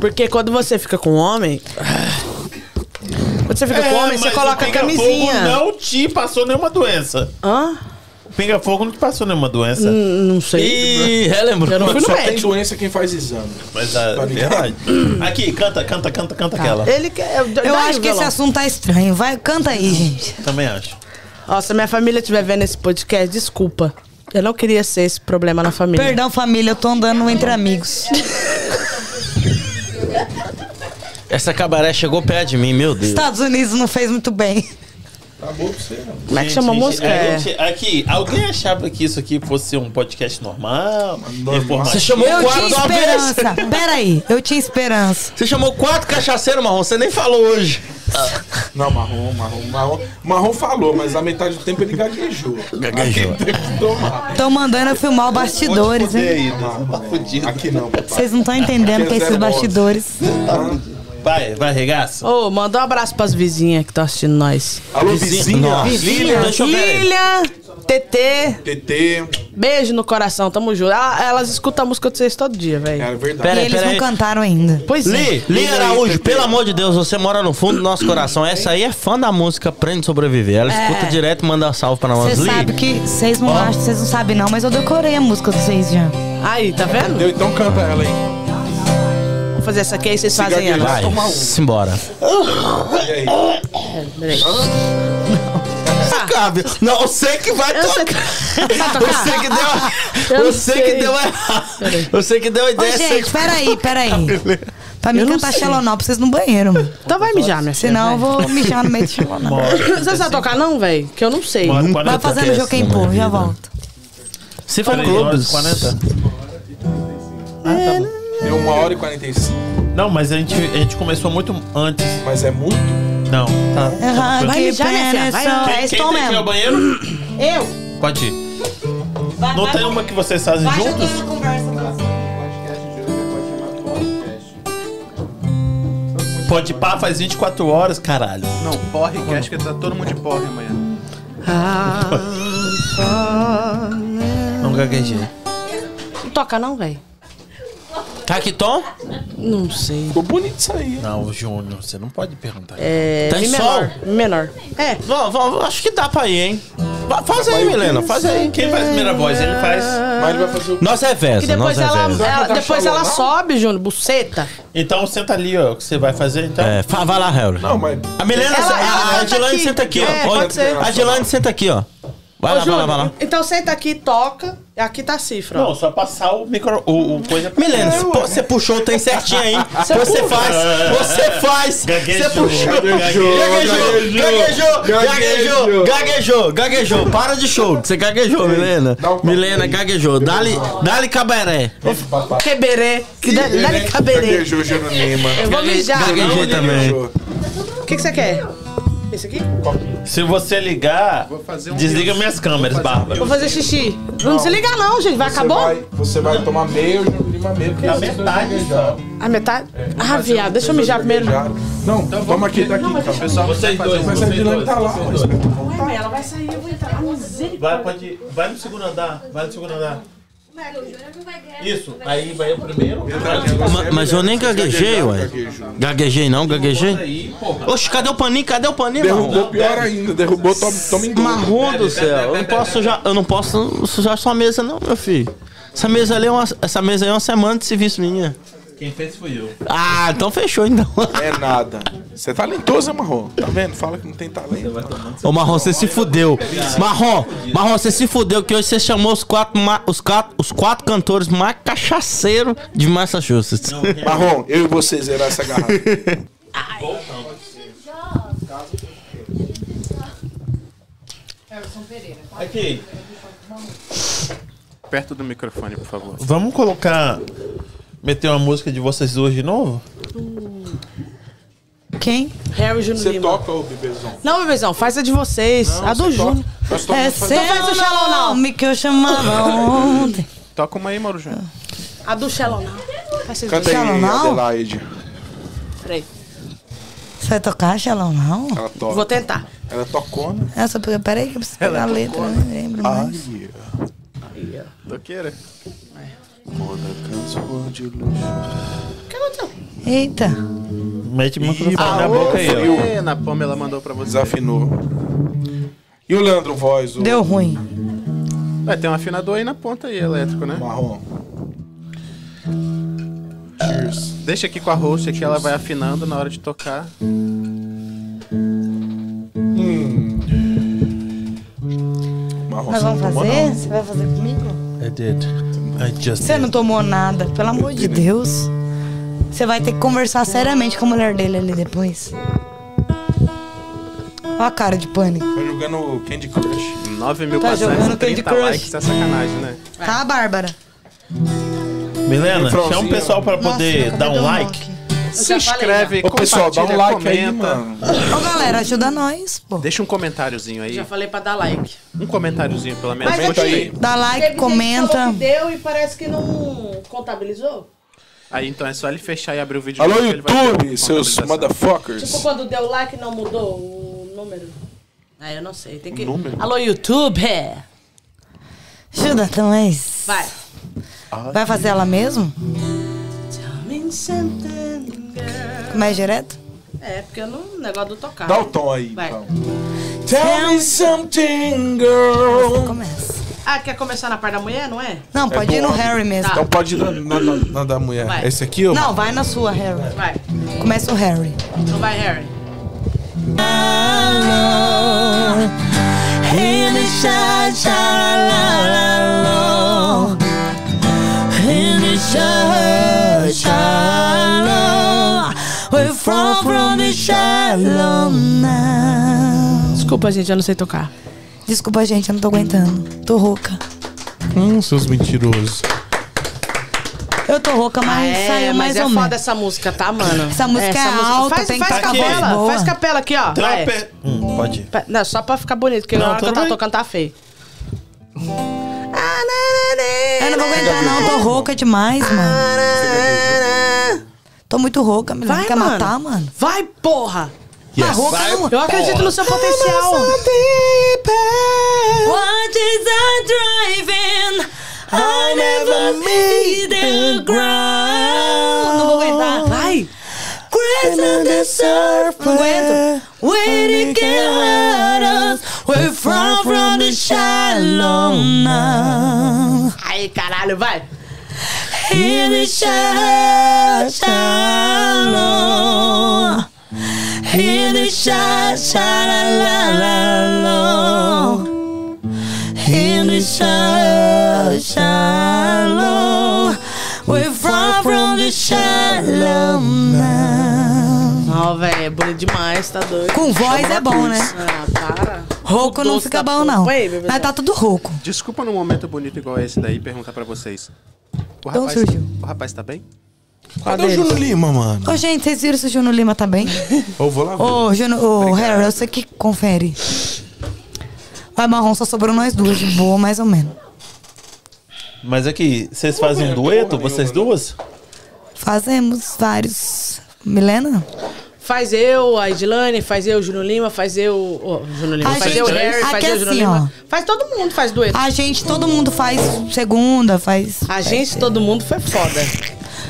Porque quando você fica com homem. Quando você fica com homem, você É, mas coloca a camisinha. não te passou nenhuma doença. Hã? O pinga-fogo não te passou nenhuma doença. Não sei. Ih, relembrou. Eu não fui no Só tem médico. doença quem faz exame. Mas é Tá ligado? verdade. Aqui, canta, canta, canta, canta aquela. Ele quer. Eu acho que esse assunto tá estranho. Vai, canta aí, gente. Também acho. Ó, se a minha família estiver vendo esse podcast, desculpa. Eu não queria ser esse problema na família. Perdão, família, eu tô andando entre amigos. Essa cabaré chegou perto de mim, meu Deus. Estados Unidos não fez muito bem. Tá bom pra você, não. Como é que chama a música? a É. gente- aqui, alguém achava que isso aqui fosse um podcast normal? informativo? Você chamou Eu quatro tinha esperança. Pera aí, eu tinha esperança. Você chamou quatro cachaceiros, Marrom, você nem falou hoje. Não, Marrom, Marrom, Marrom. Marrom falou, mas a metade do tempo ele gaguejou. Gaguejou. Tô mandando eu filmar o bastidores, hein? aí, Tá fudido. Aqui não, papai. Vocês não estão entendendo o que é esses bastidores. Vai, vai, regaça. Ô, manda um abraço pras vizinhas que estão assistindo nós. Alô, vizinha. Nossa. Vizinha, deixa eu ver. Filha, TT, TT. beijo no coração, tamo junto. Elas escutam a música de vocês todo dia, velho. É verdade. Pera E aí, eles pera não aí. cantaram ainda. Pois é. Li, Li Araújo, pelo amor de Deus, você mora no fundo do nosso coração. Essa aí é fã da música Aprende a Sobreviver. Ela escuta direto e manda um salve pra nós. Você Li, sabe que vocês não acham, vocês não sabem não, mas eu decorei a música de vocês já. Aí, tá vendo? Deu, então canta ela aí. Vou fazer essa aqui, aí vocês Se fazem ela. vai, um. simbora. Aí? Peraí. Cabe. Não, você que vai Eu sei tocar. Você tocar? que deu. Eu Você sei. que deu errado. Você que deu a Ô, ideia. gente, peraí, peraí. Pra mim cantar sei. Xelonó, preciso ir no banheiro, mano. Então vai mijar, minha. Senão eu vou mijar no meio do Xelonó. Você sabe tocar não, velho? Que eu não sei. Vai fazendo Joaquim na minha Pô, já volto. Se for Peraí, uma hora e clubes. 40. Deu uma hora e 45. Não, mas a gente, a gente começou muito antes. Mas é muito? Não, tá. Vai Vai mijar, minha filha, vai. Quem, É quem isso tem que ir ao banheiro? Eu? Pode ir. Não tem uma que vocês fazem juntos? Pode pá, faz 24 horas, caralho. Não, porre, que acho que tá todo mundo de porre amanhã. Não gaguejei. Não toca não, velho. Caquiton? Não sei. Ficou bonito isso aí. Não, Júnior, você não pode perguntar. É, Tá em menor. Mi menor. É. Vamos, vamos, acho que dá pra ir, hein? Faz aí, Milena, faz aí. Quem faz a primeira voz? Ele faz. Mas ele vai fazer o Nós é Vesa, depois nós é ela, Vesa. ela- depois ela sobe, Júnior, buceta. Então senta ali, ó, o que você vai fazer, então. É, fa- vai lá, Harry. Não, mas. A Milena, Ela- a- ela a aqui. senta aqui, ó. É, Ó, pode ser. A Adilane senta aqui, ó. Vai Ô, lá, vai lá, vai lá. Então senta aqui, toca. Aqui tá a cifra. ó. Não, só passar o micro. O, o coisa pra Milena, É, pô- você puxou o trem certinho aí. Você faz, você faz. Gaguejou, Você puxou. gaguejou, Gaguejou, gaguejou, gaguejou, gaguejou. gaguejou, gaguejou. Para de show. Você gaguejou, Milena. Milena gaguejou. Dá-lhe dá cabaré. Queberê. Que dá- Dá-lhe caberê. Gaguejou Jeronima. Eu vou mijar. Gaguejei também. O que, que você quer? Esse aqui? Se você ligar, fazer um desliga minhas câmeras, Vou um Bárbara. Vou fazer xixi. Não desliga não, gente. Vai, Você acabou? vai, você vai tomar meio, Jeronima rima mesmo. porque dois metade gaguejaram. A metade? ah, Mas viado, deixa eu mijar primeiro. Não, toma aqui, tá aqui. então. Pessoal, Vocês dois, Mas a vocês dois. tá lá, vocês mas dois. Ué, ela vai sair, eu vou entrar. Ah. Vai, pode ir. Vai no segundo andar. Vai no segundo andar. Velho, o Júnior não vai ganhar. Isso. Aí vai o primeiro. Ma- Mas eu nem gaguejei, ué. Gaguejei não, gaguejei. Aí, porra. Oxe, cadê o paninho? Cadê o paninho, Derrubou pior ainda, derrubou, toma, toma em dobro. Marrom do céu. Eu não posso sujar, eu não posso sujar sua mesa não, meu filho. Essa mesa ali é uma, essa mesa aí é uma semana de serviço minha. Quem fez fui eu. Ah, então fechou então. É nada. Você é talentoso, Marrom? Tá vendo? Fala que não tem talento. Ô Marrom, você se fudeu. Marrom, Marrom, você se fudeu que hoje você chamou os quatro, ma- os quatro, os quatro cantores mais cachaceiros de Massachusetts. Marrom, eu e você zerar essa garrafa. Aqui. perto do microfone, por favor. Vamos colocar. Meter uma música de vocês hoje de novo? Quem? Harry Júnior Você Lima. toca, ô bebezão. Não, bebezão, faz a de vocês. a do Você Júnior. toca. Nós tocamos É fazer- Então faz o Shallow Now. nome que eu chamava ontem. Toca uma aí, Mauro Júnior. A do Shallow Now. Faz vocês Canta aí, Shallow Now? Adelaide. Peraí. Você vai tocar Shalom não? Ela toca. Vou tentar. Ela é tocona. Essa, peraí que eu preciso pegar a letra, eu não lembro mais. Ai, Toqueira. Moda canção de luxo. Eita. Mete o microfone na boca aí, ó. É, na Pamela mandou pra você. Desafinou. E o Leandro Voz, o Deu ruim. Vai ter um afinador aí na ponta aí, elétrico, né? marrom. Cheers. Deixa aqui com a host aqui, ela vai afinando na hora de tocar. Marrom, Nós vamos fazer? não. Você vai fazer comigo? I did. Você não tomou nada, pelo amor de Deus. Você vai ter que conversar seriamente com a mulher dele ali depois. Olha a cara de pânico. Tá jogando Candy Crush. 9 Tá jogando Candy 9.430 Crush. likes, é sacanagem, né? Tá, Bárbara? Milena, chama o pessoal pra poder Nossa, dar um like. Se inscreve, Ô, pessoal, dá um compartilha, like aí, comenta. mano. Ô, galera, ajuda nós, pô. Deixa um comentáriozinho aí. Já falei pra dar like. Um comentáriozinho, pelo menos. Mas Comenta aqui, aí. Dá like, teve gente que falou comenta. que deu e parece que não contabilizou. Aí então é só ele fechar e abrir o vídeo. Alô, de novo que ele vai ter YouTube, seus contabilização. motherfuckers. Tipo, quando deu like não mudou o número. Ah, eu não sei. Tem que... número? Alô, YouTube. é. Ajuda nós. Vai. Vai fazer ela mesmo? Mais direto? É, porque eu não. Negócio do tocar. Dá né? o tom aí, Vai. então. Tell me something, girl. Começa. Ah, quer começar na parte da mulher, não é? Não, pode ir no. Harry mesmo. Tá. Então pode ir na, na- na- na da mulher. Vai. Esse aqui, ó. Não, vai na sua, Harry. Vai. Começa o Harry. Então vai, Harry. Desculpa, gente, eu não sei tocar. Desculpa, gente, eu não tô aguentando. Tô rouca. Hum, seus mentirosos. Eu tô rouca, mas é, saiu mas mais é ou foda menos. essa música, tá, mano? Essa música é alta, faz, tem que faz tá capela, boa. faz capela aqui, ó. Per- Hum, pode ir. Não, só pra ficar bonito, porque Não, na hora que eu tava tocando tá feio. Eu não vou aguentar, não. Tô rouca demais, mano. Tô muito rouca, menina. Vai, Quer mano. matar, mano? Vai, porra! Tá rouca, não. Eu acredito no seu potencial. What is I driving? I never made the ground. Não vou aguentar. Vai! Grace the surface. Não aguento. When it get hurt us, we're from from the shallow now. Aí, caralho, vai! Shallow. In the shallow, shallow. In the shallow, shallow. We're from from the shallow now. Ó, velho, é bonito demais, tá doido. Com voz é bom, né? Ah, para. Rouco não fica da bom, não. Mas tá tudo rouco. Desculpa num momento bonito igual esse daí perguntar pra vocês. O Então rapaz, surgiu. o rapaz tá bem? Cadê o Júnior Lima, mano? Ô, gente, vocês viram se o Júnior Lima tá bem? Eu vou lá ver. Ô, Júnior, ô, Harry, eu sei que confere. Vai, Marrom, só sobrou nós duas, de boa, mais ou menos. Mas aqui, vocês fazem um dueto, vocês duas? Fazemos vários. Milena? Faz eu, a Edilane, faz eu, o Júnior Lima, faz eu. Ó, Júnior Lima, A faz gente- eu, o Harry, aqui faz eu, o Júnior assim, Lima. Faz todo mundo, faz dueto. A gente, todo mundo faz segunda, faz. A gente, todo mundo foi foda.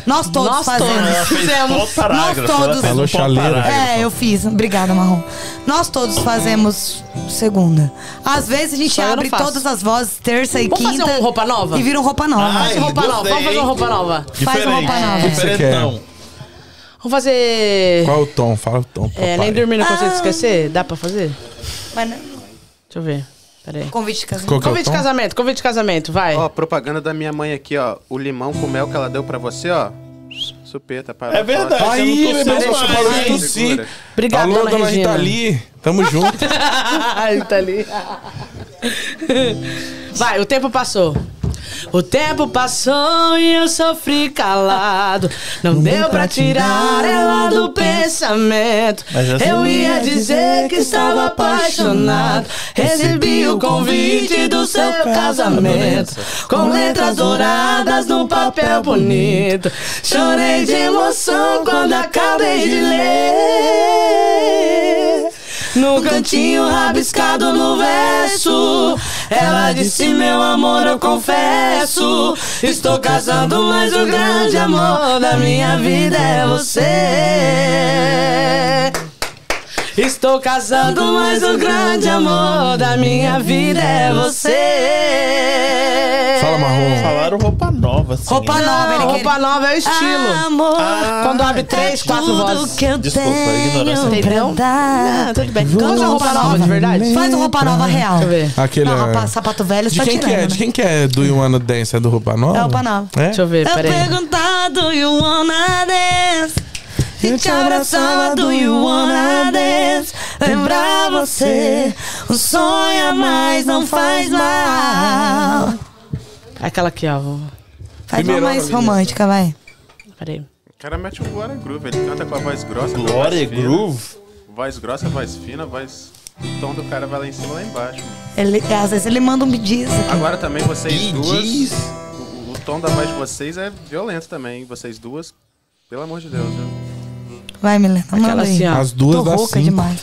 Nós todos Nós fazemos. todos fizemos. Nós todos- ponto chaleira. É, eu fiz. Obrigada, Marrom. Nós todos fazemos segunda. Às vezes a gente Só abre todas as vozes, terça e Vamos quinta. fazer um roupa nova? E vira um roupa nova. Ai, Faz roupa nova, vamos fazer uma roupa nova. Faz uma roupa nova. Diferentão. Vamos fazer. Qual o tom? Fala o tom, papai. É, nem dormir não consigo esquecer? Dá pra fazer? Mas não- Deixa eu ver. Pera aí. Convite de casamento. É Convite de tom? casamento, convite de casamento, vai. Ó, propaganda da minha mãe aqui, ó. O limão com mel que ela deu pra você, ó. Supeta para É verdade. Aí, eu não tô de tossir. Segura. Obrigado, Alô, dona, dona Regina. Rita Lee. Tamo junto. Tá ali. Vai, o tempo passou. O tempo passou e eu sofri calado. Não, deu pra tirar ela do pensamento. Eu ia dizer que estava apaixonado. Recebi o convite do seu casamento. Com letras douradas num papel bonito. Chorei de emoção quando acabei de ler. No cantinho rabiscado no verso Ela disse, meu amor, eu confesso Estou casando, mas o grande amor da minha vida é você Estou casando, mas o grande amor da minha vida é você Fala, Marrom. Falaram roupa nova, assim. Roupa nova, ele Não, quer- roupa nova é o estilo Amor, Quando abre três, quatro tudo vozes que eu Desculpa, a ignorância. tenho Entendeu? pra dar. Ah, tudo bem. Vamos fazer roupa nova, de verdade? Faz um roupa nova real. Deixa eu ver. Aquele. Não, é- roupa- sapato velho, De quem que é? né? De quem que é Do You Wanna Dance? É do Roupa Nova? É Roupa Nova. É? Deixa eu ver, Eu peraí. perguntava, do you wanna dance? Te abraçava, do you wanna dance? Lembrar você, um sonho a mais não faz mal. Aquela aqui, ó. Faz uma mais romântica, vai. Peraí. O cara mete um Glória Groove, ele canta com a voz grossa. Glória. Groove. Voz grossa, voz fina, voz. O tom do cara vai lá em cima lá embaixo. Ele, às vezes ele manda um me diz aqui. Agora também vocês Ih, duas. diz. O, o tom da voz de vocês é violento também, hein? Vocês duas. Pelo amor de Deus, viu? Vai, Milena, Aquela assim, ó. As duas Tô rouca cinco. demais.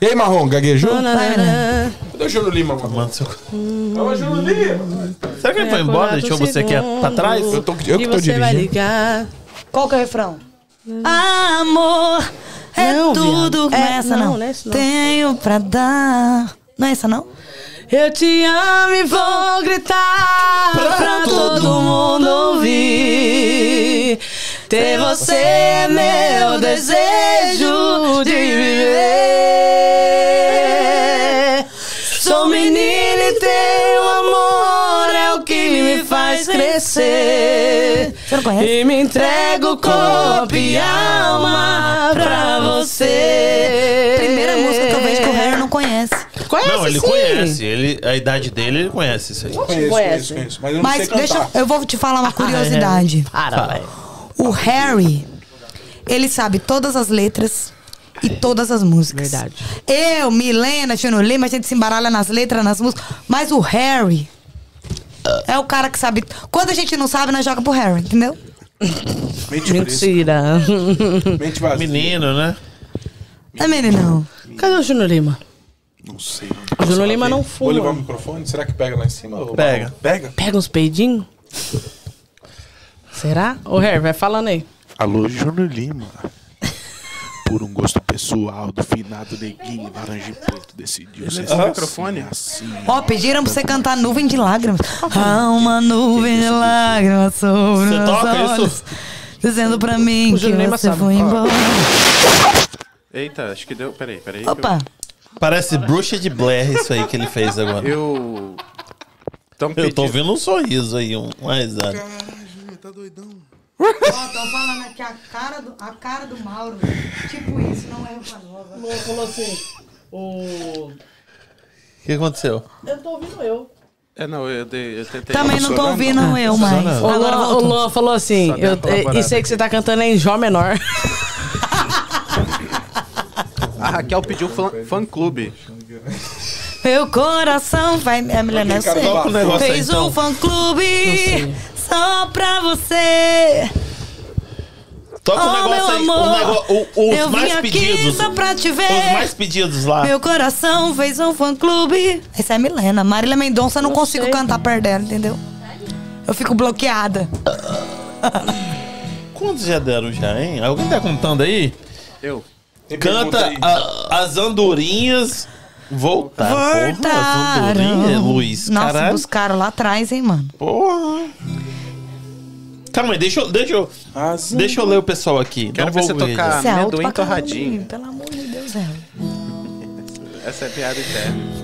E aí, Marrom, gaguejou? Vai, Milena. Cadê o Júlio Lima, Marrom? Seu... Alô, Júlio Lima. Será que ele foi embora? Deixou você aqui pra trás? Eu, tô, eu que tô você vai dirigindo. ligar. Qual que é o refrão? Amor é Não, tudo. viado. Não é É, essa, não, não. não é essa, não. Tenho pra dar. Não é essa, não? Eu te amo e vou gritar pra, todo mundo ouvir. Ter você é meu desejo de viver. Sou menina e teu amor é o que me faz crescer. Você não conhece? E me entrego corpo e alma pra você. Primeira música que eu vejo que o Harry não conhece. Conhece Não, ele sim. conhece. Ele, a idade dele, ele conhece isso aí. Conheço, Conhece. conheço, conheço. Mas eu não Mas sei deixa cantar. eu, eu vou te falar uma curiosidade. Para, velho. O Harry, ele sabe todas as letras e todas as músicas. Verdade. Eu, Milena, Júnior Lima, a gente se embaralha nas letras, nas músicas. Mas o Harry é o cara que sabe. Quando a gente não sabe, nós joga pro Harry, entendeu? Mente Mentira. mente vazia. Menino, né? Não é menino, não. Cadê o Júnior Lima? Não sei. O Júnior Lima não Vou levar o fuma. microfone? Será que pega lá em cima? Pega. Pega? Pega uns peidinhos? Será? Ô, Harry, vai falando aí. Alô, Júnior Lima. Por um gosto pessoal do finado neguinho, laranja e preto, decidiu ser levou o microfone? assim. Ó, pediram pra você cantar Nuvem de Lágrimas. Há uma nuvem de lágrimas sobre Você os toca olhos. isso? Dizendo pra mim O que Júnior Lima você sabe. foi embora. Eita, acho que deu. Peraí, peraí. Opa, Parece bruxa de Blair isso aí que ele fez agora. Eu. Tão Eu tô pedindo- ouvindo um sorriso aí, um, uma risada. Tá doidão. Ó, tão falando aqui a cara do, a cara do Mauro. Tipo isso, não é roupa nova. Falou assim, o... O que aconteceu? Eu tô ouvindo eu. É, não, eu, dei, eu tentei. Também não tô ouvindo eu mais. funcionando. O Agora Luan, o voltou. Luan falou assim, Só deu eu, uma colaborada isso aí que você tá cantando é em Jó menor. A Raquel pediu fã, fã clube. Meu coração vai. É, Milena, eu cara sei. Toca o negócio aí, Fez então. um fã-clube sei. Só pra você. Toca o Oh, negócio meu aí. amor, O negócio, o- os eu vim mais aqui pedidos. só pra te ver. Os mais pedidos lá. Meu coração fez um fã-clube. Essa é a Milena. Marília Mendonça eu não Eu consigo sei. cantar perto dela, entendeu? Eu fico bloqueada. Quantos já deram já, hein? Alguém tá contando aí? Eu. Canta aí. a- as andorinhas voltaram. Porra, as andorinhas, Luiz. Nossa, Caralho. buscaram lá atrás, hein, mano. Porra. Calma aí, deixa eu, deixa eu, As- deixa eu ler o pessoal aqui. Quero Não ver vou você ver. tocar Isso é alto amendoim pra caramba, torradinho. Pelo amor de Deus, é. Essa é piada interna.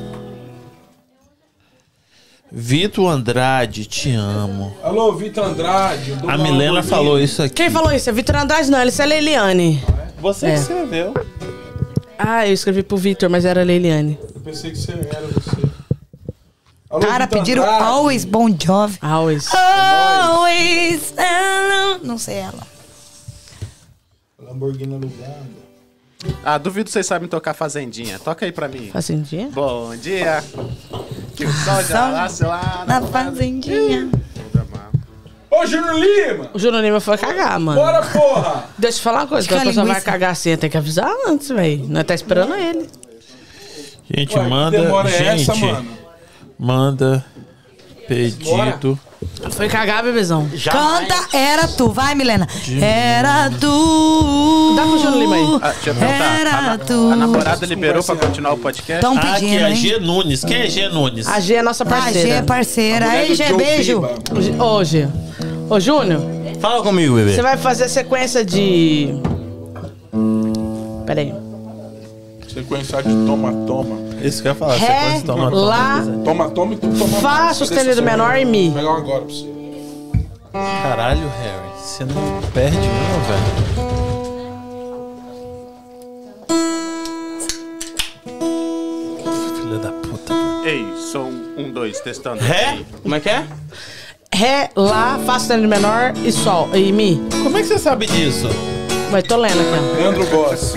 Vitor Andrade, te amo. Alô, Vitor Andrade. do A Milena Lamborghini. falou isso aqui. Quem falou isso? É Vitor Andrade, não. Isso é Leiliane. Você É. que escreveu. Ah, eu escrevi pro Vitor, mas era Leiliane. Eu pensei que você era você. Alô, Cara, Vitor pediram Andrade. Always Bon Jovi. Always. Always. hello. Não sei ela. Lamborghini alugada. Ah, duvido vocês sabem tocar Fazendinha. Toca aí pra mim. Fazendinha? Bom dia. Que o sol já nasce lá Na fazendinha. Ô, Júnior Lima! O Júnior Lima foi cagar, mano. Bora, porra! Deixa eu te falar uma coisa. Quando a pessoa vai cagar assim, tem que avisar antes, velho. Nós tá esperando ele. Gente, Ué, que manda. demora é gente, essa, mano? Manda pedido. Foi cagar, bebezão. Canta Era Tu. Vai, Milena. Era Tu. Dá pro Júnior Lima aí. Ah, deixa eu perguntar. Era A, na- tu. a namorada liberou pra continuar o podcast? Tão Ah, aqui pedindo, é a? G Nunes. Quem é G Nunes? A G é nossa Ah, G é parceira. parceira. Aí, G, beijo. Ô, G. Ô, Júnior, Fala comigo, bebê. você vai fazer a sequência de... Pera aí. Sequência de toma, toma. Isso que eu ia falar. Ré, sequência, toma, toma, Lá, beleza. Toma, toma e tu toma. Fá sustenido menor e Mi. Um agora pra você. Caralho, Harry. Você não perde uma, velho. Filha da puta, velho. Ei, som um, dois, testando. Ré? Como é que é? Ré, Lá, Fá sustenido menor e Sol. E Mi. Como é que você sabe disso? Vai, tô lendo aqui, ó. Leandro Boss.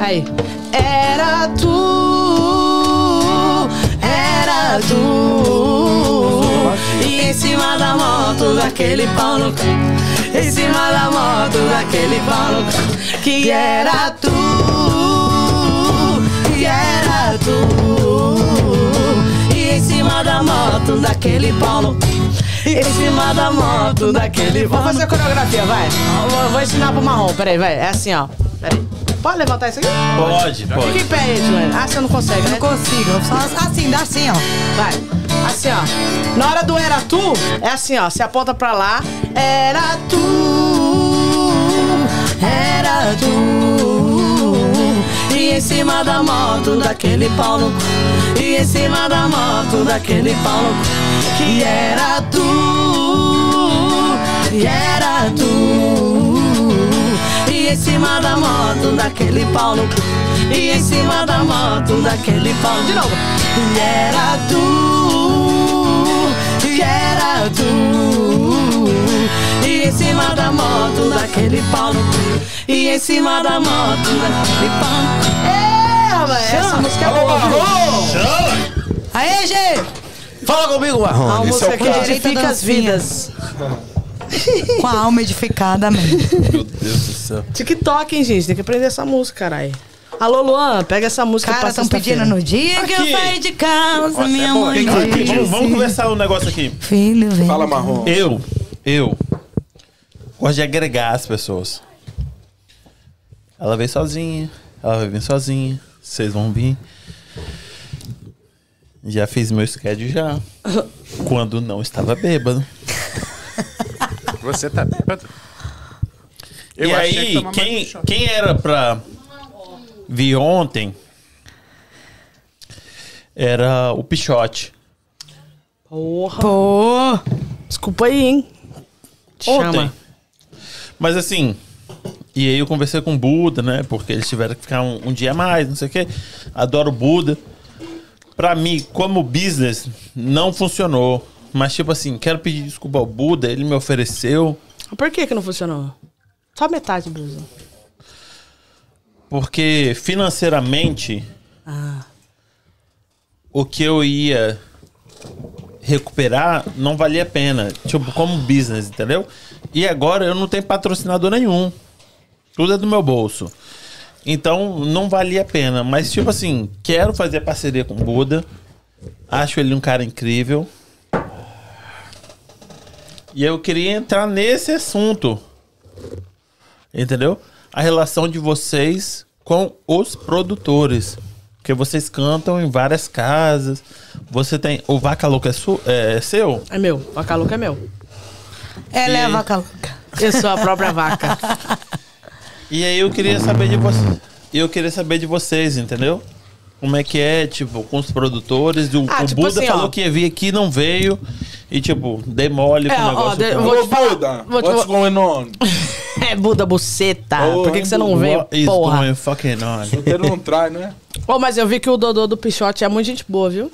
Aí. Era tu, era tu. E em cima da moto daquele pau no Em cima da moto daquele pau no Que era tu, e era tu. E em cima da moto daquele pau no em cima da moto daquele Vou fazer a coreografia, vai. Vou, vou ensinar pro marrom, peraí, vai. É assim, ó. Peraí. Pode levantar isso aqui? Pode, Fica pode. em pé aí, Juliana. Ah, você não consegue, não né? consigo. Só assim, dá assim, ó. Vai. Assim, ó. Na hora do era tu, é assim, ó. Você aponta pra lá. Era tu. Era tu. E em cima da moto daquele pau no cu. E em cima da moto daquele pau no cu. Que era tu. E era tu. E em cima da moto daquele pau no cu. E em cima da moto daquele pau De novo. E era tu. E era tu. E em cima da moto daquele pau no cu. E em cima da moto daquele pau no cu. É, rapaz, essa música é boa. Aê, G! Fala comigo, A Marrone. música que Direita edifica as vidas. Com a alma edificada, amém. Meu Deus do céu. TikTok, hein, gente? Tem que aprender essa música, caralho. Alô, Luan, pega essa música Cara, estão pedindo no dia que eu Aqui. saí de casa, minha boa. mãe Aqui, vamos, vamos conversar um negócio aqui. Filho, vem. Fala, Marrom. Eu, eu, gosto de agregar as pessoas. Ela veio sozinha, ela vai vir sozinha, vocês vão vir. Já fiz meu schedule já. Quando não estava bêbado. Você tá bêbado? Eu e achei que aí, tomava quem, quem era pra vir ontem era o Pichote. Porra. Pô, Desculpa aí, hein? Te Ontem. Chama. Mas assim, e aí eu conversei com o Buda, né? Porque eles tiveram que ficar um, um dia a mais, não sei o quê. Adoro o Buda. Pra mim, como business, não funcionou. Mas, tipo assim, quero pedir desculpa ao Buda, ele me ofereceu. Por que que não funcionou? Só metade, Bruno. Porque financeiramente Ah. o que eu ia recuperar não valia a pena. Tipo, como business, entendeu? E agora eu não tenho patrocinador nenhum. Tudo é do meu bolso. Então não valia a pena. Mas, tipo assim, quero fazer parceria com o Buda. Acho ele um cara incrível. E eu queria entrar nesse assunto. Entendeu? A relação de vocês com os produtores. Porque vocês cantam em várias casas. Você tem. O Vaca Louca é, su- é seu? É meu. Vaca louca é meu. Ela é a E- vaca louca. Eu sou a própria vaca. E aí eu queria saber de vocês. Eu queria saber de vocês, entendeu? Como é que é, tipo, com os produtores. O, Ah, o tipo Buda assim, falou ó. que ia vir aqui não veio. E, tipo, dei mole com É, o ó, negócio. de- eu com- vou Ô, te falar- Buda, vou te- what's vou- going on? É Buda Buceta. Ô, Por que, que você não veio, is porra? going fucking on? Não trai, né? Ô, mas eu vi que o Dodô do Pichote é muito gente boa, viu?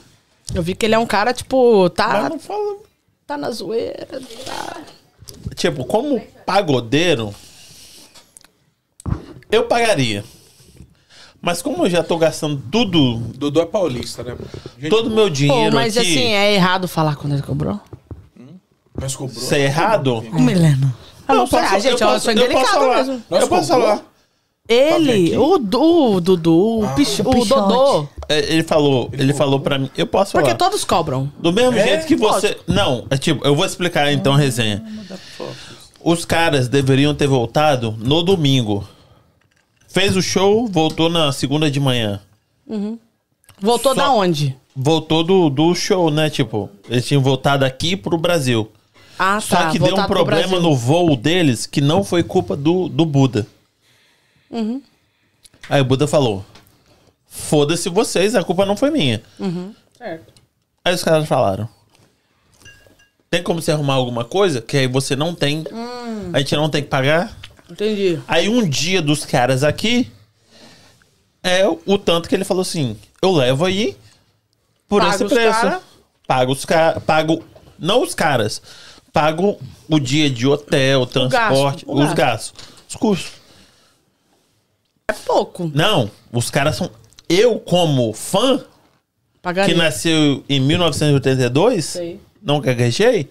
Eu vi que ele é um cara, tipo, tá, Mas não fala. tá na zoeira. Tá... Tipo, como pagodeiro, eu pagaria. Mas como eu já tô gastando tudo, Dodô é paulista, né? Gente todo o meu Pô, dinheiro mas aqui, assim, é errado falar quando ele cobrou? Mas cobrou. isso é errado? Milena. Ah, não, Eu posso- ah, gente, eu eu, posso- sou eu posso indelicado falar. mesmo. Nós eu posso falar. Ele, aqui? o, Du- o Dudu, o, Pich- o Pichote. Dodô. É, Ele falou, ele falou pra mim, eu posso Porque falar. todos cobram. Do mesmo É? jeito que você. Não, é tipo, eu vou explicar então a resenha. Os caras deveriam ter voltado no domingo. Fez o show, voltou na segunda de manhã. Voltou Só- da onde? Voltou do, do show, né? Tipo, eles tinham voltado aqui pro Brasil. Ah, Só tá. que deu um problema no voo deles que não foi culpa do, do Buda. Uhum. Aí o Buda falou: Foda-se vocês, a culpa não foi minha. Certo. Aí os caras falaram: Tem como você arrumar alguma coisa que aí você não tem, Hum. a gente não tem que pagar? Entendi. Aí um dia dos caras aqui é o, o tanto que ele falou assim: Eu levo aí por Paga esse preço. cara. Pago os caras. Pago. Não os caras. Pago o dia de hotel, transporte, o os gasto. gastos. Os custos. É pouco. Não, os caras são. Eu, como fã, que Pagaria. nasceu em 1982, Sei. Não gaguejei,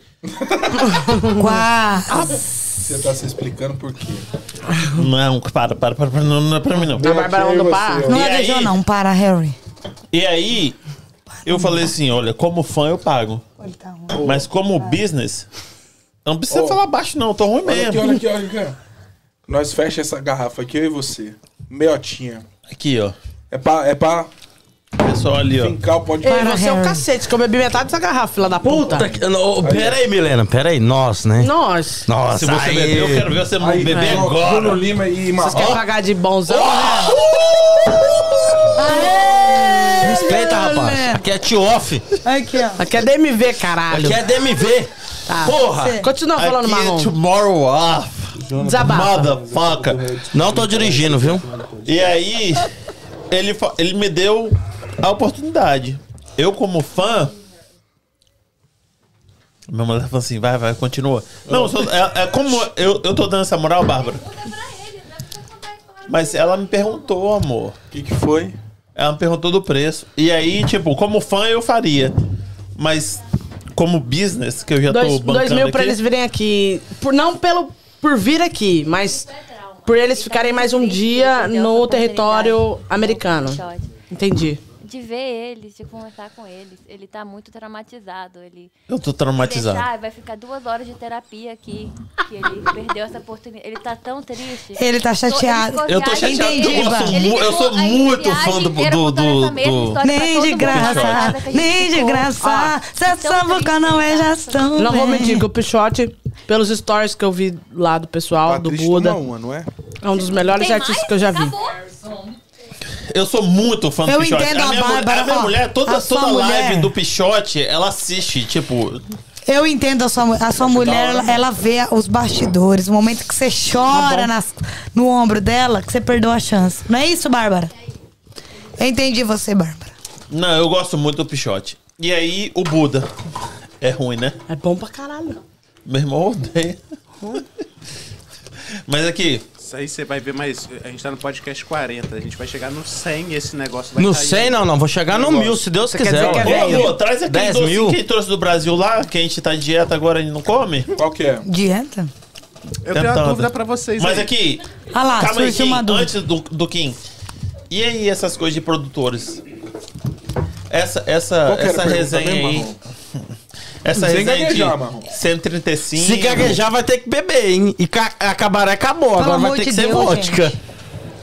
Quase. Você tá se explicando por quê. não, para, para, para, para não, não é pra mim não. A Bárbara mandou você, par. ó. Não E aí? não, para, Harry. E aí, eu falei assim: olha, como fã eu pago. Mas como business, não precisa Ô. falar baixo, não, tô ruim Olha aqui, mesmo. olha aqui, olha aqui. Nós fecha essa garrafa aqui, eu e você. Meiotinha. Aqui, ó. É pra, é pra Pessoal ali, ó. fincar o pó de Ei, você é Harry. cacete, que eu bebi metade dessa garrafa, filha da puta. Puta que. Não, pera aí, Milena, pera aí. Nós, né? Nós. Nossa, Se você aí. beber, eu quero ver você não Aí, beber ó, agora. Bruno Lima e Vocês querem Marró. pagar de bonzão, né? Respeita, rapaz. Aqui é tio-off. Aqui, ó. Aqui é DMV, caralho. Aqui é DMV. Tá. Porra. Continua falando, Aqui marrom. é tomorrow off. Desabafa. Motherfucker. Não tô dirigindo, viu? E aí, ele, ele me deu a oportunidade. Eu, como fã. Minha mulher falou assim: vai, vai, continua. Não, eu sou- é, é como eu, eu tô dando essa moral, Bárbara. Mas ela me perguntou, amor. O que, que foi? Ela me perguntou do preço. E aí, tipo, como fã eu faria. Mas como business, que eu já tô Dois, bancando dois mil aqui, pra eles virem aqui. Por, não pelo, por vir aqui, mas por eles ficarem mais um dia no território americano. Entendi. De ver eles, de conversar com eles. Ele tá muito traumatizado. Ele Eu tô traumatizado. deixar, vai ficar duas horas de terapia aqui. Que ele perdeu essa oportunidade. Ele tá tão triste. Ele tá chateado. Eu tô chateado. Entendi, Eu, mu- eu sou muito fã do. do, do, do- Nem de graça, nem de graça. Se essa boca não é gestão. Não vou mentir que o Pichote, pelos stories que eu vi lá do pessoal, do Patrícia Buda, uma, não é? é um dos melhores artistas que eu já vi. Eu sou muito fã do Eu Pichote. entendo a minha, Bárbara, a minha ó, mulher, toda, a toda live mulher- do Pichote, ela assiste, tipo. Eu entendo a sua, a sua mulher, ela, ela vê os bastidores, o momento que você chora nas- no ombro dela, que você perdeu a chance. Não é isso, Bárbara? Eu entendi você, Bárbara. Não, eu gosto muito do Pichote. E aí, o Buda. É ruim, né? É bom pra caralho. Meu irmão odeia. Mas aqui, Isso aí você vai ver, mas a gente tá no podcast 40. A gente vai chegar no 100 e esse negócio vai No cair. 100 não, não. Vou chegar no mil, se Deus Você quer quiser. dizer que é? Ô, traz aquele 10 docinho mil? que trouxe do Brasil lá, que a gente tá de dieta agora e não come. Qual que é? Dieta? Eu tenho uma Tentando. dúvida pra vocês Mas aí. aqui, Ah lá, calma aí, surgiu Kim, uma dúvida. antes do, do Kim. E aí essas coisas de produtores? Essa, essa, Qual que era essa a pergunta resenha mesmo, aí. Marrom? Essa Sem resenha gaguejar, de Marrom. 135. Se gaguejar, vai ter que beber, hein? E ca acabará, acabou. Pelo Agora vai amor ter que de ser Deus, vodka.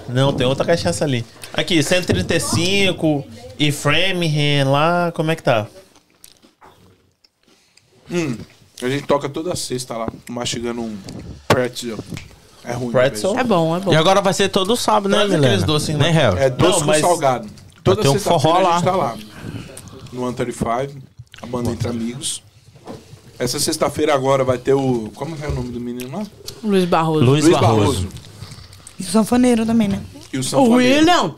Não, tem outra cachaça ali. Aqui, 135 e Framingham lá, como é que tá? A gente toca toda sexta lá, mastigando um pretzel. É ruim. Pretzel? É bom, é bom. E agora vai ser todo sábado, né, Traz Milena? aqueles docinhos lá. Né? É doce Não, com mas- salgado. Toda ter um sexta-feira forró a gente lá. tá lá. No 135, a banda Entre Amigos. Essa sexta-feira agora vai ter o... Como é o nome do menino lá? Luiz Barroso. Luiz, Luiz Barroso. Barroso. E o sanfoneiro também, né? E o O Sanfoneiro. William.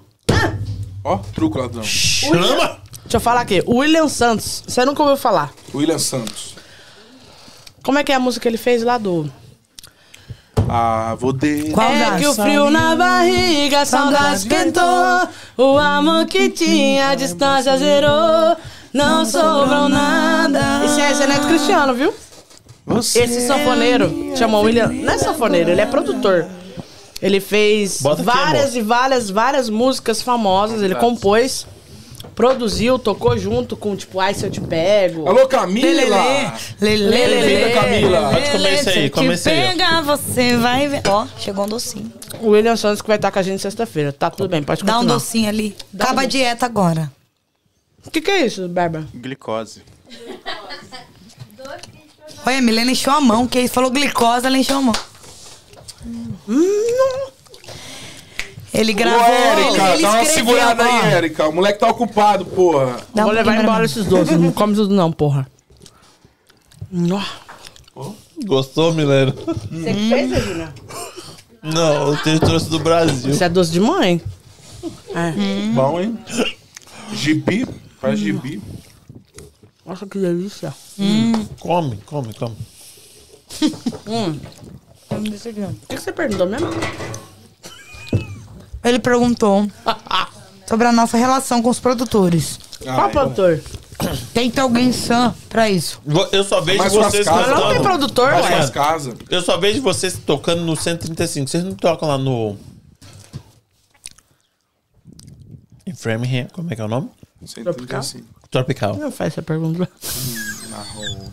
Ó, truco ladrão. Chama! Deixa eu falar aqui. O William Santos. Você nunca ouviu falar. William Santos. Como é que é a música que ele fez lá do... Ah, vou de... Qual é que o frio na barriga, saudade esquentou. O amor que tinha, a distância zerou. Não sobrou nada. Esse é Zé Neto Cristiano, viu? Você Esse sanfoneiro chama William. Não é sanfoneiro, ele é produtor. Ele fez Bota aqui, várias amor. e várias, várias músicas famosas. Ele compôs, produziu, tocou junto com, tipo, Ai Se Eu Te Pego. Alô, Camila! Lele, Lelê, Camila. Pode comer isso aí, come isso aí, ó. Pega, você vai ver. Ó, chegou um docinho. O William Santos que vai estar com a gente sexta-feira. Tá tudo bem, pode Dá um continuar. docinho ali. Acaba a dieta agora. O que, que é isso, Bárbara? Glicose. Olha, a Milena encheu a mão, que ele falou glicose, ela encheu a mão. Ele Ô, gravou, ele, Érica, ele dá uma escreveu, segurada ó. aí, Érica. O moleque tá ocupado, porra. Dá um Vou levar pouquinho pra embora mim. esses doces. Não come tudo não, porra. Nó. Gostou, Milena? Você que fez, Regina? Não, o teu trouxe do Brasil. Isso é doce de mãe. É. Bom, hein? Gibi. Faz gibi. Nossa, que delícia. Come, come, come. O que, você perguntou mesmo? Ele perguntou sobre a nossa relação com os produtores. Qual produtor? Tem que ter alguém sã pra isso. Eu só vejo Mas vocês casas- Não tem produtor, casas. Eu só vejo vocês tocando no 135. Vocês não tocam lá no. Em Framingham, como é que é o nome? 135. Tropical. Não faz essa pergunta. Marrom.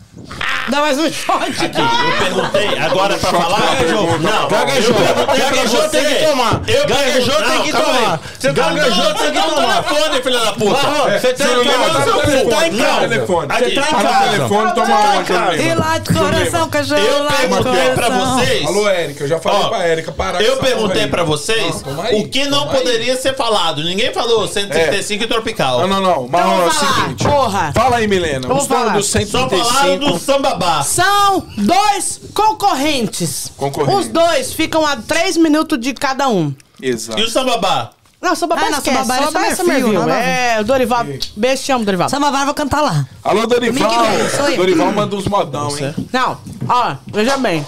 Não, mas não shot. Aqui, eu perguntei. Agora, pra falar, gaguejou. Não, gaguejou. Gaguejou tem que tomar. Gaguejou tá tem que tomar. Você gaguejou tem que tomar. telefone, filha da puta. Você tá em telefone? Você tá em casa. Você tá em casa. telefone, toma uma. E lá de coração, cachorro. Eu perguntei pra vocês. Alô, Érica. Eu já falei pra Érica parar Eu perguntei pra vocês o que não poderia ser falado. Ninguém falou 135 e tropical. Não, não, não. Marrom é o então seguinte. Porra. Fala aí, Milena. Então vamos falar do 135 são Sambabá. São dois concorrentes. Concorrentes. Os dois ficam a três minutos de cada um. Exato. E o Sambabá? Não, Sambabá ah, não. Sambabá, Sambabá é Summerville. Né? É, o Dorival. Beijo, te amo, Dorival. Sambabá, vou cantar lá. Alô, Dorival. Dorival manda uns modão, hein? Não, ó, veja bem.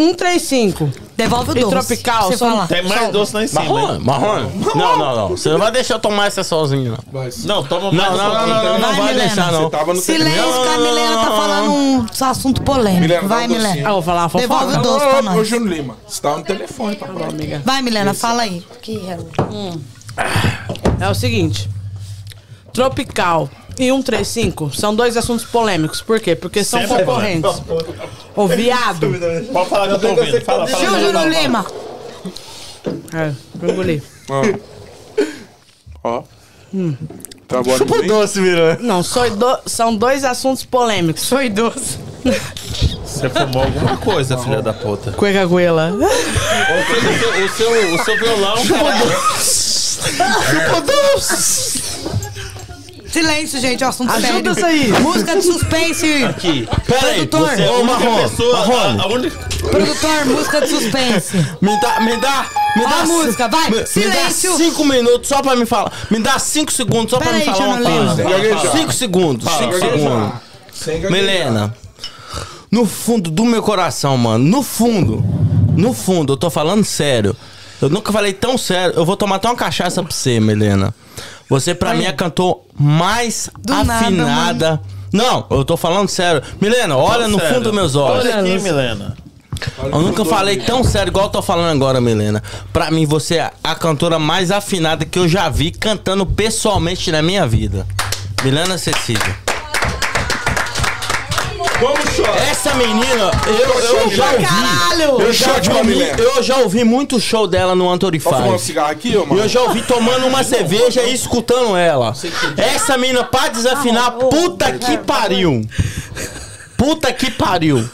135 Devolve o e doce. tropical Você são- fala. Tem mais doce lá em cima. Marrom, hein? marrom. Não, não, não. Você não vai deixar eu tomar essa sozinho, não. Não, toma Não, mais não, um não, pouquinho. não, não, não Vai, vai Milena. deixar, não. Você tava no Silêncio, que a Milena tá falando um assunto polêmico. Milena, Vai, um Milena. Ah, eu vou falar uma Devolve fofoca. o doce pra Ô, ô, nós. Júnior Lima. Você tá no telefone, papai. amiga. Vai, Milena, fala aí. Que É o seguinte. Tropical e 135 são dois assuntos polêmicos. Por quê? Porque são Sempre concorrentes. Ô, viado. Pode falar que eu tô ouvindo. Fala, fala. Júlio Lima. É, vou engolir. Ó. Tá bom, Chupa doce, Miranda. Não, sou do- são dois assuntos polêmicos. Sou idoso. Você fumou alguma coisa, filha da puta. Cueca goela. O seu, o seu, o seu violão, Silêncio, gente, é um assunto Ajuda sério. isso aí. Música de suspense. Aqui. Peraí, Produtor. você é Ô, uma Marrom. Pessoa, Marrone. a, a única... Produtor, música de suspense. Me dá, me dá, me Ó dá. a música, vai. Me, me Silêncio. dá cinco minutos só pra me falar. Me dá cinco segundos só pra me falar uma coisa. Lima. Gaguejar. Cinco segundos, cinco segundos. Sem gaguejar. Milena, no fundo do meu coração, mano, no fundo, no fundo, eu tô falando sério. Eu nunca falei tão sério. Eu vou tomar até uma cachaça pra você, Milena. Você, pra mim, é a cantor mais Do nada, afinada. não, eu tô falando sério. Milena, olha no Sério. fundo dos meus olhos. Olha aqui, Milena. Eu nunca falei tão sério igual eu tô falando agora, Milena. Pra mim, você é a cantora mais afinada que eu já vi cantando pessoalmente na minha vida. Milena Cecília. Vamos chorar. Essa menina, eu, eu já ouvi. Caralho! Eu já, ouvi eu já ouvi muito show dela no fumar um cigarro aqui, E mano? eu já ouvi tomando uma cerveja e escutando ela. Essa menina, pra desafinar, puta que pariu. Puta que pariu.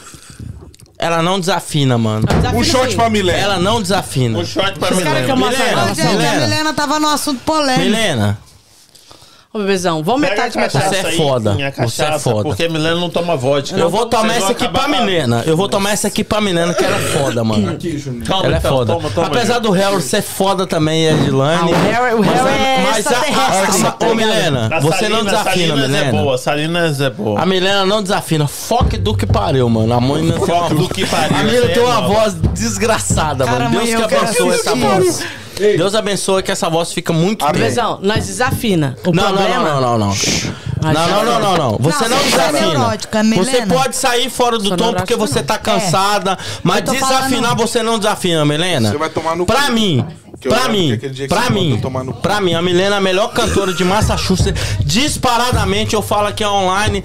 Ela não desafina, mano. Um shot pra Milena. Ela não desafina. Um shot pra é Milena. uma Milena, Milena. Milena tava no assunto polêmico. Milena, Ô, bebezão, vamos Pega metade, a metade. Você é foda. minha Você é foda. Porque a Milena não toma vodka. eu vou tomar essa aqui pra Milena. Eu vou tomar essa aqui pra Milena, que ela é foda, mano. Aqui, Juninho. Calma, Ela é então, foda. Toma, toma, Apesar do Harry ser foda também, Edilane. Ah, o mas a- é mas a- extraterrestre, a- tá Ô, ligado? Milena, A você não Salinas- desafina, Salinas é Milena. boa, Salinas é boa. A Milena não desafina. Foque do que pariu, mano. A mãe não Foco do que pariu. A Milena tem é uma voz desgraçada, mano. Deus que abençoe essa assistir. Voz. Deus abençoe que essa voz fica muito bem. Bebezão, nós desafina. O Não, não, problema... não, não, não, não. Não, não, não, não, não. Você Não, não é desafina. neurótica, Você pode sair fora do Sou tom porque você não. tá cansada, mas Eu tô desafinar falando- você não desafina, Milena. Você vai tomar no Pra cu. mim, Que pra mim, pra mim, pra mim, a Milena é a melhor cantora de Massachusetts. Disparadamente, eu falo aqui online.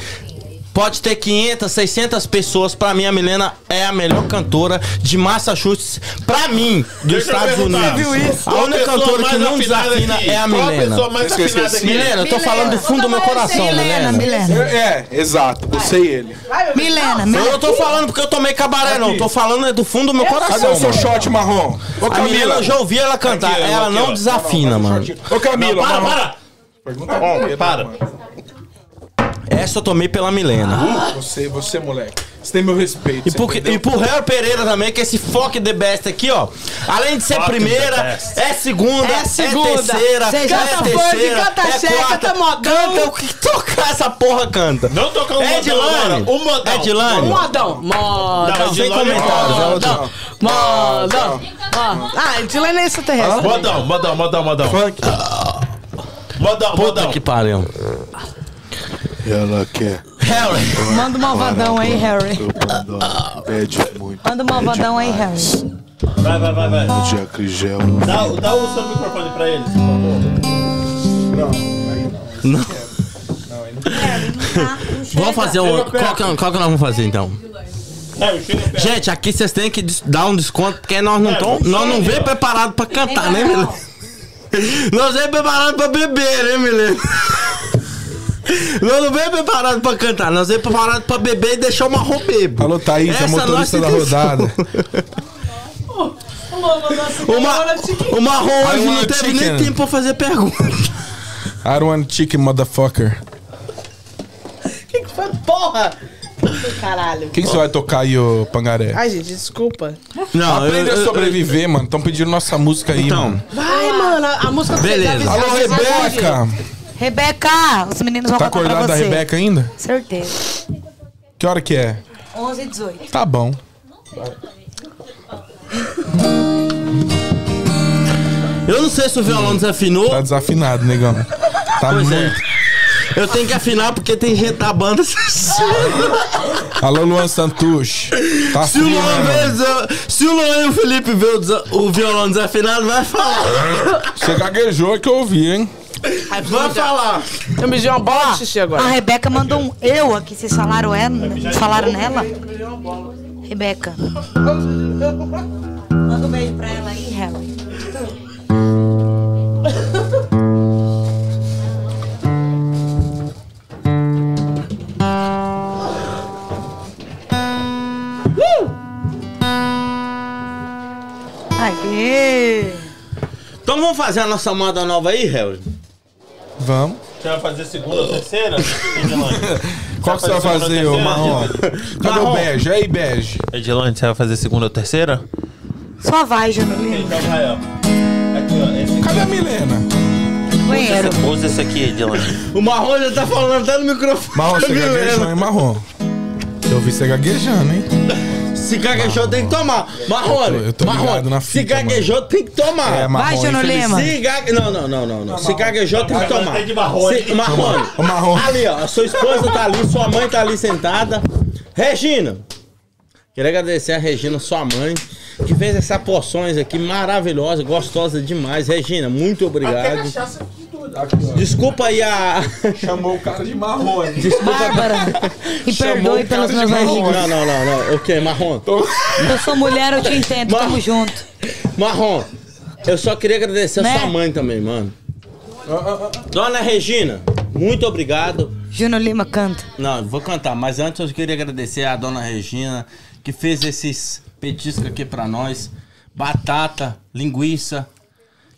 Pode ter 500, 600 pessoas. Pra mim, a Milena é a melhor cantora de Massachusetts. Pra mim, dos Deixa eu Estados. Unidos. Viu A única cantora que não desafina aqui? é a Qual a Milena. mais Esqueci, afinada aqui? Milena, eu tô falando do fundo do meu coração, Milena, Milena. Milena. É, exato. Você e ele. Milena, Eu Milena. não tô falando porque eu tomei cabaré, não. Tô falando é do fundo do meu Cadê coração. o seu shot marrom? Ô, A Milena, Camila. eu já ouvi ela cantar. Ela aqui, não ó. desafina, mano. Ô, Camila, Para, para! Pergunta Ó, para. Essa eu tomei pela Milena. Você, você, moleque. Você tem meu respeito. E, entendeu? e pro Harry Pereira também, que esse Fuck the Best aqui, ó. Além de ser Fuck primeira, é segunda, É segunda. é terceira, Cê é canta funk, terceira, canta é quarta. canta modão. Canta o que tocar essa porra canta. Não toca um É modão. Edilane. Um modão. Edilane. Modão, modão. Não, Sem Edilane é comentários. modão. é. Modão. Ah, Edilene é extraterrestre. Modão, modão, modão, modão. Funk. Modão, Puta modão. que pariu. Ela quer. Harry. Manda um malvadão aí, Harry. Eu mando. Pede muito. Manda um malvadão aí, Harry. Vai, vai, vai, vai. De acrigel. Dá, dá o seu microfone pra eles, por favor. Vamos fazer um. Qual que, qual que nós vamos fazer então? É. Gente, aqui vocês têm que dar um desconto, porque nós não, tom, nós não vem preparado pra cantar, né, Milena? Nós vem preparado pra beber, né, Milena? Nós não vem preparado pra cantar, nós vem preparado pra beber e deixar uma roupa bebo. Alô, Thaís, a Essa motorista da rodada. O, ma o Marrom hoje não teve chicken. nem tempo pra fazer pergunta. I don't want chicken, motherfucker. Que que foi, porra? Caralho. Quem que você vai tocar aí, ô Pangaré? Ai, gente, desculpa. Não, Aprende a sobreviver, mano. Estão pedindo nossa música aí, Então. mano. Vai, mano, a, a música que Beleza. Alô, avisou, Rebeca! Rebeca, os meninos vão Tá cantar pra acordada da você. Rebeca ainda? Certeza. Que hora que é? 11 e 18. Tá bom. Eu não sei se o violão desafinou. Tá desafinado, negão. Tá Pois muito. é. Eu tenho que afinar porque tem gente da banda. Alô, Luan Santush. Tá Se o, Luan vê, se o Luan e o Felipe vê o, o violão desafinado, vai falar. Você gaguejou é que eu ouvi, hein? Vai falar. Eu me uma bola de xixi agora. A Rebeca mandou um eu aqui. Vocês falaram ela? Falaram nela? Rebeca. Manda um beijo pra ela aí, Harry. Aí. Então vamos fazer a nossa moda nova aí, Harry? Vamos. Você vai fazer segunda ou terceira? Edilane? Qual que você vai fazer, ô Marrom? Cadê o bege? Aí, bege. Edilane, você vai fazer segunda ou terceira? Só vai, Janulino. Então vai, ó. Aqui, ó. Esse aqui. Cadê a Milena? Banheiro. Usa esse aqui, Edilane. O Marrom já tá falando até no microfone. Marrom, você gaguejou, hein, Marrom? Eu vi você gaguejando, hein? Se gaguejou, tem que tomar. Marrone, Eu tô- eu tô ligado Marrone, na se fita, gaguejou, tem que tomar. É, Marrone, Vai, Júnior Lima. Se gague... Não, não, não, não, não. Se gaguejou, tem que tomar. tem de Marrone. Se... Marrone. O Marrone. Ali, ó. A sua esposa tá ali, sua mãe tá ali sentada. Regina. Queria agradecer a Regina, sua mãe, que fez essas porções aqui maravilhosas, gostosas demais. Regina, muito obrigado. Desculpa aí a. Chamou o cara de Marrone. Bárbara, me Chamou perdoe o cara pelos de meus marrom. amigos. Não, não, não, não. O que? Marrom? Eu sou mulher, eu te entendo, tamo Mas- junto. Marrom, eu só queria agradecer a Né? sua mãe também, mano. Dona Regina, muito obrigado. Júnior Lima canta. Não, vou cantar, mas antes eu queria agradecer a dona Regina, que fez esses petiscos aqui pra nós. Batata, linguiça.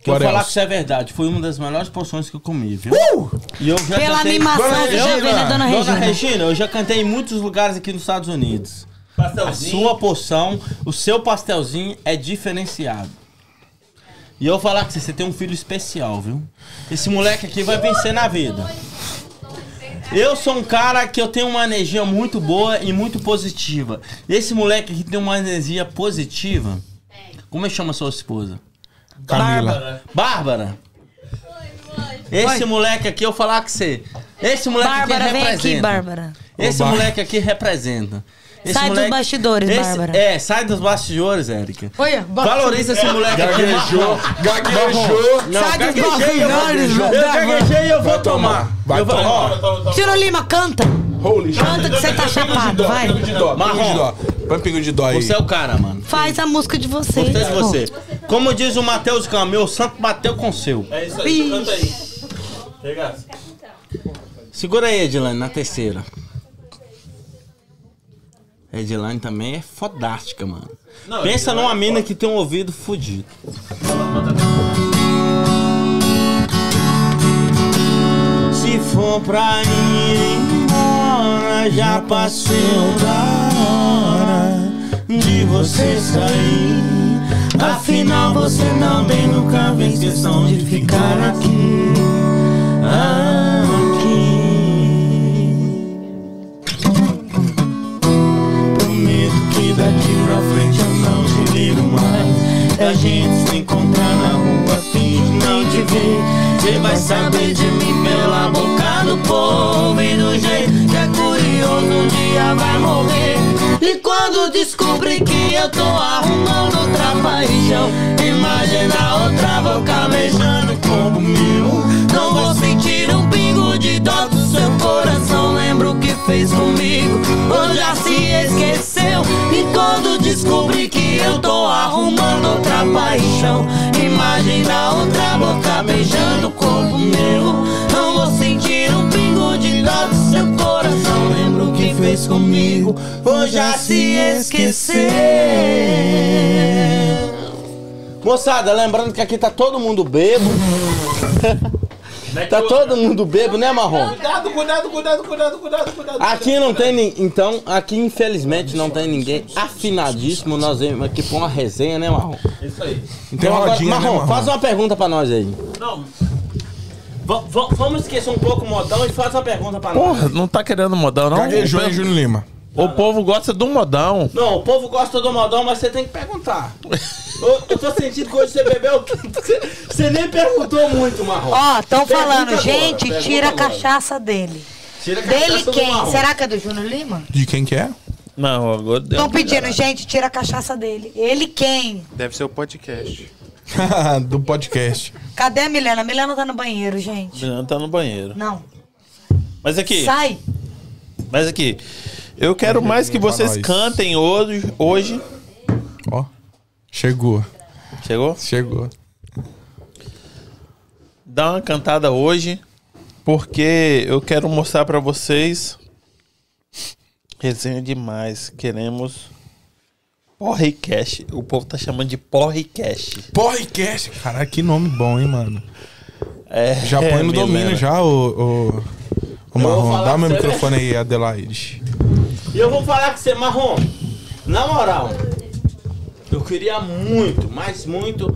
Que eu falar que isso é verdade. Foi uma das melhores porções que eu comi, viu? E eu já Pela cantei- animação Dona que eu Regina, vi na Dona Regina. Regina, eu já cantei em muitos lugares aqui nos Estados Unidos. A Pastelzinho. sua porção, o seu pastelzinho é diferenciado. E eu vou falar que você tem um filho especial, viu? Esse moleque aqui vai vencer na vida. Eu sou um cara que eu tenho uma energia muito boa e muito positiva. Esse moleque aqui tem uma energia positiva. Como é que chama sua esposa? Camila. Bárbara. Esse moleque aqui, eu vou falar com você. Esse moleque Bárbara, aqui vem representa. aqui, Bárbara. Esse Ô, moleque aqui representa. Esse Sai dos bastidores, esse- Bárbara. É, sai dos bastidores, Érica. Olha, Valoriza esse moleque aqui. Gaguejou, gaguejou. Não, Sai dos gaguejei, eu vou- bastidores, Eu gaguejei e eu vou tomar. Vai Eu vou- tomar. ó, Júnior Lima, canta. Holy shit. Canta que você tá chapado, vai. Marrom. dó. Põe pingo de dó aí. Você é o cara, mano. Faz a música de vocês. Gostei de você. Como diz o Matheus Cama, meu santo bateu com o seu. É isso aí, canta aí. Regaça. Segura aí, Edilane, na terceira. Edilane também é fodástica, mano. Não, Pensa Edilane numa é mina foda. que tem um ouvido fudido. Se for pra ir embora, já passei da hora de você sair. Afinal, você não tem nunca vez questão de ficar aqui. Aqui. Daqui pra frente eu não te ligo mais. É a gente se encontrar na rua, finge não te ver. Você vai saber de mim pela boca do povo e do jeito que é curioso, um dia vai morrer. E quando descobrir que eu tô arrumando outra paixão, imagina outra boca beijando o corpo meu. Não vou sentir um pingo de dó coração. Lembro o que fez comigo, ou já se esqueceu. E quando descobrir que eu tô arrumando outra paixão, imagina outra boca beijando o corpo meu. Não vou sentir um pingo de dó do seu coração. Lembro o que fez comigo, ou já se esqueceu. Moçada, lembrando que aqui tá todo mundo bebo. Tá todo mundo bebo, né, Marrom? Cuidado, cuidado, cuidado, cuidado, cuidado, cuidado. Aqui não tem ninguém. Então, aqui infelizmente não tem ninguém afinadíssimo. Nós vemos aqui pra uma resenha, né, Marrom? Isso aí. Então, uma agora, rodinha, né, Marrom, faz uma pergunta pra nós aí. Não, Va- va- vamos esquecer um pouco o modão e faz uma pergunta pra nós. porra, não tá querendo modão, não? Gaguejou, hein, Júnior Lima? o povo gosta do modão. Não, o povo gosta do modão, mas você tem que perguntar. eu, eu tô sentindo que hoje você bebeu. Você nem perguntou muito, Marrom. Ó, tão Pergunta falando, agora, gente, tira a agora. cachaça dele. Tira a Dele cachaça do quem? Será que é do Júnior Lima? De quem que é? Não, agora deu. Estão pedindo, gente, tira a cachaça dele. Ele quem? Deve ser o podcast. Do podcast. Cadê a Milena? A Milena tá no banheiro, gente. Juliano tá no banheiro. Não. Mas aqui, Sai. mas aqui. Eu quero mais que vocês cantem hoje. Hoje. Ó. Chegou. Chegou? Chegou. Dá uma cantada hoje. Porque eu quero mostrar pra vocês. Resenha demais. Queremos. Porrecast. O povo tá chamando de Porrecast. Podcast. Caralho, que nome bom, hein, mano. É, Já põe no Milena. domínio já, o, o, o Marrom. Dá meu pra você, microfone aí, Adelaide. E eu vou falar com você, Marrom. Na moral, eu queria muito, mas muito,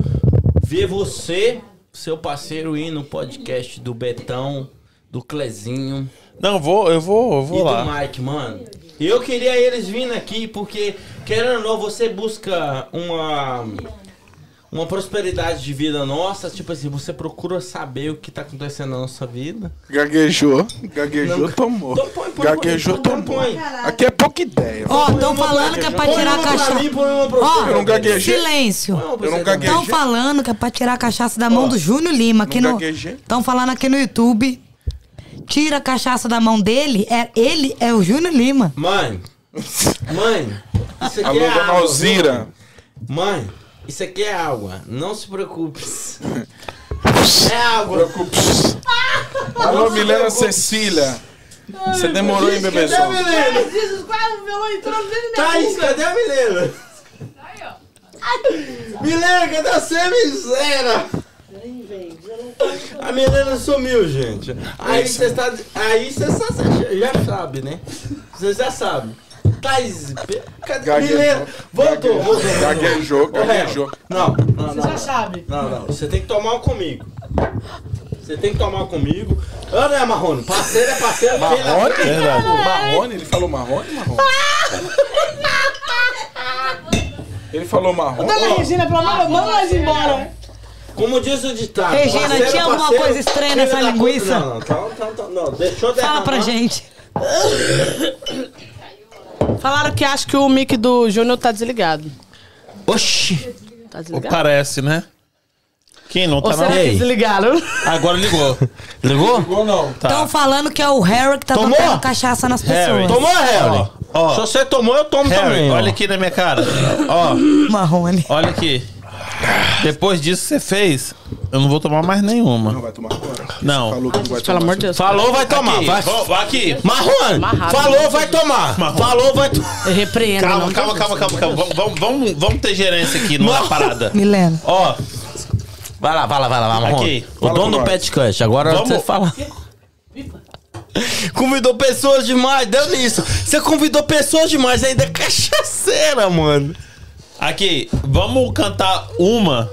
ver você, seu parceiro, ir no podcast do Betão, do Clezinho Não, vou, eu vou, eu e vou lá. do Mike, mano. E eu queria eles vindo aqui, porque querendo ou não, você busca uma. Uma prosperidade de vida nossa, tipo assim, você procura saber o que tá acontecendo na nossa vida. Gaguejou. Gaguejou, Não. tomou. Então põe, põe, Gaguejou, põe, tomou. põe. Aqui é pouca ideia. Ó, estão falando que é pra tirar a cachaça. Eu não Ó, gaguejei. silêncio. Eu não gaguejei. Estão falando que é pra tirar a cachaça da mão do Júnior Lima. Aqui Não. Estão falando aqui no YouTube. Tira a cachaça da mão dele. É, ele é o Júnior Lima. Mãe, mãe, isso aqui Alô, é dona água. Alzira. Mãe, isso aqui é água. Não se preocupe. É água. Alô, Milena Cecília. Você demorou, hein, Cadê a? Milena? Thaís, cadê a Milena? Milena, cadê você, miséria? A Milena sumiu, gente. Aí você tá. Aí você já sabe, né? Você já sabe. Gaguejou. Milena? Voltou, voltou. Gaguejou, gaguejou. Não, não, não. Já sabe. Não, não. Você tem que tomar um comigo. Você tem que tomar comigo. Ô, né, Marrone? Parceiro é parceiro. Marrone? Verdade. Marrone? Ele falou marrone, marrone? Ele falou marrone? Dona Regina, pelo amor de Deus, manda nós embora. Como diz o ditado. Regina, parceiro é tinha alguma parceiro, coisa estranha nessa linguiça? Não, não, então, então, então, não. Deixa eu derramar. Fala pra gente. Falaram que acho que o mic do Júnior tá desligado. Oxi. Tá desligado? Parece, né? Quem não tá Ou será que desligaram? Agora ligou. Ligou? Ou não? Estão falando que é o Harry que tá Tomou? botando cachaça nas Harry. pessoas. Tomou, Harry? Ó, ó. Se você tomou, eu tomo Harry, também. ó. olha aqui na minha cara. Ó, Marrone. olha aqui. Depois disso que você fez, eu não vou tomar mais nenhuma. Não vai tomar agora. Não. Falou que não vai Pelo tomar. amor de Deus. Falou, vai tomar. Aqui, Vai. vou- aqui. Rápido. falou, vai tomar. Marrone. Falou, vai tomar. Eu repreendo. Calma, não. calma, calma, calma, calma. Vamos, vamos, vamos, ter gerência aqui numa parada. Milena. Ó, Vai lá, vai lá, vai lá, vai, Marrone. Aqui. O dono do. Pet Cut, agora Vamos. você fala. Convidou pessoas demais, deu nisso. Você convidou pessoas demais, ainda é cachaceira, mano. Aqui, vamos cantar uma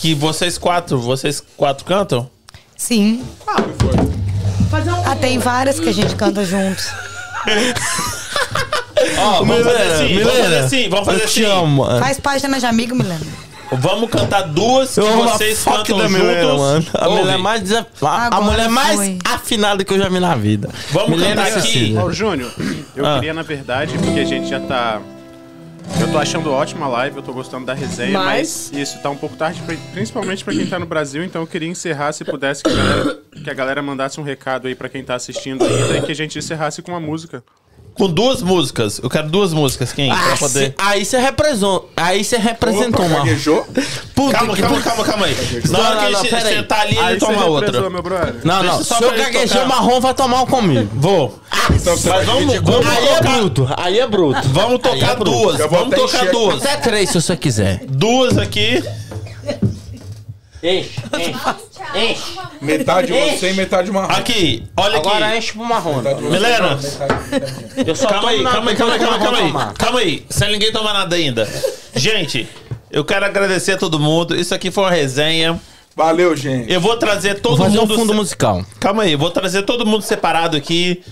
que vocês quatro, vocês quatro cantam? Sim. Ah, tem várias que a gente canta juntos. Ó, vamos fazer Milena, assim, vamos Milena, fazer assim, vamos fazer eu te assim. amo, mano. Faz página de amigo, Milena. Vamos cantar duas que Eu vocês cantam da juntos. Milena, mano. A Ouve. mulher mais, a, mulher mais foi. afinada que eu já vi na vida. Vamos Milena cantar aqui. Ô, Júnior, eu Ah. queria, na verdade, porque a gente já tá. Eu tô achando ótima a live, eu tô gostando da resenha, Mas- mas, isso tá um pouco tarde, principalmente pra quem tá no Brasil, então eu queria encerrar, se pudesse, que a galera, que a galera mandasse um recado aí pra quem tá assistindo ainda e que a gente encerrasse com uma música. Com duas músicas. Eu quero duas músicas, quem? pra Ah, poder. cê- aí você representou, aí você representou, Opa, mano. gaguejou? Puta Calma, que calma, calma, calma aí. Na Não, hora não, que não, ele pera aí. sentar ali, Aí ele toma outra. Não, não. só Se eu pra tocar. marrom, vai tomar um comigo. Vou. Então você vai Mas vamos, vamos Aí é tocar. bruto, aí é bruto. Vamos tocar bruto. duas. Vamos tocar encher- duas. Até três, se você quiser. Duas aqui. Enche, enche, enche. Metade você e metade marrom. Aqui, olha Agora aqui. enche pro marrom. Milena, Eu só calma aí, calma aí, calma aí, calma aí, calma aí. tomar. Calma aí, sem ninguém tomar nada ainda. Gente, eu quero agradecer a todo mundo. Isso aqui foi uma resenha. Valeu, gente. Eu vou trazer todo Vou fazer um mundo. fundo se- musical. Calma aí, eu vou trazer todo mundo separado aqui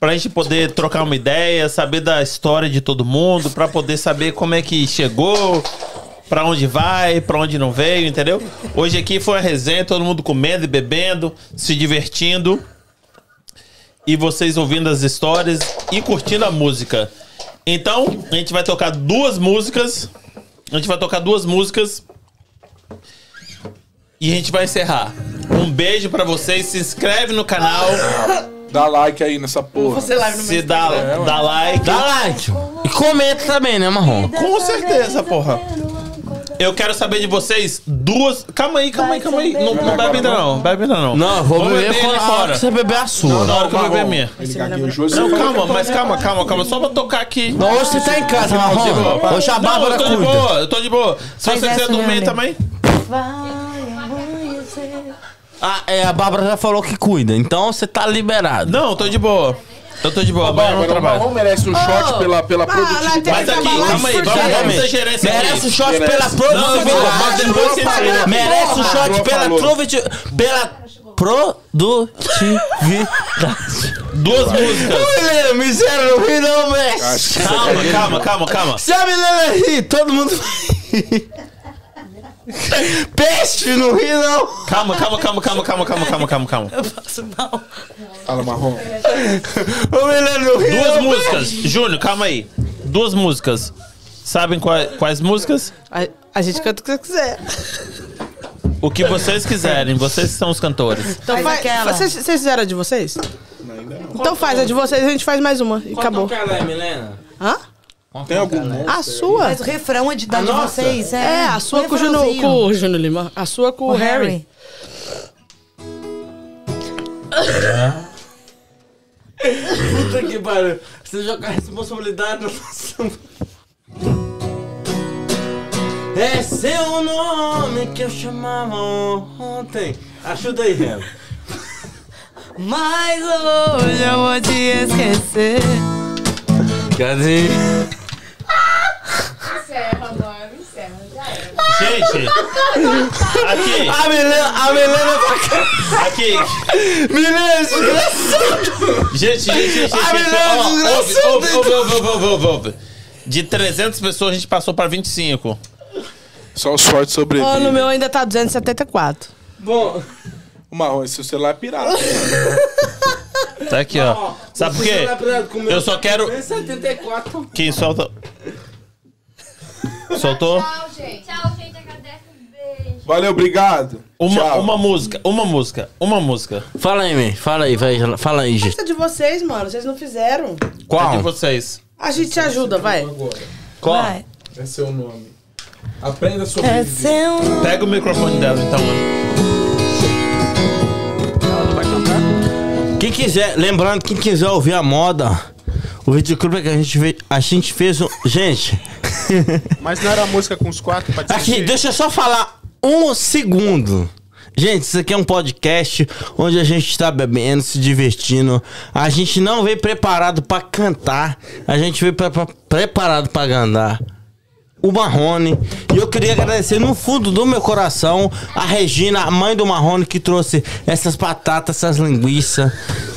pra gente poder trocar uma ideia, saber da história de todo mundo, pra poder saber como é que chegou, pra onde vai, pra onde não veio, entendeu? Hoje aqui foi uma resenha, todo mundo comendo e bebendo, se divertindo. E vocês ouvindo as histórias e curtindo a música. Então, a gente vai tocar duas músicas. A gente vai tocar duas músicas. E a gente vai encerrar. Um beijo pra vocês. Se inscreve no canal. Dá like aí nessa porra. Você live no Se dá, dá like. Dá like. E comenta também, né, marrom? Com certeza, porra. Eu quero saber de vocês duas. Calma aí, calma aí, calma aí. Não, não bebe ainda não. Bebe ainda não. Não, eu vou Vamos beber beber quando ali a hora fora. que você beber a sua. Na hora que eu beber a minha. Não, calma, que mas calma, calma, calma. Só pra tocar aqui. Não, hoje você tá em casa, marrom. Hoje a Não, Bárbara eu tô de cuida. boa, eu tô de boa. Se você quiser dormir também. Ah, é, a Bárbara já falou que cuida, então você tá liberado. Não, eu tô de boa. Eu tô de boa, amanhã eu não o trabalho. marrom merece um shot pela, pela Ah, lá tem produtividade. Mas aqui, calma aí, vamos, ter gerência Merece um shot pela produtividade. depois você ensina. Merece um shot pela produtividade. Pela produtividade. Duas músicas. Milena, miséria, não ri não, mestre. Calma, calma, calma, calma. Se a Milena rir, todo mundo vai rir. Peste, não ri não. Calma, calma, calma, calma, calma, calma, calma, calma, calma. Fala, Marrom. Ô, Milena, não ri Duas não, músicas. Júnior, calma aí. Duas músicas. Sabem quais, quais músicas? A, a gente canta o que você quiser. O que vocês quiserem. Vocês são os cantores. Então Faz aquela. Vocês, vocês fizeram a de vocês? Ainda não. Então faz a de vocês, a gente faz mais uma. E acabou. é, Milena? Hã? Tem algum nome? A sua? Mas o refrão é de, da A de nossa? vocês. É, É, a sua Um com o refrãozinho. com o Júnior Lima. A sua com o, O Harry. Puta que pariu. Você joga a responsabilidade no nosso... É seu nome que eu chamava ontem. Ajuda aí, Relo. Mas hoje eu vou te esquecer. Cadê? Encerra, mano. Encerra. Já era. Gente, aqui, A Milena, a Milena tá cá. aqui. Milena, desgraçado. Gente, gente, gente, ó, ouve, desgraçado. ouve, ouve, ouve, ouve, ouve, ouve, ouve. De 300 pessoas, a gente passou pra 25. Só os fortes Ó, no sobrevivem. meu ainda tá 274. Bom, O Marrom, esse celular é pirata. Tá aqui, ó. Sabe por quê? Eu só quero. 74. Quem solta. Soltou? Tchau, gente. Tchau, gente. Agradeço. Beijo. Valeu, obrigado. Uma, Tchau. uma música, uma música, uma música. Fala aí, man. Fala aí, vai. Fala aí, gente. Essa é de vocês, mano. Vocês não fizeram. É de Qual? vocês. A gente te ajuda, vai. Qual? Vai. É seu nome. Aprenda a É seu Pega o microfone dela, então, mano. Quem quiser, lembrando, quem quiser ouvir a moda, o videoclipe que a gente fez, a gente fez um. Gente, Mas não era a música com os quatro pra aqui, deixa eu só falar um segundo. Gente, isso aqui é um podcast onde a gente está bebendo, se divertindo. A gente não veio preparado pra cantar, a gente veio pre- pre- preparado pra cantar. O Marrone. E eu queria agradecer no fundo do meu coração a Regina, a mãe do Marrone, que trouxe essas batatas, essas linguiças.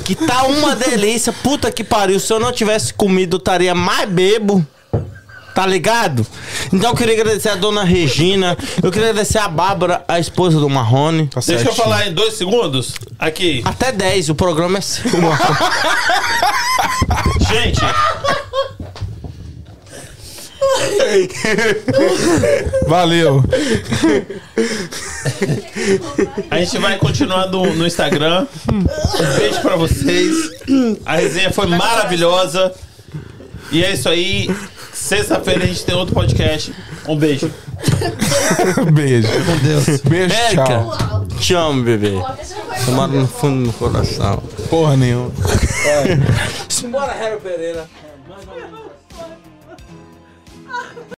Que tá uma delícia. Puta que pariu. Se eu não tivesse comido, eu estaria mais bebo. Tá ligado? Então eu queria agradecer a dona Regina. Eu queria agradecer a Bárbara, a esposa do Marrone. Tá Deixa eu falar em dois segundos. Aqui. Até 10, o programa é seu, Marrone. Gente. Valeu. A gente vai continuar no, no Instagram. Um beijo pra vocês. A resenha foi maravilhosa. E é isso aí. Sexta-feira a gente tem outro podcast. Um beijo. Beijo. Com Deus. Beijo, Érica, tchau. te amo, bebê. Tomara no fundo do meu coração. Porra nenhuma. Simbora, Harry Pereira.